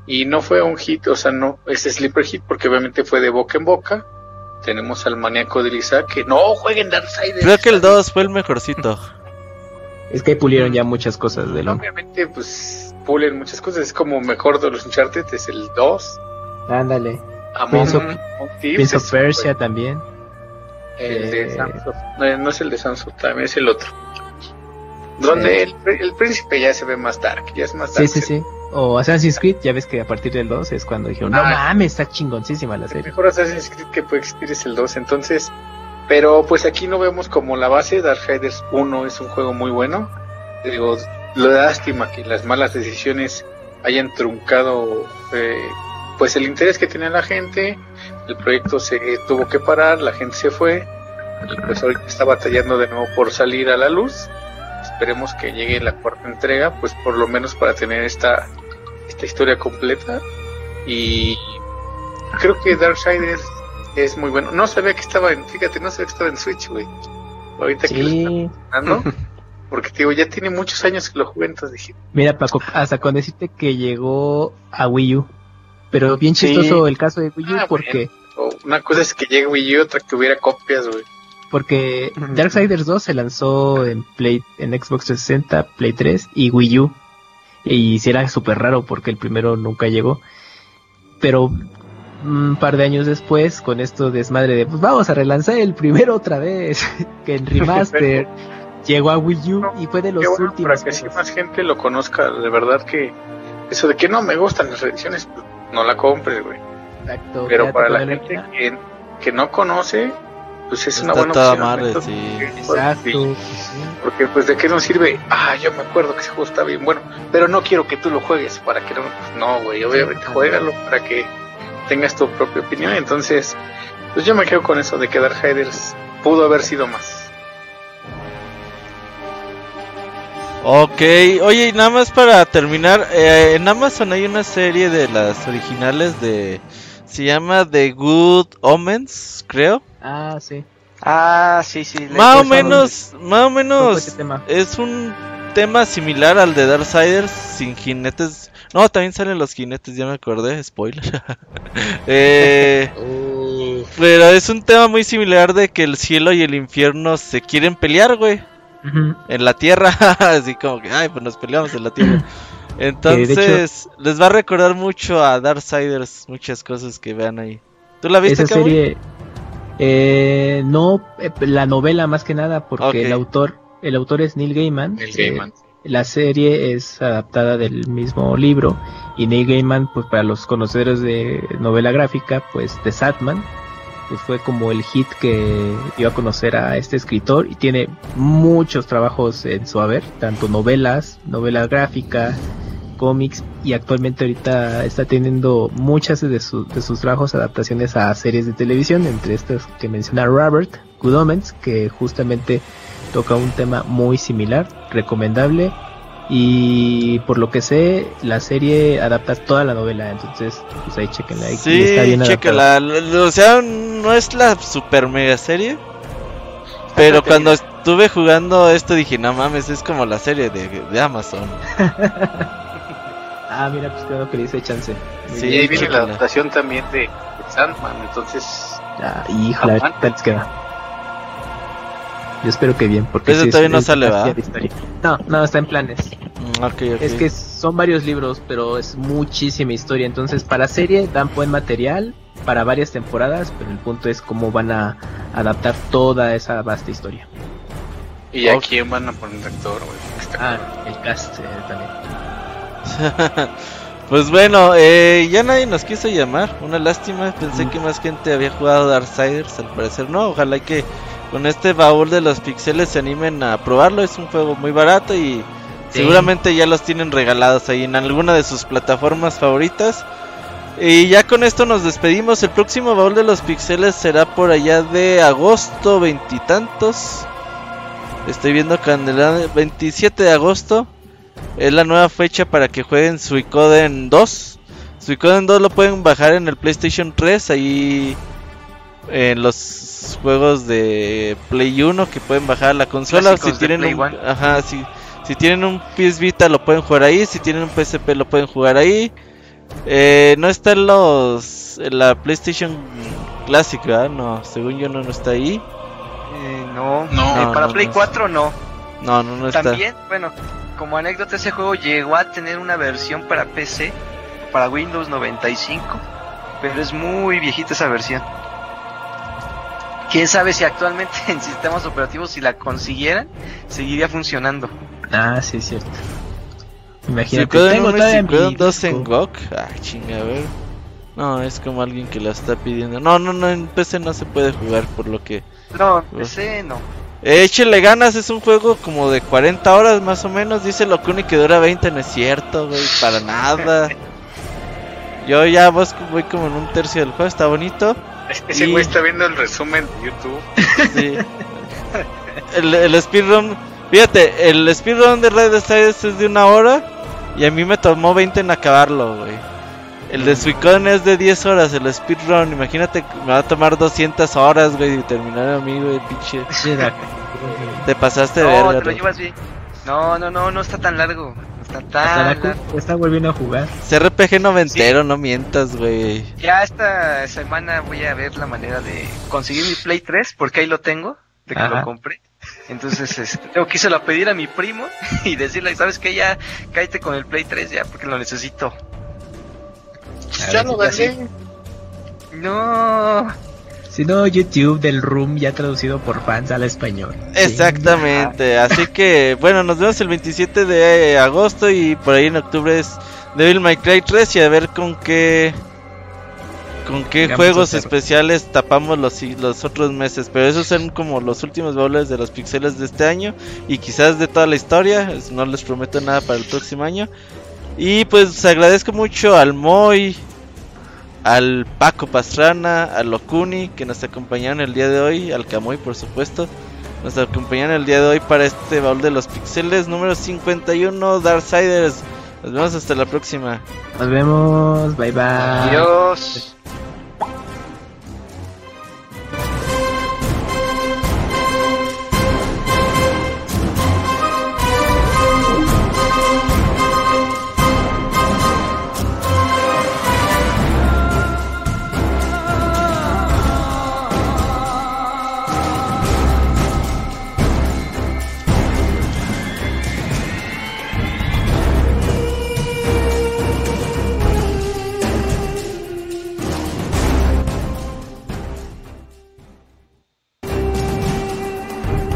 Y no fue un hit, o sea, no, es Sleeper Hit porque obviamente fue de boca en boca tenemos al maníaco de Lisa que no jueguen Darksiders. Creo que el 2 fue el mejorcito. Es que pulieron ya muchas cosas de lo. Obviamente, pues pulen muchas cosas. Es como mejor de los Uncharted, es el 2. Ándale. Prince of, Persia también. El de eh, no, es el de Samsung, también es el otro. Donde el, el, príncipe ya se ve más dark, ya es más dark. Sí, sí, sí. O Assassin's Creed, ya ves que a partir del 2 es cuando dijeron, no ah, mames, está chingoncísima la serie. El mejor Assassin's Creed que puede existir es el 2, entonces, pero pues aquí no vemos como la base, Darksiders 1 es un juego muy bueno. Digo, lo lástima que las malas decisiones hayan truncado eh, pues el interés que tenía la gente, el proyecto se tuvo que parar, la gente se fue, y pues ahorita está batallando de nuevo por salir a la luz esperemos que llegue la cuarta entrega, pues por lo menos para tener esta, esta historia completa. Y creo que Darksiders es muy bueno. No sabía que estaba en, fíjate, no sabía que estaba en Switch, güey. Ahorita que lo están porque digo, ya tiene muchos años que lo jugué, entonces dije. Mira, Paco, hasta con decirte que llegó a Wii U. Pero bien chistoso el caso de Wii U ah, porque. Una cosa es que llegue Wii U, otra que hubiera copias, güey. Porque Darksiders 2 se lanzó en Play, en Xbox 360, Play 3 y Wii U. Y si era súper raro porque el primero nunca llegó. Pero un par de años después, con esto desmadre de, pues vamos a relanzar el primero otra vez, que en remaster llegó a Wii U y fue de los últimos. Para que si más gente lo conozca, de verdad que eso de que no me gustan las reediciones, pues, no la compres, güey. Exacto. Pero para la gente que, que, no conoce, pues es una buena opción. Madre, sí. Exacto. Porque pues de qué nos sirve, ah, yo me acuerdo que ese juego está bien bueno, pero no quiero que tú lo juegues para que no, pues, no, güey, obviamente juégalo para que tengas tu propia opinión. Entonces, pues yo me quedo con eso de que Darksiders pudo haber sido más. Ok, oye, y nada más para terminar, eh, en Amazon hay una serie de las originales de... Se llama The Good Omens, creo. Ah, sí. Ah, sí, sí. Más o menos, más o menos es un tema similar al de Darksiders sin jinetes. No, también salen los jinetes, ya me acordé, spoiler. eh, pero es un tema muy similar de que el cielo y el infierno se quieren pelear, güey en la tierra, así como que, ay, pues nos peleamos en la tierra. Entonces, les va a recordar mucho a Darksiders, muchas cosas que vean ahí. ¿Tú la viste, esa serie? Eh, no, eh, la novela más que nada, porque el autor, el autor es Neil Gaiman. Eh, la serie es adaptada del mismo libro y Neil Gaiman, pues para los conocedores de novela gráfica, pues de Satman, pues fue como el hit que dio a conocer a este escritor y tiene muchos trabajos en su haber, tanto novelas, novela gráfica, cómics y actualmente ahorita está teniendo muchas de, de sus trabajos adaptaciones a series de televisión, entre estas que menciona Robert Good que justamente toca un tema muy similar, recomendable y por lo que sé, la serie adapta toda la novela, entonces pues ahí chequenla. Ahí sí, está bien chequenla. O sea, no es la super mega serie. Pero cuando estuve jugando esto dije, no mames, es como la serie de, de Amazon. ah, mira, pues creo que le hice chance. Sí, ahí viene la adaptación también de, Sandman, entonces... Ah, híjole, les queda. Yo espero que bien, porque Ese todavía no sale, ¿verdad? No, no, está en planes. Mm, es que son varios libros, pero es muchísima historia. Entonces, para serie dan buen material para varias temporadas, pero el punto es cómo van a adaptar toda esa vasta historia. ¿Y a quién van a poner actor? Ah, el cast eh, también. pues bueno, eh, ya nadie nos quiso llamar. Una lástima. Pensé mm. que más gente había jugado Darksiders. Al parecer no. Ojalá que con este baúl de los pixeles se animen a probarlo. Es un juego muy barato y seguramente ya los tienen regalados ahí en alguna de sus plataformas favoritas. Y ya con esto nos despedimos. El próximo baúl de los pixeles será por allá de agosto veintitantos. Estoy viendo Candela 27 de agosto. Es la nueva fecha para que jueguen Suicoden 2. Suicoden 2 lo pueden bajar en el PlayStation 3. Ahí en los juegos de Play 1 que pueden bajar la consola. si tienen un, ajá, si, si tienen un PS Vita lo pueden jugar ahí. Si tienen un PSP lo pueden jugar ahí. Eh, no está en los la PlayStation Classic, ¿verdad? No, según yo no, no está ahí. Eh, no, no, eh, para Play 4 no. No, no, no está. También, bueno, como anécdota, ese juego llegó a tener una versión para PC, para Windows 95, pero es muy viejita esa versión quién sabe si actualmente en sistemas operativos si la consiguieran seguiría funcionando. Ah, sí, es cierto. Imagínate, si tengo todavía dos en GOG. Ah, chinga, a ver. No, es como alguien que la está pidiendo. No, no, no, en PC no se puede jugar por lo que. No, en PC no. Échale ganas, es un juego como de 40 horas más o menos. Dice lo que que dura 20, no es cierto, güey, para nada. Yo ya voy como en un tercio del juego, está bonito. Ese güey está viendo el resumen de YouTube. Sí. el, el speedrun, fíjate, el speedrun de Red Stars es de una hora y a mí me tomó 20 en acabarlo, güey. El de Suicon es de 10 horas, el speedrun, imagínate, me va a tomar 200 horas, güey, y terminar a mí, güey, pinche. Te pasaste de no, Te lo bien. No, no, no, no está tan largo. Está Está volviendo a jugar. CRPG noventero, no mientas, güey. Ya esta semana voy a ver la manera de conseguir mi Play 3, porque ahí lo tengo, de que lo compré. Entonces, este, tengo que a pedir a mi primo y decirle, ¿sabes qué? Ya cállate con el Play 3 ya, porque lo necesito. Ya lo dejé. No. Si no, YouTube del Room ya traducido por fans al español. Exactamente, así que bueno, nos vemos el 27 de agosto y por ahí en octubre es Devil May Cry 3 y a ver con qué con qué juegos especiales tapamos los, los otros meses. Pero esos son como los últimos baúles de los pixeles de este año y quizás de toda la historia. No les prometo nada para el próximo año. Y pues agradezco mucho al Moy, al Paco Pastrana, al Lokuni que nos acompañaron el día de hoy, al Camoy por supuesto. Nos acompañaron el día de hoy para este baúl de los pixeles número 51 Darksiders. Nos vemos hasta la próxima. Nos vemos, bye bye. Adiós.